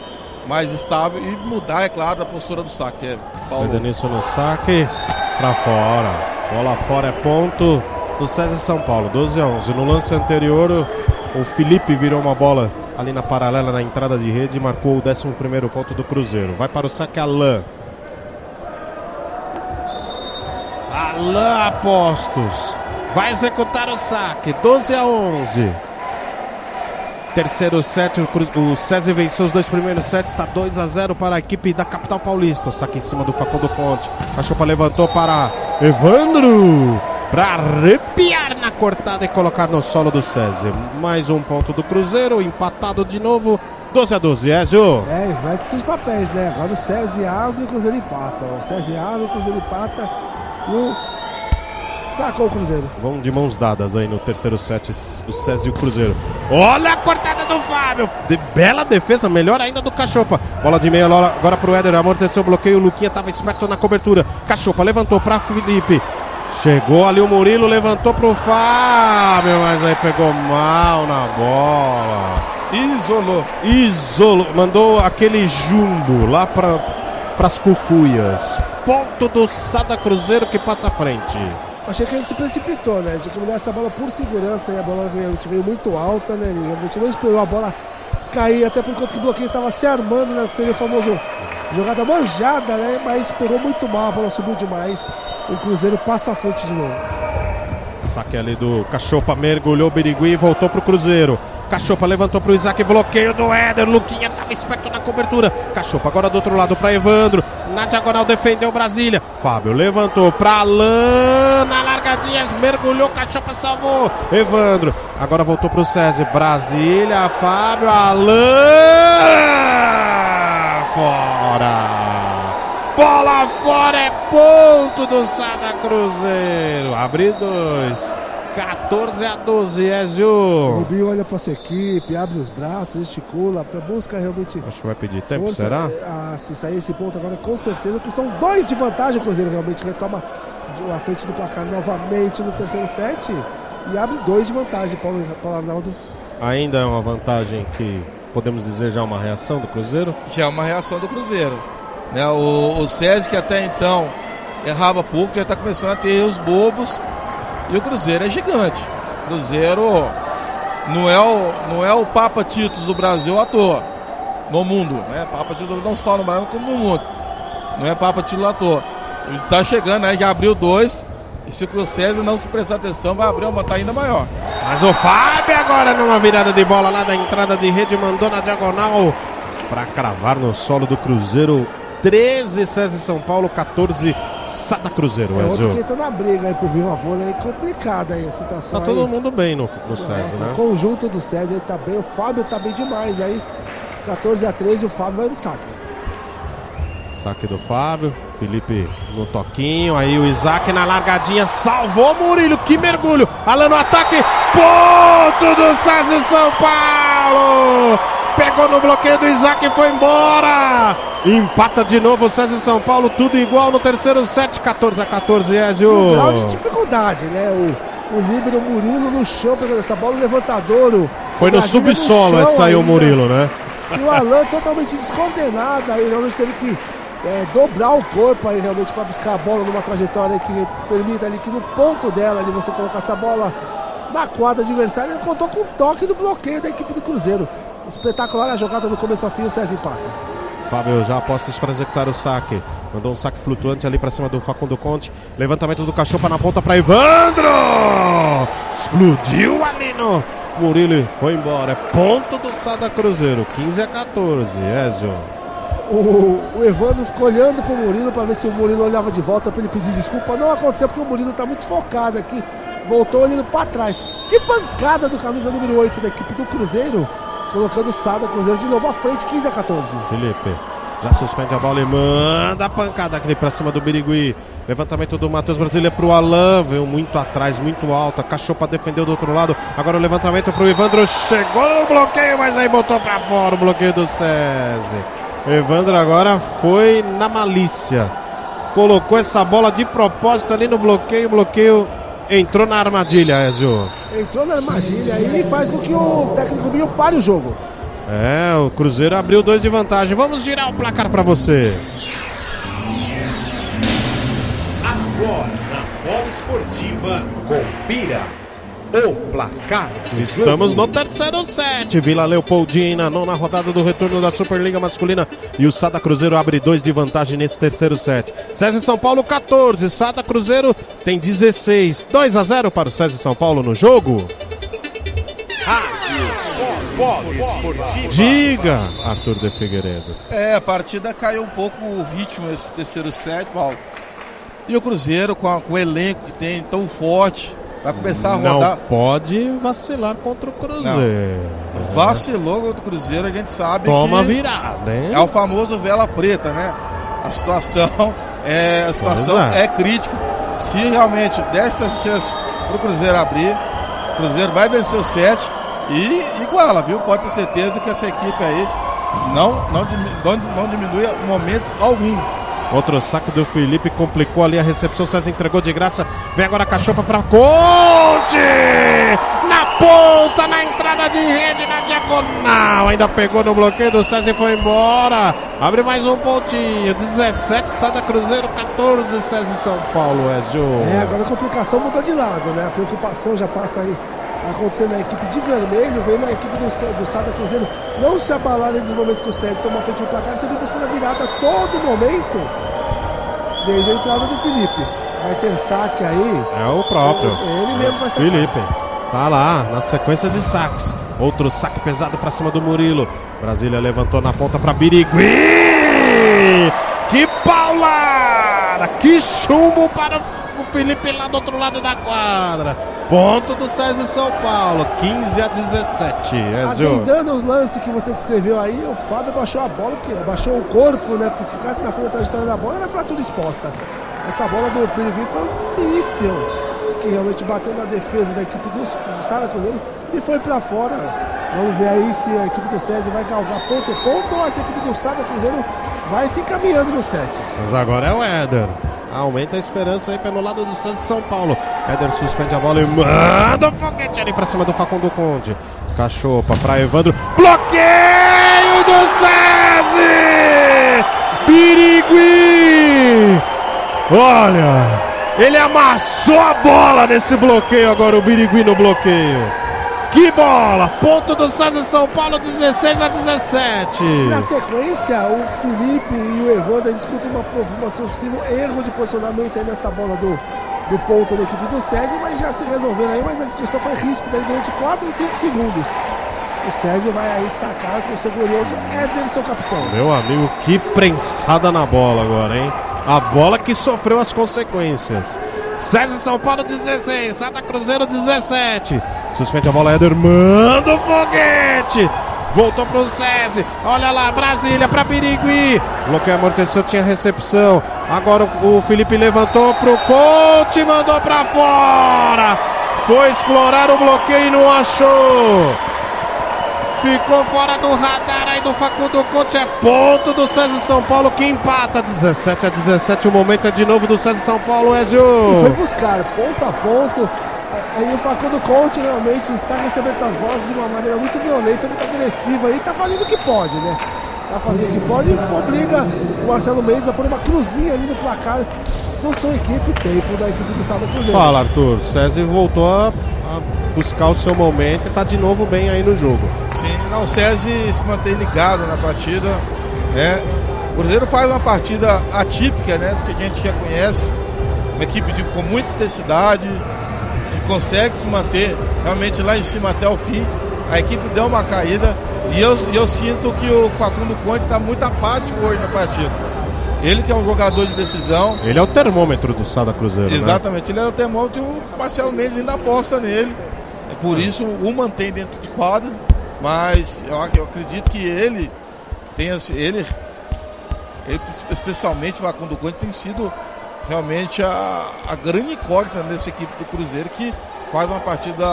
mais estável e mudar, é claro, a postura do saque. É, Paulo. No saque. Pra fora. Bola fora é ponto do César São Paulo. 12 a 11. No lance anterior, o Felipe virou uma bola ali na paralela na entrada de rede marcou o 11 ponto do Cruzeiro. Vai para o saque Alain. Alain Apostos. Vai executar o saque. 12 a 11. Terceiro set, o, César venceu os dois primeiros sets, está 2 a 0 para a equipe da capital paulista. O saque em cima do Facundo Ponte. A Chopa levantou para Evandro. Para arrepiar na cortada e colocar no solo do César. Mais um ponto do Cruzeiro, empatado de novo. 12 a 12, Ezio. É, inverte seus papéis, né? Agora o César abre e o Cruzeiro empata. O César abre, o Cruzeiro empata e o sacou o Cruzeiro. Vão de mãos dadas aí no terceiro set, o César e o Cruzeiro. Olha a cortada do Fábio. De bela defesa, melhor ainda do Cachopa. Bola de meia agora pro Éder. Amorteceu o bloqueio. O Luquinha tava esperto na cobertura. Cachopa levantou pra Felipe. Chegou ali o Murilo, levantou pro Fábio, mas aí pegou mal na bola. Isolou. Isolou, mandou aquele jumbo lá para as cucuias. Ponto do Sada Cruzeiro que passa à frente. Achei que ele se precipitou, né? Tinha que mudar essa bola por segurança e a bola realmente veio muito alta, né? Ele realmente não esperou a bola cair, até por conta que o bloqueio estava se armando, né? Seria o famoso jogada manjada, né? Mas pegou muito mal, a bola subiu demais. O Cruzeiro passa à frente de novo. Saque ali do Cachopa, mergulhou o Birigui e voltou pro Cruzeiro. Cachopa levantou pro Isaac, bloqueio do Éder. Luquinha tava esperto na cobertura. Cachopa agora do outro lado pra Evandro. Na diagonal defendeu Brasília. Fábio levantou pra Alain. Na largadinha, mergulhou. Cachopa salvou. Evandro agora voltou pro César. Brasília, Fábio, Alain. Fora. Bola fora é ponto do Sada Cruzeiro. Abre dois. 14 a 12, O Ezio. Rubinho olha pra sua equipe, abre os braços, gesticula, pra buscar realmente. Acho que vai pedir tempo, força. será? Ah, se sair esse ponto agora, com certeza, porque são dois de vantagem. O Cruzeiro realmente retoma a frente do placar novamente no terceiro set e abre dois de vantagem, Paulo, Paulo Arnaldo. Ainda é uma vantagem que podemos dizer já uma reação do Cruzeiro. Já é uma reação do Cruzeiro. Né? O, o César, que até então errava pouco, já está começando a ter os bobos. E o Cruzeiro é gigante. Cruzeiro não é o, não é o Papa Títulos do Brasil à toa. No mundo. Né? Papa Títulos não só no Brasil, como no mundo. Não é Papa Título à toa. Está chegando aí, já abriu dois. E se o César não se prestar atenção, vai abrir uma vantagem ainda maior. Mas o Fábio agora numa virada de bola lá da entrada de rede, mandou na diagonal para cravar no solo do Cruzeiro. 13 César São Paulo, 14 Sada Cruzeiro, É outro que entra na briga aí vir uma vôlei aí complicada aí a situação. Tá todo aí. mundo bem no, no Nossa, César, O né? conjunto do César ele tá bem, o Fábio tá bem demais aí. 14 a 13 o Fábio vai no saco. Saque do Fábio, Felipe no toquinho, aí o Isaac na largadinha, salvou Murilo, que mergulho, Alan no ataque, ponto do César São Paulo, Pegou no bloqueio do Isaac e foi embora. Empata de novo o César São Paulo, tudo igual no terceiro set, 14 a 14, Ezio. Um grau de dificuldade, né? O, o Líbero Murilo no chão pegando essa bola, o levantador. O foi no subsolo que saiu o Murilo, né? E o Alan totalmente descondenado, aí realmente teve que é, dobrar o corpo aí realmente para buscar a bola numa trajetória que permita ali que no ponto dela ali você colocar essa bola na quadra adversária. Ele contou com o toque do bloqueio da equipe do Cruzeiro. Espetacular a jogada do começo ao fim, o César empata. Fábio já apostos para executar o saque. Mandou um saque flutuante ali para cima do Facundo Conte. Levantamento do cachorro na ponta para Evandro. Explodiu ali no Murilo. Foi embora. É ponto do Sada Cruzeiro. 15 a 14. Ezio. O, o Evandro ficou olhando para o Murilo para ver se o Murilo olhava de volta para ele pedir desculpa. Não aconteceu porque o Murilo está muito focado aqui. Voltou olhando para trás. Que pancada do camisa número 8 da equipe do Cruzeiro colocando o Sada Cruzeiro de novo à frente, 15 a 14. Felipe já suspende a bola e manda a pancada aqui pra cima do Birigui. Levantamento do Matheus Brasília pro Alan, veio muito atrás, muito alta. Cachou pra defender do outro lado. Agora o levantamento pro Evandro, chegou no bloqueio, mas aí botou pra fora o bloqueio do César. Evandro agora foi na malícia. Colocou essa bola de propósito ali no bloqueio, bloqueio entrou na armadilha, Ezio. Entrou na armadilha e faz com que o técnico Binho pare o jogo. É, o Cruzeiro abriu dois de vantagem. Vamos girar o placar para você. Agora, na bola esportiva, confira o placar. Estamos no terceiro set. Vila Leopoldina, nona rodada do retorno da Superliga Masculina. E o Sada Cruzeiro abre dois de vantagem nesse terceiro set. César São Paulo 14. Sada Cruzeiro tem 16. 2 a 0 para o César São Paulo no jogo. Diga, Arthur de Figueiredo. É, a partida caiu um pouco o ritmo esse terceiro set, Paulo. E o Cruzeiro, com, a, com o elenco que tem tão forte, Vai começar a rodar. Não pode vacilar contra o Cruzeiro. Não. Vacilou contra o Cruzeiro, a gente sabe Toma que virada, hein? É o famoso vela preta, né? A situação é, a situação é. é. crítica. Se realmente desta chance para o Cruzeiro abrir, o Cruzeiro vai vencer o 7 e iguala, viu? Pode ter certeza que essa equipe aí não, não, não, não diminui momento algum. Outro saque do Felipe complicou ali a recepção. César entregou de graça. Vem agora a cachopa para Conte! Na ponta, na entrada de rede, na diagonal. Ainda pegou no bloqueio do César e foi embora. Abre mais um pontinho. 17, Sada Cruzeiro, 14, César São Paulo, Ezio. É, agora a complicação mudou de lado, né? A preocupação já passa aí acontecendo na equipe de vermelho, vem na equipe do, do Sada Cruzeiro não se abalar nos momentos que o César toma frente do placar, sempre buscando a virada a todo momento, desde a entrada do Felipe. Vai ter saque aí. É o próprio. Ele mesmo vai ser. Felipe. Tá lá, na sequência de saques. Outro saque pesado para cima do Murilo. Brasília levantou na ponta para Birigui. Que paulada! Que chumbo para o Felipe lá do outro lado da quadra. Ponto do César São Paulo, 15 a 17. Atendendo o lance que você descreveu aí, o Fábio baixou a bola, porque baixou o corpo, né? Porque se ficasse na frente da trajetória da bola, era fratura exposta. Essa bola do Piriguim foi um míssil que realmente bateu na defesa da equipe do, do Sara Cruzeiro e foi para fora. Vamos ver aí se a equipe do César vai galgar ponto a ponto ou se a equipe do Sara Cruzeiro vai se encaminhando no set. Mas agora é o Éder. Aumenta a esperança aí pelo lado do Santos São Paulo. Éder suspende a bola e manda o foguete ali pra cima do Facundo Conde. Cachopa pra Evandro. Bloqueio do César! Birigui! Olha, ele amassou a bola nesse bloqueio agora, o Birigui no bloqueio. Que bola! Ponto do César São Paulo, 16 a 17. Na sequência, o Felipe e o Evandro discutem uma, uma possível erro de posicionamento aí nessa bola do, do ponto da equipe do César, mas já se resolveram aí, mas a discussão foi ríspida durante 4 e 5 segundos. O César vai aí sacar com o seu glorioso Éder, seu capitão. Meu amigo, que prensada na bola agora, hein? A bola que sofreu as consequências. César São Paulo 16, Santa Cruzeiro 17. Suspende a bola, Éder manda o foguete. Voltou pro César. Olha lá, Brasília para Birigui. Bloqueio amorteceu, tinha recepção. Agora o Felipe levantou pro Conte, mandou para fora. Foi explorar o bloqueio e não achou. Ficou fora do radar aí do Facundo Conte. É ponto do César São Paulo que empata 17 a 17. O momento é de novo do César São Paulo, Ezio. E foi buscar ponto a ponto. Aí o Facundo Conte realmente está recebendo essas bolas de uma maneira muito violenta, muito agressiva e está fazendo o que pode, né? Tá fazendo o que pode e obriga o Marcelo Mendes a pôr uma cruzinha ali no placar do sua equipe, tempo da equipe do Sábado Cruzeiro. Fala, Arthur. César voltou a, a buscar o seu momento e está de novo bem aí no jogo. Sim, não, o César se mantém ligado na partida. Né? O Cruzeiro faz uma partida atípica, né? Do que a gente já conhece. Uma equipe de, com muita intensidade, que consegue se manter realmente lá em cima até o fim. A equipe deu uma caída e eu, eu sinto que o Facundo Conte está muito apático hoje na partida. Ele que é um jogador de decisão. Ele é o termômetro do Sada Cruzeiro. né? Exatamente, né? ele é o termômetro e o Marcelo Mendes ainda aposta nele. É por isso o mantém dentro de quadra. Mas eu, acredito que ele tem ele, ele especialmente o Facundo Conte tem sido realmente a, a grande incógnita nessa equipe do Cruzeiro que faz uma partida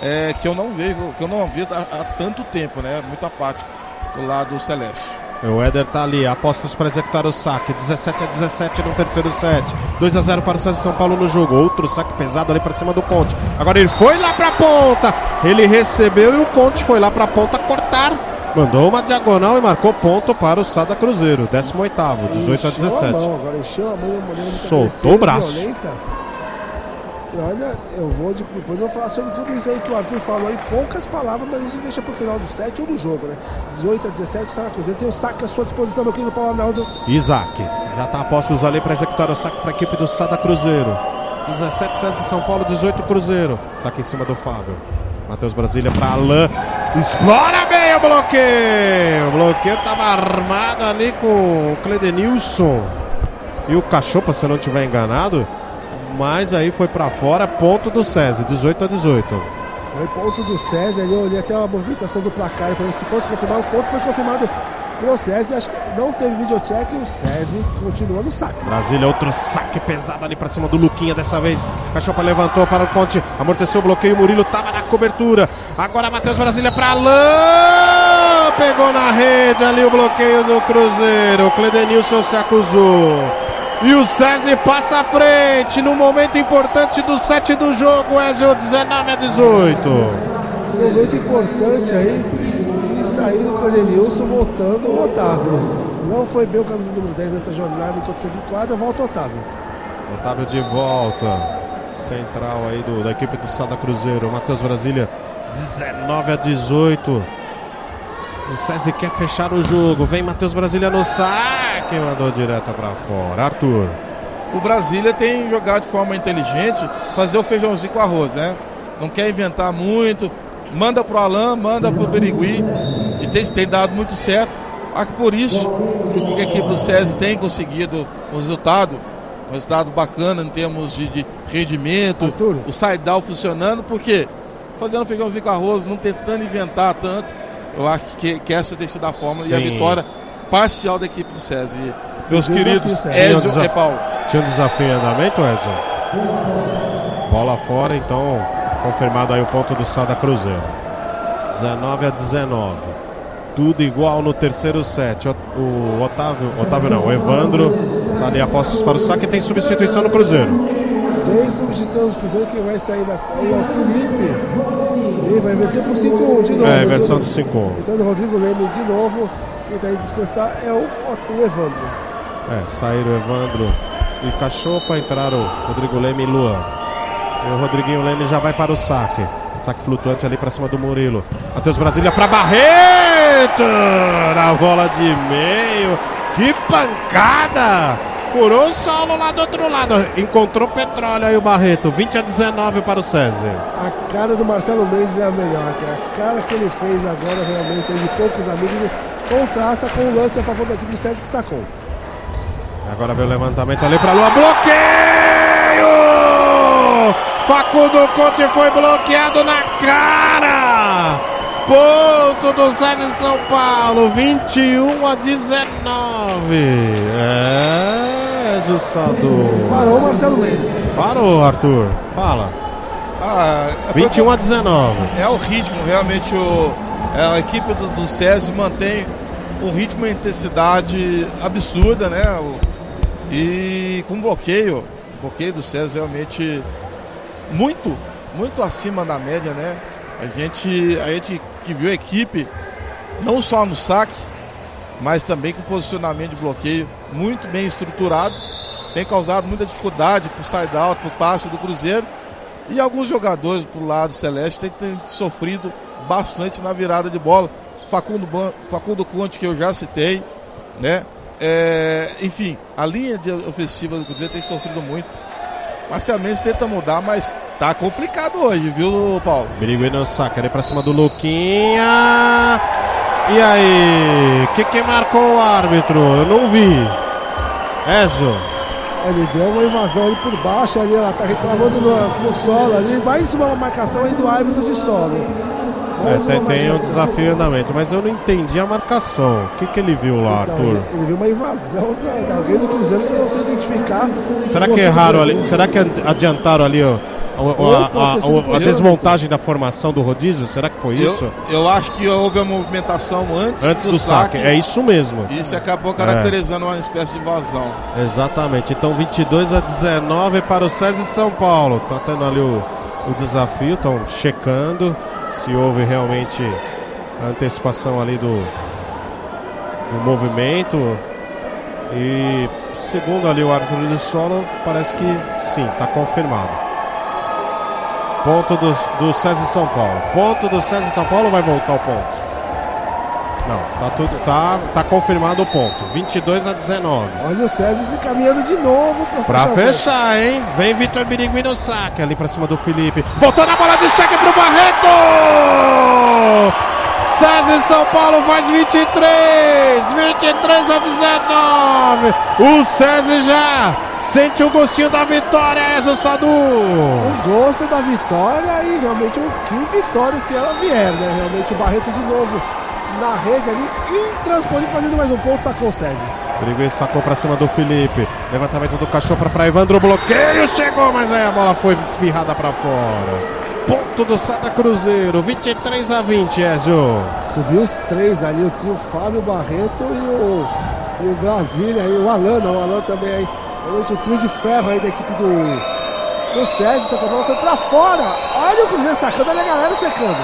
é, que eu não vejo, que eu não vi há, há, tanto tempo, né? Muito apático do lado celeste. O Éder tá ali, apostos para executar o saque. 17 a 17 no terceiro set. 2 a 0 para o César São Paulo no jogo. Outro saque pesado ali para cima do Conte. Agora ele foi lá para a ponta. Ele recebeu e o Conte foi lá para a ponta cortar. Mandou uma diagonal e marcou ponto para o Sada Cruzeiro. 18, 18 a 17. A mão, agora encheu a mão, a Soltou o braço. Violenta. Olha, eu vou de, depois eu vou falar sobre tudo isso aí que o Arthur falou aí, poucas palavras, mas isso deixa pro final do set ou do jogo, né? 18 a 17, Sara Cruzeiro tem o saque à sua disposição, meu querido Paulo Arnaldo. Isaac, já tá a postos ali para executar o saque para a equipe do Sada Cruzeiro. 17 César São Paulo, 18 Cruzeiro. Saque em cima do Fábio. Matheus Brasília para Alain. Explora bem o bloqueio. O bloqueio tava armado ali com o Cledenilson e o Cachopa, se eu não estiver enganado. Mas aí foi para fora, ponto do César, 18 a 18. Foi ponto do César, eu olhei até a movimentação do placar ver se fosse confirmado, o ponto foi confirmado pro César, acho que não teve videocheck e o César continua no saque. Brasília, outro saque pesado ali para cima do Luquinha dessa vez. Cachopa levantou para o Conte, amorteceu o bloqueio, Murilo tava na cobertura. Agora Matheus Brasília para Alain, pegou na rede ali o bloqueio do Cruzeiro. Cledenilson se acusou. E o César passa à frente no momento importante do set do jogo, Ezio 19 a 18. Momento importante aí, e saiu do Cledenilson voltando o Otávio. Não foi bem o camisa número 10 nessa jornada enquanto você quadra, volta o Otávio. Otávio de volta. Central aí do, da equipe do Sada Cruzeiro. Matheus Brasília 19 a 18. O César quer fechar o jogo. Vem Matheus Brasília no saque. Mandou direto para fora. Arthur. O Brasília tem jogado de forma inteligente, fazer o feijãozinho com arroz, né? Não quer inventar muito. Manda pro Alain, manda pro Berigui. E tem, tem dado muito certo. Acho que por isso que a equipe do César tem conseguido o resultado. Um resultado bacana em termos de, de rendimento. Arthur. O Saidal funcionando, porque fazendo feijãozinho com arroz, não tentando inventar tanto. Eu acho que, que essa tem sido a fórmula e a vitória parcial da equipe do César. E, meus Desafio, queridos César. Tinha Ezio desafio. e Paulo. Tinha um desafio em andamento, Ezio? Bola fora, então confirmado aí o ponto do Sada Cruzeiro. 19 a 19. Tudo igual no terceiro set. O, Otávio, Otávio não, o Evandro tá ali a postos para o saque e tem substituição no Cruzeiro. Tem substituição do Cruzeiro que vai sair da. Aí é o Felipe. Ele vai inverter por 5 de novo. É, versão do Entrando- 5 Entrando o Rodrigo Leme de novo. Quem tá aí descansar é o, o Evandro. É, saíram Evandro e Cachopa, entraram Rodrigo Leme e Luan. E o Rodriguinho Leme já vai para o saque. Saque flutuante ali para cima do Murilo. Matheus Brasília para Barreto! Na bola de meio. Que pancada! Furou o solo lá do outro lado. Encontrou petróleo aí o Barreto. 20 a 19 para o César. A cara do Marcelo Mendes é a melhor, cara. A cara que ele fez agora, realmente, aí de poucos amigos, contrasta com o lance a favor da equipe do César que sacou. Agora vem o levantamento ali para Lua. Bloqueio! Facundo Conte foi bloqueado na cara! Ponto do César São Paulo, 21 a 19. É, Jussador. Parou o Marcelo Mendes. Parou, Arthur. Fala. Ah, foi 21 a 19. É o ritmo, realmente o, É, a equipe do, do SESI mantém um ritmo e intensidade absurda, né? E com bloqueio, o bloqueio do SESI realmente muito, muito acima da média, né? A gente, a gente que viu a equipe, não só no saque, mas também com posicionamento de bloqueio muito bem estruturado, tem causado muita dificuldade para o side-out, para o passe do Cruzeiro. E alguns jogadores pro lado celeste têm, têm sofrido bastante na virada de bola. Facundo, Facundo Conte, que eu já citei, né? É, enfim, a linha de ofensiva do Cruzeiro tem sofrido muito. Parcialmente tenta mudar, mas tá complicado hoje, viu, Paulo? Perigo no saque, ali pra cima do Luquinha. E aí? O que, que marcou o árbitro? Eu não vi. Ezo. Ele deu uma invasão aí por baixo ali, ela tá reclamando no, no solo ali. Mais uma marcação aí do árbitro de solo. É, tem, tem um desafio em andamento, mas eu não entendi a marcação. O que, que ele viu lá, então, Arthur? Ele, ele, viu uma invasão de alguém do Cruzeiro que eu não sei identificar. Será que erraram ali? Será que adiantaram ali, ó? A, a, a, desmontagem da formação do rodízio, será que foi isso? Eu acho que houve a movimentação antes, antes do, do saque. saque. É isso mesmo. Isso acabou caracterizando é. uma espécie de vazão. Exatamente. Então 22 a 19 para o César São Paulo. Tá tendo ali o, o desafio, estão checando se houve realmente a antecipação ali do, do movimento. E segundo ali o árbitro de solo, parece que sim, está confirmado. Ponto do, do César São Paulo. Ponto do César São Paulo vai voltar o ponto. Não, tá tudo tá, tá confirmado o ponto. 22 a 19. Olha o César se caminhando de novo pra, pra fechar, hein? Vem Vitor Birigui no saque ali pra cima do Felipe. Voltou na bola de cheque pro Barreto! César São Paulo faz 23, 23 a 19. O César já Sente o gostinho da vitória, Enzo Sadu. O gosto da vitória e realmente que vitória se ela vier, né? Realmente o Barreto de novo na rede ali, intransponível, fazendo mais um ponto, sacou o César. Brigou e sacou pra cima do Felipe. Levantamento do cachorro pra Evandro, bloqueio, chegou, mas aí a bola foi espirrada pra fora. Ponto do Santa Cruzeiro, 23 a 20, Ezio. Subiu os três ali, o tio Fábio Barreto e o, e o Brasília, e o Alana, o Alana também aí O trio de ferro aí da equipe do, do César, só que a bola foi pra fora. Olha o Cruzeiro sacando, olha a galera secando.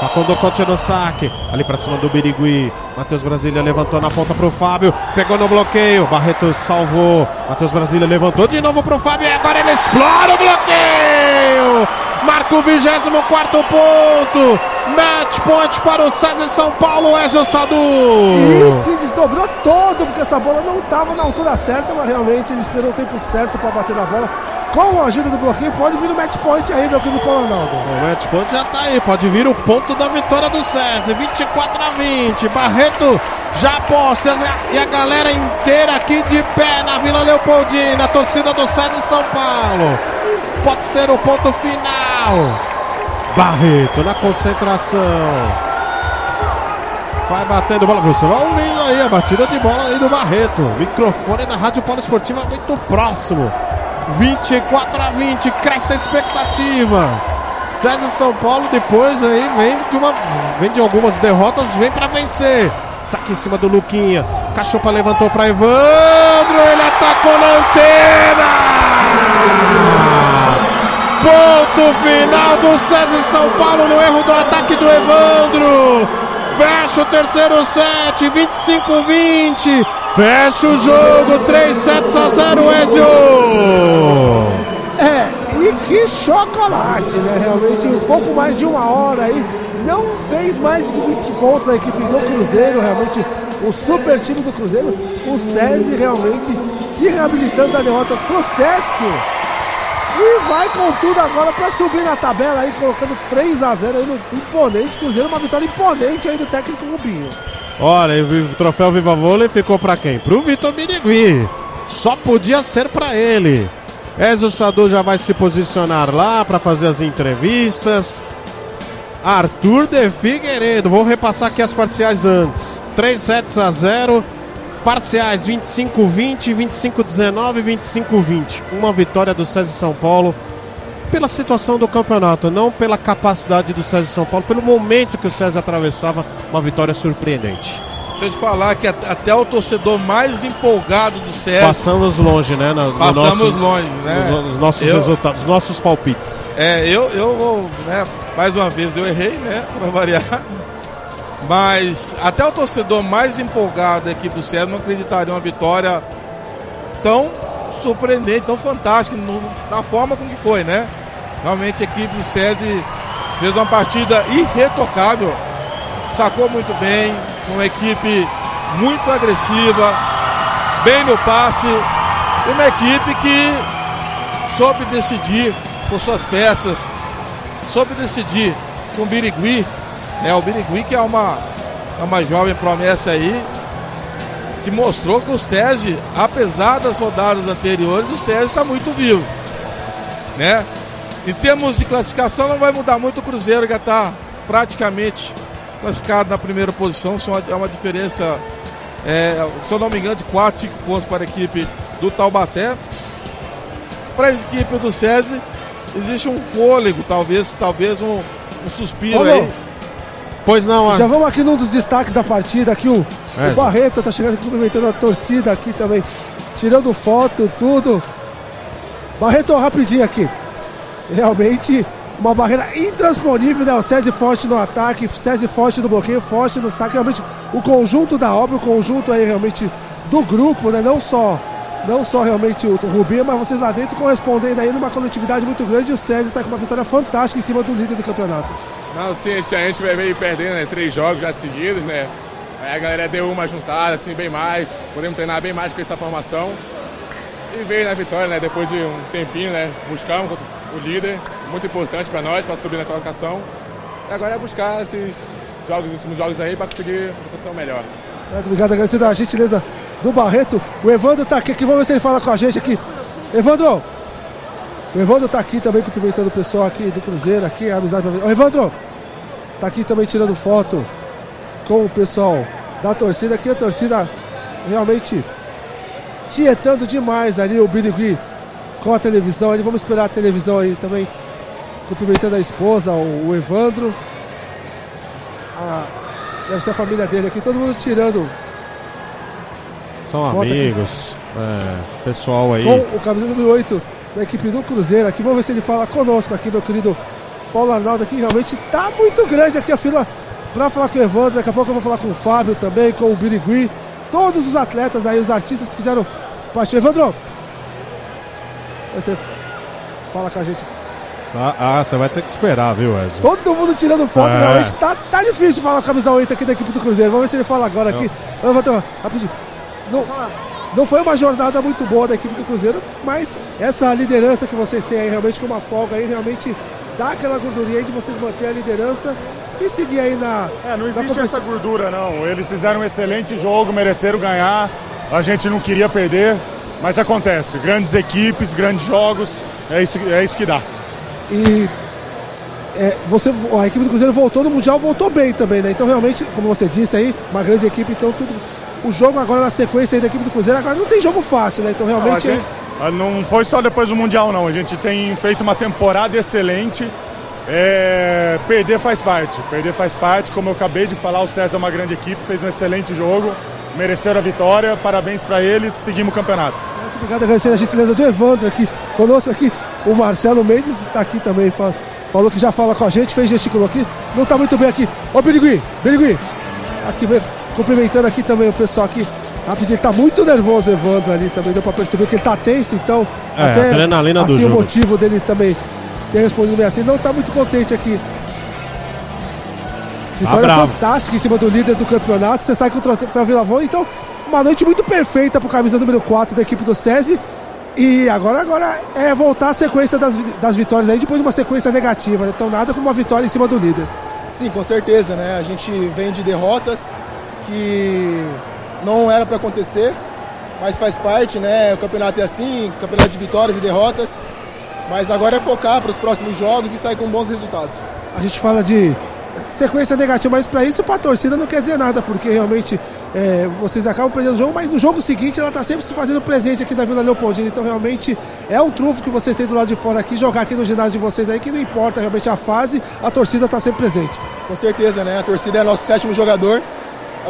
Facundo Conte no saque, ali pra cima do Birigui. Matheus Brasília levantou na ponta pro Fábio, pegou no bloqueio. Barreto salvou. Matheus Brasília levantou de novo pro Fábio e agora ele explora o bloqueio. Marca o 24 ponto. Match point para o César São Paulo, Ezio Sadu. E se desdobrou todo, porque essa bola não estava na altura certa, mas realmente ele esperou o tempo certo para bater na bola. Com a ajuda do bloqueio, pode vir o match point aí, meu querido Ronaldo. O match point já está aí, pode vir o ponto da vitória do César. 24 a 20. Barreto já aposta e a galera inteira aqui de pé na Vila Leopoldina, a torcida do César São Paulo. Pode ser o ponto final. Barreto na concentração. Vai batendo bola. Você vai ouvindo aí a batida de bola aí do Barreto. Microfone da Rádio Polo Esportiva muito próximo. 24 a 20. Cresce a expectativa. César São Paulo depois aí vem de uma. Vem de algumas derrotas, vem para vencer. Saque em cima do Luquinha. Cachopa levantou para Evandro. Ele atacou na antena. Ponto final do César São Paulo no erro do ataque do Evandro. Fecha o terceiro set, 25-20. Fecha o jogo, 3 sets a 0, Ezio. É, e que chocolate, né? Realmente, um pouco mais de uma hora aí. Não fez mais de 20 pontos a equipe do Cruzeiro. Realmente, o super time do Cruzeiro. O César realmente se reabilitando da derrota pro Sesc. E vai com tudo agora para subir na tabela aí, colocando 3 a 0 aí no imponente Cruzeiro, uma vitória imponente aí do técnico Rubinho. Olha, o troféu Viva Vôlei ficou para quem? Pro Vitor Birigui. Só podia ser para ele. Ezio Sadu já vai se posicionar lá para fazer as entrevistas. Arthur de Figueiredo, vou repassar aqui as parciais antes. 3 sets a 0. Parciais 25-20, 25-19, 25-20. Uma vitória do César São Paulo pela situação do campeonato, não pela capacidade do César São Paulo, pelo momento que o César atravessava, uma vitória surpreendente. Se eu te falar que até o torcedor mais empolgado do César. Passamos longe, né? No, passamos no nosso, longe, né? Nos, nos nossos eu, resultados, nos nossos palpites. É, eu, eu vou, né? Mais uma vez eu errei, né? Para variar. Mas até o torcedor mais empolgado da equipe do César não acreditaria uma vitória tão surpreendente, tão fantástica no, na forma como que foi, né? Realmente a equipe do SESI fez uma partida irretocável, sacou muito bem, uma equipe muito agressiva, bem no passe, uma equipe que soube decidir por suas peças, soube decidir com o Birigui, né? O Birigui que é uma, é uma jovem promessa aí, que mostrou que o SESI, apesar das rodadas anteriores, o SESI está muito vivo. Né? Em termos de classificação, não vai mudar muito. O Cruzeiro já está praticamente classificado na primeira posição. É uma diferença, é, se eu não me engano, de 4, 5 pontos para a equipe do Taubaté. Para a equipe do SESI, existe um fôlego, talvez, talvez um, um suspiro aí Pois não, Já vamos aqui num dos destaques da partida, aqui o, é, o Barreto tá chegando aqui cumprimentando a torcida aqui também, tirando foto, tudo. Barreto, rapidinho aqui. Realmente uma barreira intransponível, né? O César forte no ataque, César forte no bloqueio, forte no saque. Realmente o conjunto da obra, o conjunto aí realmente do grupo, né? Não só não só realmente o Rubinho, mas vocês lá dentro correspondendo aí numa coletividade muito grande. E o César sai com uma vitória fantástica em cima do líder do campeonato. Não, sim, a gente veio perdendo né, três jogos já seguidos, né? Aí a galera deu uma juntada, assim, bem mais. Podemos treinar bem mais com essa formação. E veio na vitória, né? Depois de um tempinho, né? Buscamos o líder, muito importante para nós, para subir na colocação. E agora é buscar esses jogos, os últimos jogos aí, para conseguir uma sensação melhor. Certo, obrigado, agradecido a gentileza do Barreto. O Evandro tá aqui, vamos ver se ele fala com a gente aqui. Evandro, o Evandro tá aqui também cumprimentando o pessoal aqui do Cruzeiro, aqui, a amizade pra... O Evandro, tá aqui também tirando foto com o pessoal da torcida. Aqui a torcida realmente tietando demais ali o Birigui com a televisão. Ali, vamos esperar a televisão aí também. Cumprimentando a esposa, o, Evandro. A, deve ser a família dele aqui, todo mundo tirando. São amigos, é, pessoal aí. Com o camisa número 8 da equipe do Cruzeiro aqui. Vamos ver se ele fala conosco aqui, meu querido Paulo Arnaldo aqui. Realmente tá muito grande aqui a fila para falar com o Evandro. Daqui a pouco eu vou falar com o Fábio também, com o Birigui. Todos os atletas aí, os artistas que fizeram parte. Evandro, você fala com a gente. Ah, ah, você vai ter que esperar, viu, Wesley? Todo mundo tirando foto, é. realmente tá, tá difícil falar com a camisa 8 aqui da equipe do Cruzeiro. Vamos ver se ele fala agora aqui. Evandro, rapidinho. Não, não foi uma jornada muito boa da equipe do Cruzeiro, mas essa liderança que vocês têm aí, realmente com uma folga aí, realmente dá aquela gordurinha aí de vocês manter a liderança e seguir aí na. É, não existe essa gordura, não. Eles fizeram um excelente jogo, mereceram ganhar. A gente não queria perder, mas acontece. Grandes equipes, grandes jogos, é isso, é isso que dá. E é, você, a equipe do Cruzeiro voltou no Mundial, voltou bem também, né? Então realmente, como você disse aí, uma grande equipe, então tudo o jogo agora na sequência aí da equipe do Cruzeiro, agora não tem jogo fácil, né? Então realmente. Não, ah, não foi só depois do Mundial, não. A gente tem feito uma temporada excelente. É, perder faz parte. Perder faz parte. Como eu acabei de falar, o César é uma grande equipe, fez um excelente jogo, mereceram a vitória. Parabéns para eles. Seguimos o campeonato. Muito obrigado, agradecer a gentileza do Evandro aqui conosco aqui. O Marcelo Mendes está aqui também. Falou que já fala com a gente, fez gesticulou aqui. Não está muito bem aqui. Ô, Birigui, Birigui. Aqui veio Cumprimentando aqui também o pessoal aqui. Rapidinho, ele tá muito nervoso, Evandro, ali também. Deu pra perceber que ele tá tenso, então. É, até, adrenalina assim, do o motivo dele também ter respondido bem assim. Não tá muito contente aqui. Vitória tá fantástica em cima do líder do campeonato. Você sai contra o Vila Vila Então, uma noite muito perfeita pro camisa número 4 da equipe do SESI. E agora, agora é voltar a sequência das, das vitórias aí, depois de uma sequência negativa. Né? Então, nada como uma vitória em cima do líder. Sim, com certeza, né? A gente vem de derrotas, que não era para acontecer, mas faz parte, né? O campeonato é assim, campeonato de vitórias e derrotas. Mas agora é focar para os próximos jogos e sair com bons resultados. A gente fala de sequência negativa, mas para isso, para a torcida não quer dizer nada, porque realmente é, vocês acabam perdendo o jogo, mas no jogo seguinte ela está sempre se fazendo presente aqui na Vila Leopoldina, então realmente é um trunfo que vocês têm do lado de fora aqui, jogar aqui no ginásio de vocês aí, que não importa realmente a fase, a torcida está sempre presente. Com certeza, né? A torcida é nosso sétimo jogador.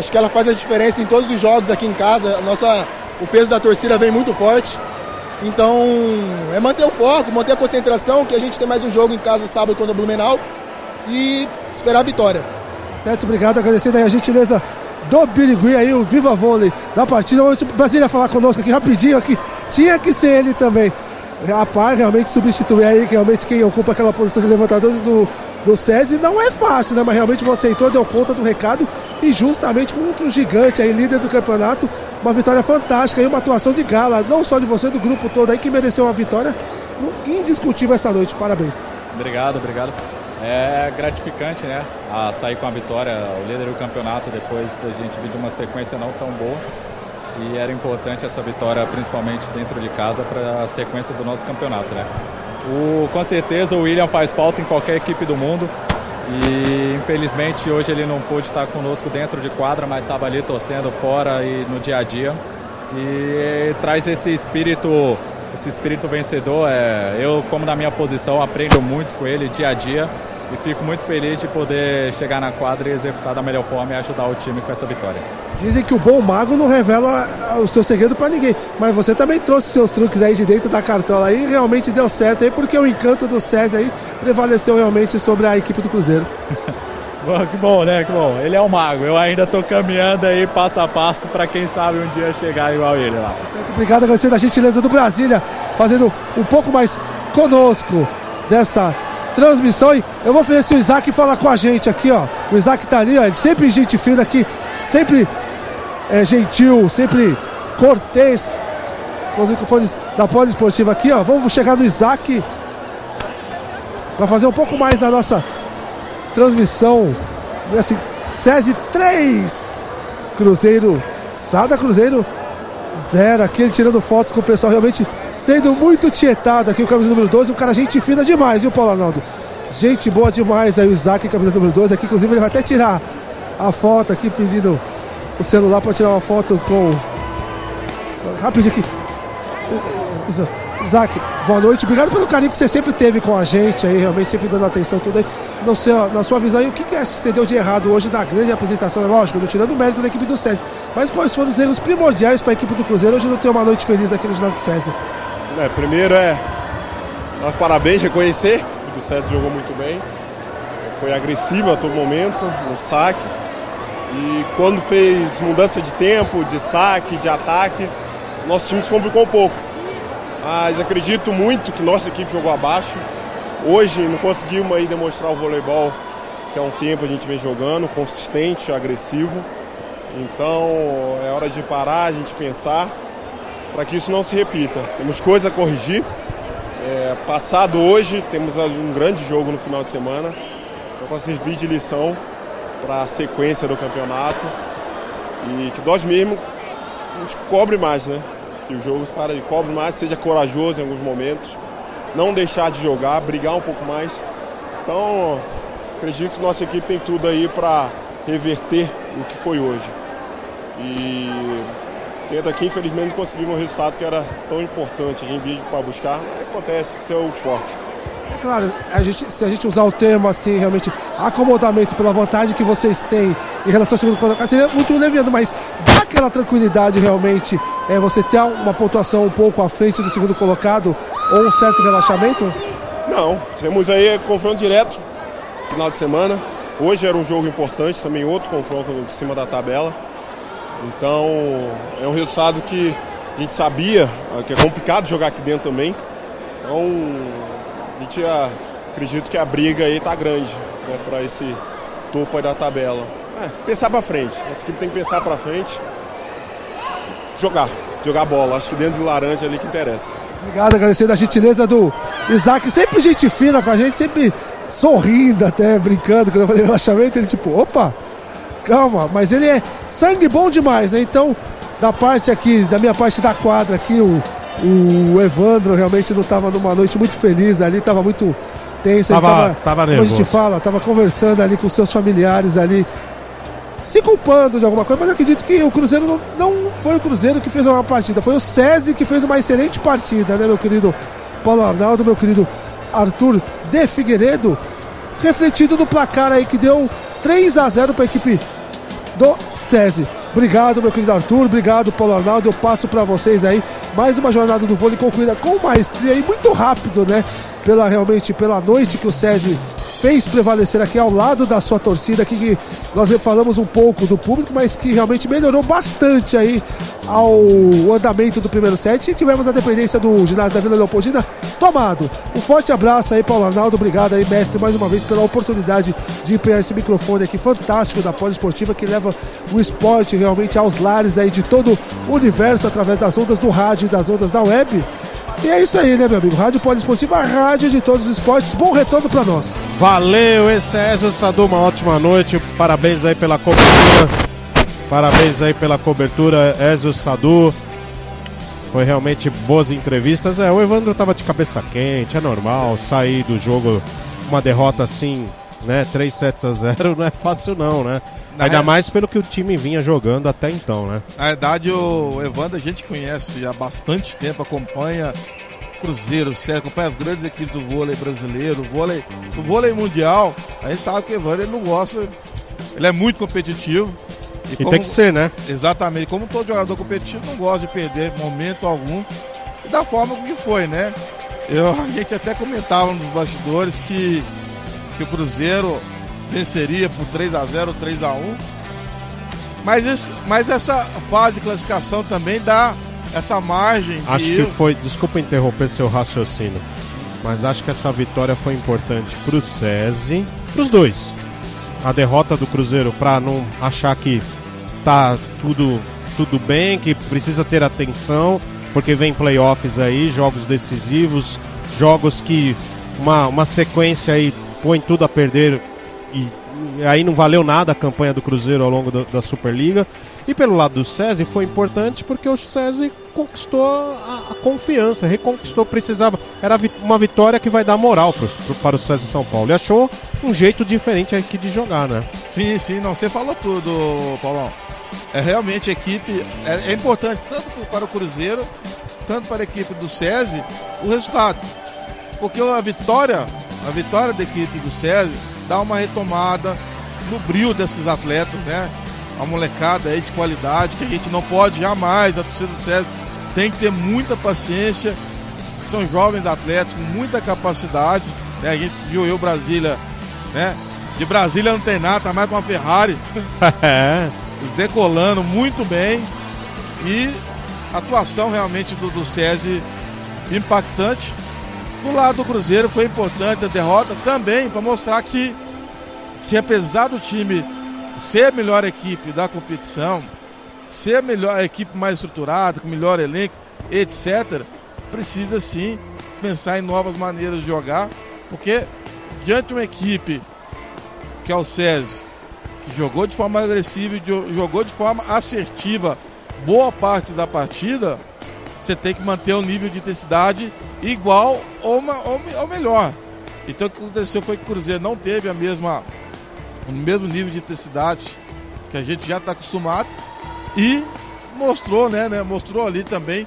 Acho que ela faz a diferença em todos os jogos aqui em casa. A nossa, o peso da torcida vem muito forte. Então, é manter o foco, manter a concentração, que a gente tem mais um jogo em casa sábado contra o Blumenau e esperar a vitória. Certo, obrigado, agradecendo aí a gentileza do Birigui aí, o Viva Vôlei da partida. Vamos Brasília falar conosco aqui rapidinho aqui. Tinha que ser ele também. Rapaz, realmente substituir aí, realmente quem ocupa aquela posição de levantador do, do SESI não é fácil, né? Mas realmente você entrou, deu conta do recado e justamente contra um gigante aí, líder do campeonato, uma vitória fantástica e uma atuação de gala, não só de você, do grupo todo aí que mereceu uma vitória indiscutível essa noite. Parabéns. Obrigado, obrigado. É gratificante, né? A sair com a vitória, o líder do campeonato, depois da gente vir de uma sequência não tão boa. E era importante essa vitória, principalmente dentro de casa, para a sequência do nosso campeonato, né? O, com certeza o William faz falta em qualquer equipe do mundo. E infelizmente hoje ele não pôde estar conosco dentro de quadra, mas estava ali torcendo fora e no dia a dia. E traz esse espírito, esse espírito vencedor. É, eu, como na minha posição, aprendo muito com ele dia a dia e fico muito feliz de poder chegar na quadra e executar da melhor forma e ajudar o time com essa vitória. Dizem que o bom mago não revela o seu segredo para ninguém, mas você também trouxe seus truques aí de dentro da cartola e realmente deu certo aí, porque o encanto do César aí prevaleceu realmente sobre a equipe do Cruzeiro. bom, que bom, né? Que bom. Ele é o mago. Eu ainda estou caminhando aí passo a passo para quem sabe um dia chegar igual ele lá. Certo, obrigado, agradecendo a gentileza do Brasília, fazendo um pouco mais conosco dessa transmissão. E eu vou fazer se o Isaac falar com a gente aqui, ó. O Isaac tá ali, ó. Ele sempre gente fina aqui, sempre é, gentil, sempre cortês. Com os microfones da Poliesportiva aqui, ó. Vamos chegar no Isaac para fazer um pouco mais da nossa transmissão. Assim, SESI 3, Cruzeiro, Sada Cruzeiro 0. Aqui ele tirando foto com o pessoal realmente sendo muito tietado aqui o camisa número 12. Um cara gente fina demais, viu, Paulo Arnaldo? Gente boa demais aí o Isaac, camisa número 12. Aqui, inclusive, ele vai até tirar a foto aqui, pedindo o celular para tirar uma foto com. Rapidinho aqui. Isaac, boa noite. Obrigado pelo carinho que você sempre teve com a gente aí, realmente sempre dando atenção tudo aí. No seu, na sua visão, o que, que você deu de errado hoje na grande apresentação? É lógico, não tirando o mérito da equipe do César. Mas quais foram os erros primordiais para a equipe do Cruzeiro hoje não ter uma noite feliz aqui no ginásio César? É, primeiro é nós parabéns, reconhecer que o César jogou muito bem. Foi agressivo a todo momento, no saque. E quando fez mudança de tempo, de saque, de ataque, nosso time se complicou um pouco. Mas acredito muito que nossa equipe jogou abaixo. Hoje não conseguimos aí demonstrar o voleibol que há um tempo a gente vem jogando, consistente, agressivo. Então é hora de parar, a gente pensar para que isso não se repita. Temos coisa a corrigir. É, passado hoje, temos um grande jogo no final de semana para servir de lição para a sequência do campeonato e que nós mesmos a gente cobre mais, né? Que os jogos para de cobre mais, seja corajoso em alguns momentos, não deixar de jogar, brigar um pouco mais. Então, acredito que nossa equipe tem tudo aí para reverter o que foi hoje. E dentro aqui, infelizmente, conseguimos um resultado que era tão importante. A gente veio para buscar, acontece, isso é o esporte. É claro, a gente, se a gente usar o termo assim, realmente, acomodamento pela vantagem que vocês têm em relação ao segundo colocado, seria muito leviano, mas dá aquela tranquilidade realmente é você ter uma pontuação um pouco à frente do segundo colocado ou um certo relaxamento? Não, temos aí confronto direto, final de semana. Hoje era um jogo importante, também outro confronto em cima da tabela. Então é um resultado que a gente sabia que é complicado jogar aqui dentro também. Então a gente acredito que a briga aí tá grande né, para esse topo aí da tabela. É, pensar para frente. Essa equipe tem que pensar para frente. Jogar, jogar bola. Acho que dentro de laranja é ali que interessa. Obrigado, agradecendo a gentileza do Isaac, sempre gente fina com a gente, sempre sorrindo até, brincando, quando eu falei relaxamento, ele tipo, opa, calma, mas ele é sangue bom demais, né? Então, da parte aqui, da minha parte da quadra aqui, o, o Evandro realmente não estava numa noite muito feliz ali, estava muito tensa. Tava- tava, tava como a gente nervoso. fala, tava conversando ali com seus familiares ali, se culpando de alguma coisa, mas eu acredito que o Cruzeiro não, não foi o Cruzeiro que fez uma partida, foi o SESI que fez uma excelente partida, né, meu querido Paulo Arnaldo, meu querido Arthur de Figueiredo, refletido no placar aí que deu 3 a 0 para a equipe do SESI. Obrigado, meu querido Arthur. Obrigado, Paulo Arnaldo. Eu passo para vocês aí mais uma jornada do vôlei concluída com maestria e muito rápido, né? Pela realmente pela noite que o SESI fez prevalecer aqui ao lado da sua torcida, aqui que nós falamos um pouco do público, mas que realmente melhorou bastante aí ao andamento do primeiro set e tivemos a dependência do ginásio da Vila Leopoldina tomado. Um forte abraço aí, Paulo Arnaldo. Obrigado aí, mestre, mais uma vez pela oportunidade de empenhar esse microfone aqui fantástico da Poliesportiva que leva o esporte realmente aos lares aí de todo o universo através das ondas do rádio e das ondas da web. E é isso aí, né, meu amigo? Rádio Poliesportiva, a rádio de todos os esportes. Bom retorno para nós. Valeu, esse é Ezio Sadu, uma ótima noite. Parabéns aí pela cobertura. Parabéns aí pela cobertura, Ezio Sadu. Foi realmente boas entrevistas. É, o Evandro tava de cabeça quente, é normal sair do jogo uma derrota assim, né? 3 sets a 0 não é fácil não, né? Ainda real- mais pelo que o time vinha jogando até então, né? Na verdade, o Evandro a gente conhece há bastante tempo, acompanha Cruzeiro, César, acompanha as grandes equipes do vôlei brasileiro, vôlei, o vôlei mundial. A gente sabe que o Evandro ele não gosta, ele é muito competitivo. E tem que ser, né? Exatamente, como todo jogador competitivo não gosta de perder momento algum. E da forma que foi, né? Eu, a gente até comentava nos bastidores que, que o Cruzeiro venceria por 3 a 0 3 a 1 mas, esse, mas essa fase de classificação também dá essa margem Acho que erro. foi. Desculpa interromper seu raciocínio. Mas acho que essa vitória foi importante pro SESI, pros dois. A derrota do Cruzeiro pra não achar que tá tudo, tudo bem, que precisa ter atenção, porque vem playoffs aí, jogos decisivos, jogos que uma, uma sequência aí põe tudo a perder e aí não valeu nada a campanha do Cruzeiro ao longo da, da Superliga. E pelo lado do SESI foi importante porque o SESI conquistou a, a confiança, reconquistou, precisava. Era uma vitória que vai dar moral pro, pro- para o SESI São Paulo. E achou um jeito diferente aqui de jogar, né? Sim, sim, não, você falou tudo, Paulão. É realmente a equipe, é, é importante tanto para o Cruzeiro, tanto para a equipe do SESI, o resultado. Porque a vitória, a vitória da equipe do SESI dá uma retomada no brilho desses atletas, né? A molecada aí de qualidade, que a gente não pode jamais, a torcida do SESI tem que ter muita paciência. São jovens atletas com muita capacidade, né? A gente viu eu Brasília, né? De Brasília não tem nada, tá mais com uma Ferrari. é. Decolando muito bem. E atuação realmente do, do SESI impactante. Do lado do Cruzeiro foi importante a derrota também para mostrar que, que apesar do time ser a melhor equipe da competição, ser a melhor a equipe mais estruturada, com melhor elenco, etc., precisa sim pensar em novas maneiras de jogar, porque diante de uma equipe que é o SESI, que jogou de forma agressiva e jo- jogou de forma assertiva boa parte da partida, você tem que manter o nível de intensidade igual ou, ma- ou ou melhor. Então o que aconteceu foi que o Cruzeiro não teve a mesma, o mesmo nível de intensidade que a gente já está acostumado e mostrou, né, né, mostrou ali também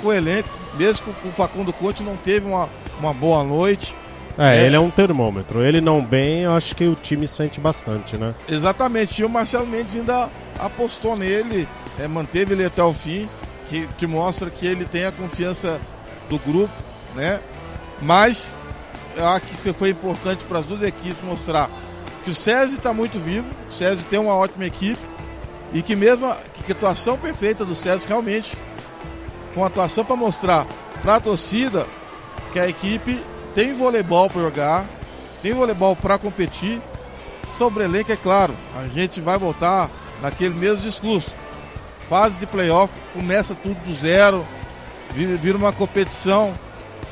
com o elenco, mesmo que o Facundo Conte não teve uma, uma boa noite, É, É. ele é um termômetro. Ele não bem, eu acho que o time sente bastante, né? Exatamente, e o Marcelo Mendes ainda apostou nele, é, manteve ele até o fim, que, que mostra que ele tem a confiança do grupo, né? Mas eu acho que foi importante para as duas equipes mostrar que o SESI está muito vivo, o SESI tem uma ótima equipe e que mesmo que a atuação perfeita do SESI realmente com a atuação para mostrar para a torcida que a equipe tem voleibol para jogar, tem voleibol para competir. Sobre elenco, é claro, a gente vai voltar naquele mesmo discurso. Fase de playoff, começa tudo do zero, vira, uma competição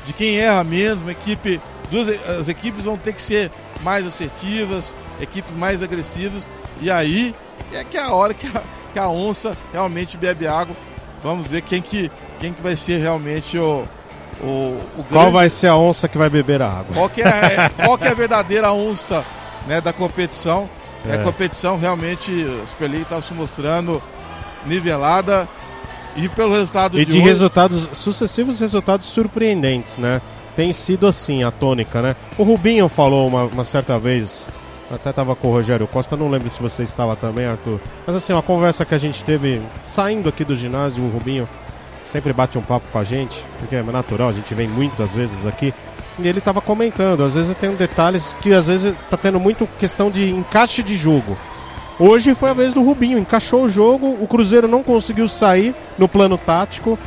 de quem erra menos, uma equipe. Duas, as equipes vão ter que ser mais assertivas, equipes mais agressivas, e aí é que é a hora que a, que a onça realmente bebe água. Vamos ver quem que, quem que vai ser realmente o, o, o Qual grande- vai ser a onça que vai beber a água? qual que é, qual que é a verdadeira onça né, da competição. É. A competição realmente, a Super League está se mostrando nivelada e pelo resultado E de, de hoje, resultados, sucessivos resultados surpreendentes, né? Tem sido assim a tônica, né? O Rubinho falou uma, uma certa vez, até tava com o Rogério Costa, não lembro se você estava também, Arthur. Mas assim, uma conversa que a gente teve saindo aqui do ginásio, o Rubinho sempre bate um papo com a gente, porque é natural, a gente vem muitas vezes aqui. E ele tava comentando, às vezes tem detalhes que às vezes tá tendo muito questão de encaixe de jogo. Hoje foi a vez do Rubinho, encaixou o jogo, o Cruzeiro não conseguiu sair no plano tático.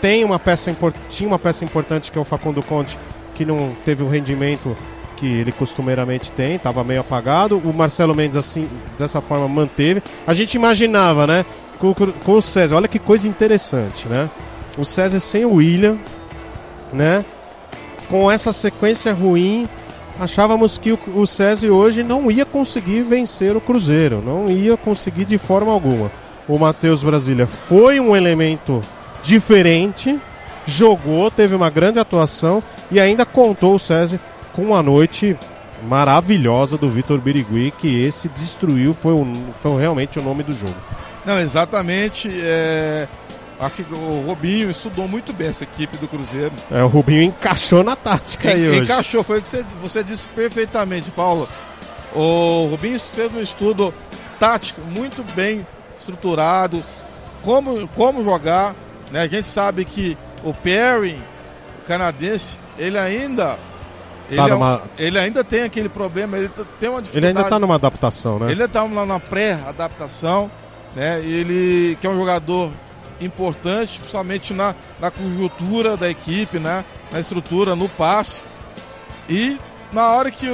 Tem uma peça tinha uma peça importante que é o Facundo Conte, que não teve o rendimento que ele costumeiramente tem, estava meio apagado. O Marcelo Mendes assim, dessa forma manteve. A gente imaginava, né, com, com o César, olha que coisa interessante, né? O César sem o William, né? Com essa sequência ruim, achávamos que o, César hoje não ia conseguir vencer o Cruzeiro, não ia conseguir de forma alguma. O Matheus Brasília foi um elemento diferente, jogou, teve uma grande atuação e ainda contou o César com uma noite maravilhosa do Vitor Birigui, que esse destruiu, foi, o, foi realmente o nome do jogo. Não, exatamente. É... O Robinho estudou muito bem essa equipe do Cruzeiro. É, o Rubinho encaixou na tática aí hoje. Encaixou, foi o que você, você disse perfeitamente, Paulo. O Rubinho fez um estudo tático muito bem estruturado, como, como jogar. Né? A gente sabe que o Perry, o canadense, ele ainda. Ele, Tá é um- numa- ele ainda tem aquele problema, ele tem uma Ele dificuldade. ainda está numa adaptação, né? Ele está lá na pré-adaptação, né? Ele que é um jogador importante, principalmente na, na conjuntura da equipe, né? Na estrutura, no passe. E na hora que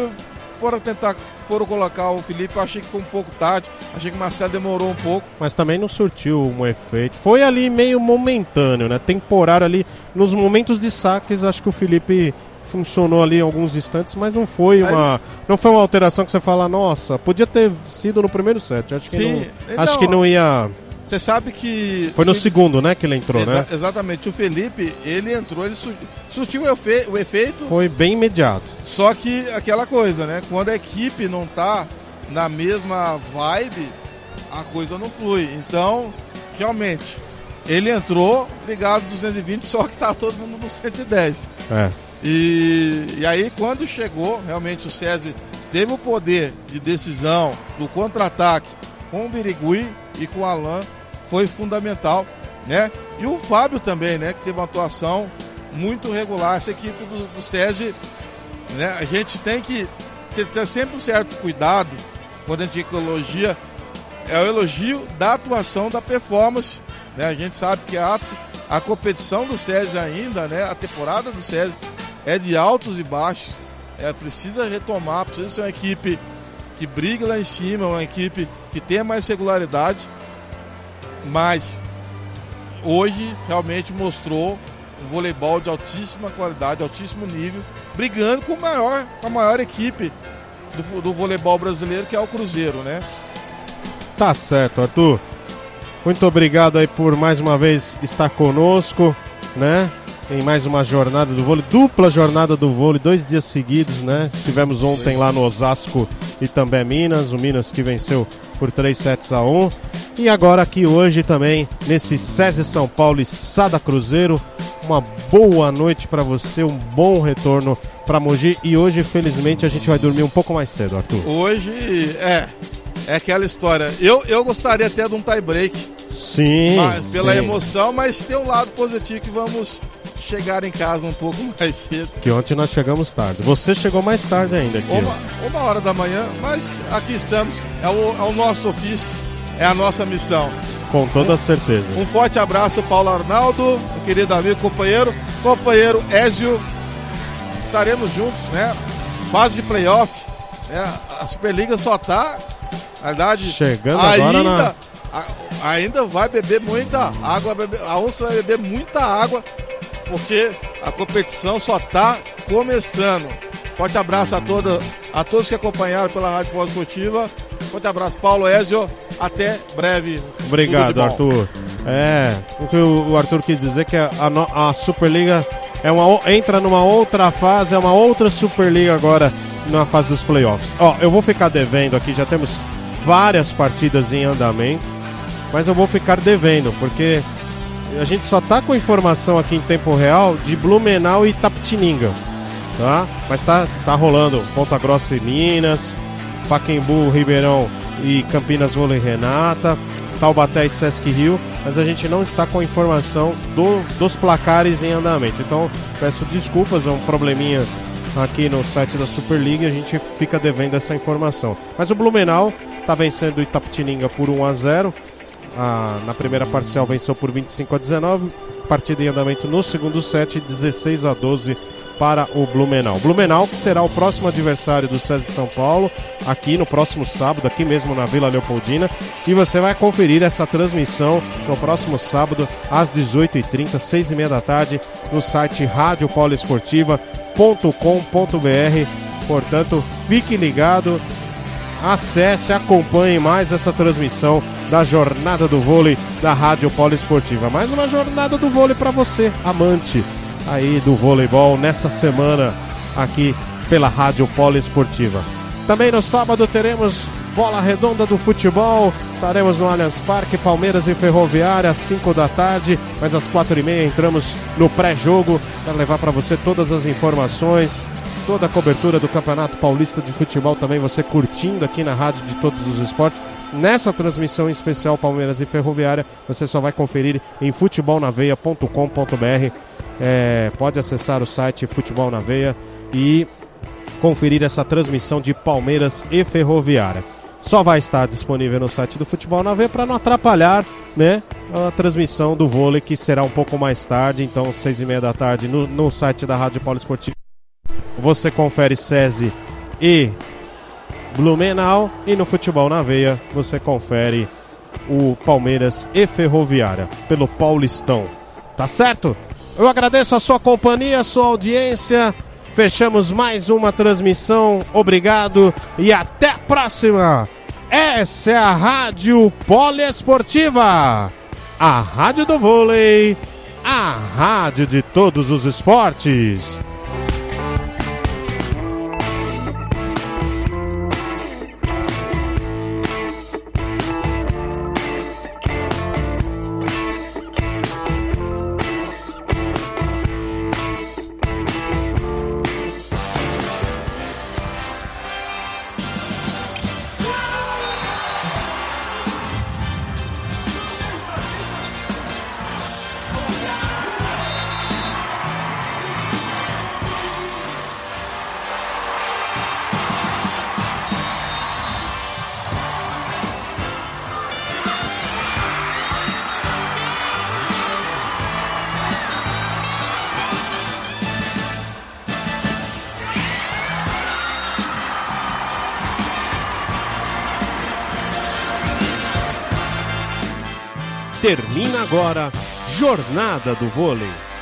foram tentar foram colocar o Felipe, eu achei que foi um pouco tarde. Achei que o Marcelo demorou um pouco. Mas também não surtiu um efeito. Foi ali meio momentâneo, né? Temporário ali. Nos momentos de saques, acho que o Felipe funcionou ali alguns instantes, mas não foi uma. Não foi uma alteração que você fala, nossa, podia ter sido no primeiro set. Acho que, Sim, não, acho não, que não ia. Você sabe que. Foi no Felipe- segundo, né, que ele entrou, Exa- né? Exatamente. O Felipe, ele entrou, ele su- surtiu o, efe- o efeito. Foi bem imediato. Só que aquela coisa, né? Quando a equipe não tá na mesma vibe, a coisa não flui. Então, realmente, ele entrou ligado 220, só que tá todo mundo no 110. É. E, e aí, quando chegou, realmente o César teve o poder de decisão do contra-ataque com o Birigui e com o Alan, foi fundamental, né? E o Fábio também, né? Que teve uma atuação muito regular. Essa equipe do, do César, né? A gente tem que ter, ter sempre um certo cuidado quando a gente elogia. É o elogio da atuação, da performance. Né? A gente sabe que a, a competição do César ainda, né? A temporada do César é de altos e baixos. É, precisa retomar, precisa ser uma equipe que briga lá em cima, uma equipe que tenha mais regularidade. Mas hoje realmente mostrou um voleibol de altíssima qualidade, altíssimo nível, brigando com, maior, com a maior equipe do, do voleibol brasileiro, que é o Cruzeiro, né? Tá certo, Arthur. Muito obrigado aí por mais uma vez estar conosco, né? Em mais uma jornada do vôlei, dupla jornada do vôlei, dois dias seguidos, né? Estivemos ontem lá no Osasco e também Minas, o Minas que venceu por 3 sets a 1. E agora aqui hoje também, nesse SESI São Paulo e Sada Cruzeiro. Uma boa noite pra você, um bom retorno pra Mogi. E hoje, felizmente, a gente vai dormir um pouco mais cedo, Arthur. Hoje é, é aquela história. Eu, eu gostaria até de um tie break, Sim. mas, pela sim. emoção, mas tem um lado positivo que vamos chegar em casa um pouco mais cedo. Que ontem nós chegamos tarde. Você chegou mais tarde ainda aqui. Uma, uma hora da manhã, mas aqui estamos. É o, é o nosso ofício, é a nossa missão. Com toda certeza. Um forte abraço, Paulo Arnaldo, um querido amigo, companheiro, companheiro Ézio. Estaremos juntos, né? Fase de playoff. Né? A Superliga só tá, na verdade, Chegando ainda, agora na- a- ainda vai beber muita água, a onça vai beber muita água, porque a competição só tá começando. Forte abraço a, toda, a todos que acompanharam pela Rádio Pós-Esportiva. Forte abraço, Paulo Ézio. Até breve. Obrigado. Arthur. É, o que o Arthur quis dizer é que a, no- a Superliga é uma, entra numa outra fase, é uma outra Superliga agora na fase dos playoffs. Ó, eu vou ficar devendo aqui, já temos várias partidas em andamento, mas eu vou ficar devendo, porque a gente só tá com informação aqui em tempo real de Blumenau e Tapetininga, tá? Mas tá, tá rolando Ponta Grossa e Minas, Paquembu, Ribeirão e Campinas Vôlei Renata, Taubaté e Sesc Rio, mas a gente não está com informação do- dos placares em andamento. Então, peço desculpas, é um probleminha aqui no site da Superliga, a gente fica devendo essa informação. Mas o Blumenau está vencendo o Itapetininga por 1 a 0. Ah, na primeira parcial venceu por 25 a 19. Partida em andamento no segundo set, 16 a 12 para o Blumenau. Blumenau que será o próximo adversário do César de São Paulo, aqui no próximo sábado, aqui mesmo na Vila Leopoldina. E você vai conferir essa transmissão no próximo sábado, às 18h30, 6h30 da tarde, no site radiopoliesportiva.com.br. Portanto, fique ligado acesse, acompanhe mais essa transmissão da Jornada do Vôlei da Rádio Poliesportiva. Mais uma jornada do vôlei para você, amante aí do voleibol, nessa semana aqui pela Rádio Poliesportiva. Também no sábado teremos bola redonda do futebol. Estaremos no Allianz Parque, Palmeiras e Ferroviária, às 5 da tarde. Mas às 4 e meia entramos no pré-jogo para levar para você todas as informações, toda a cobertura do Campeonato Paulista de Futebol também você curtindo aqui na Rádio de Todos os Esportes. Nessa transmissão especial Palmeiras e Ferroviária, você só vai conferir em futebolnaveia.com.br. É, pode acessar o site Futebol na Veia e conferir essa transmissão de Palmeiras e Ferroviária. Só vai estar disponível no site do Futebol na Veia para não atrapalhar né, a transmissão do vôlei, que será um pouco mais tarde, então seis e meia da tarde no, no site da Rádio Paulo Esportivo. Você confere SESI e Blumenau e no Futebol na Veia você confere o Palmeiras e Ferroviária pelo Paulistão. Tá certo? Eu agradeço a sua companhia, a sua audiência. Fechamos mais uma transmissão. Obrigado e até a próxima. Essa é a Rádio Poliesportiva, a rádio do vôlei, a rádio de todos os esportes. Jornada do Vôlei.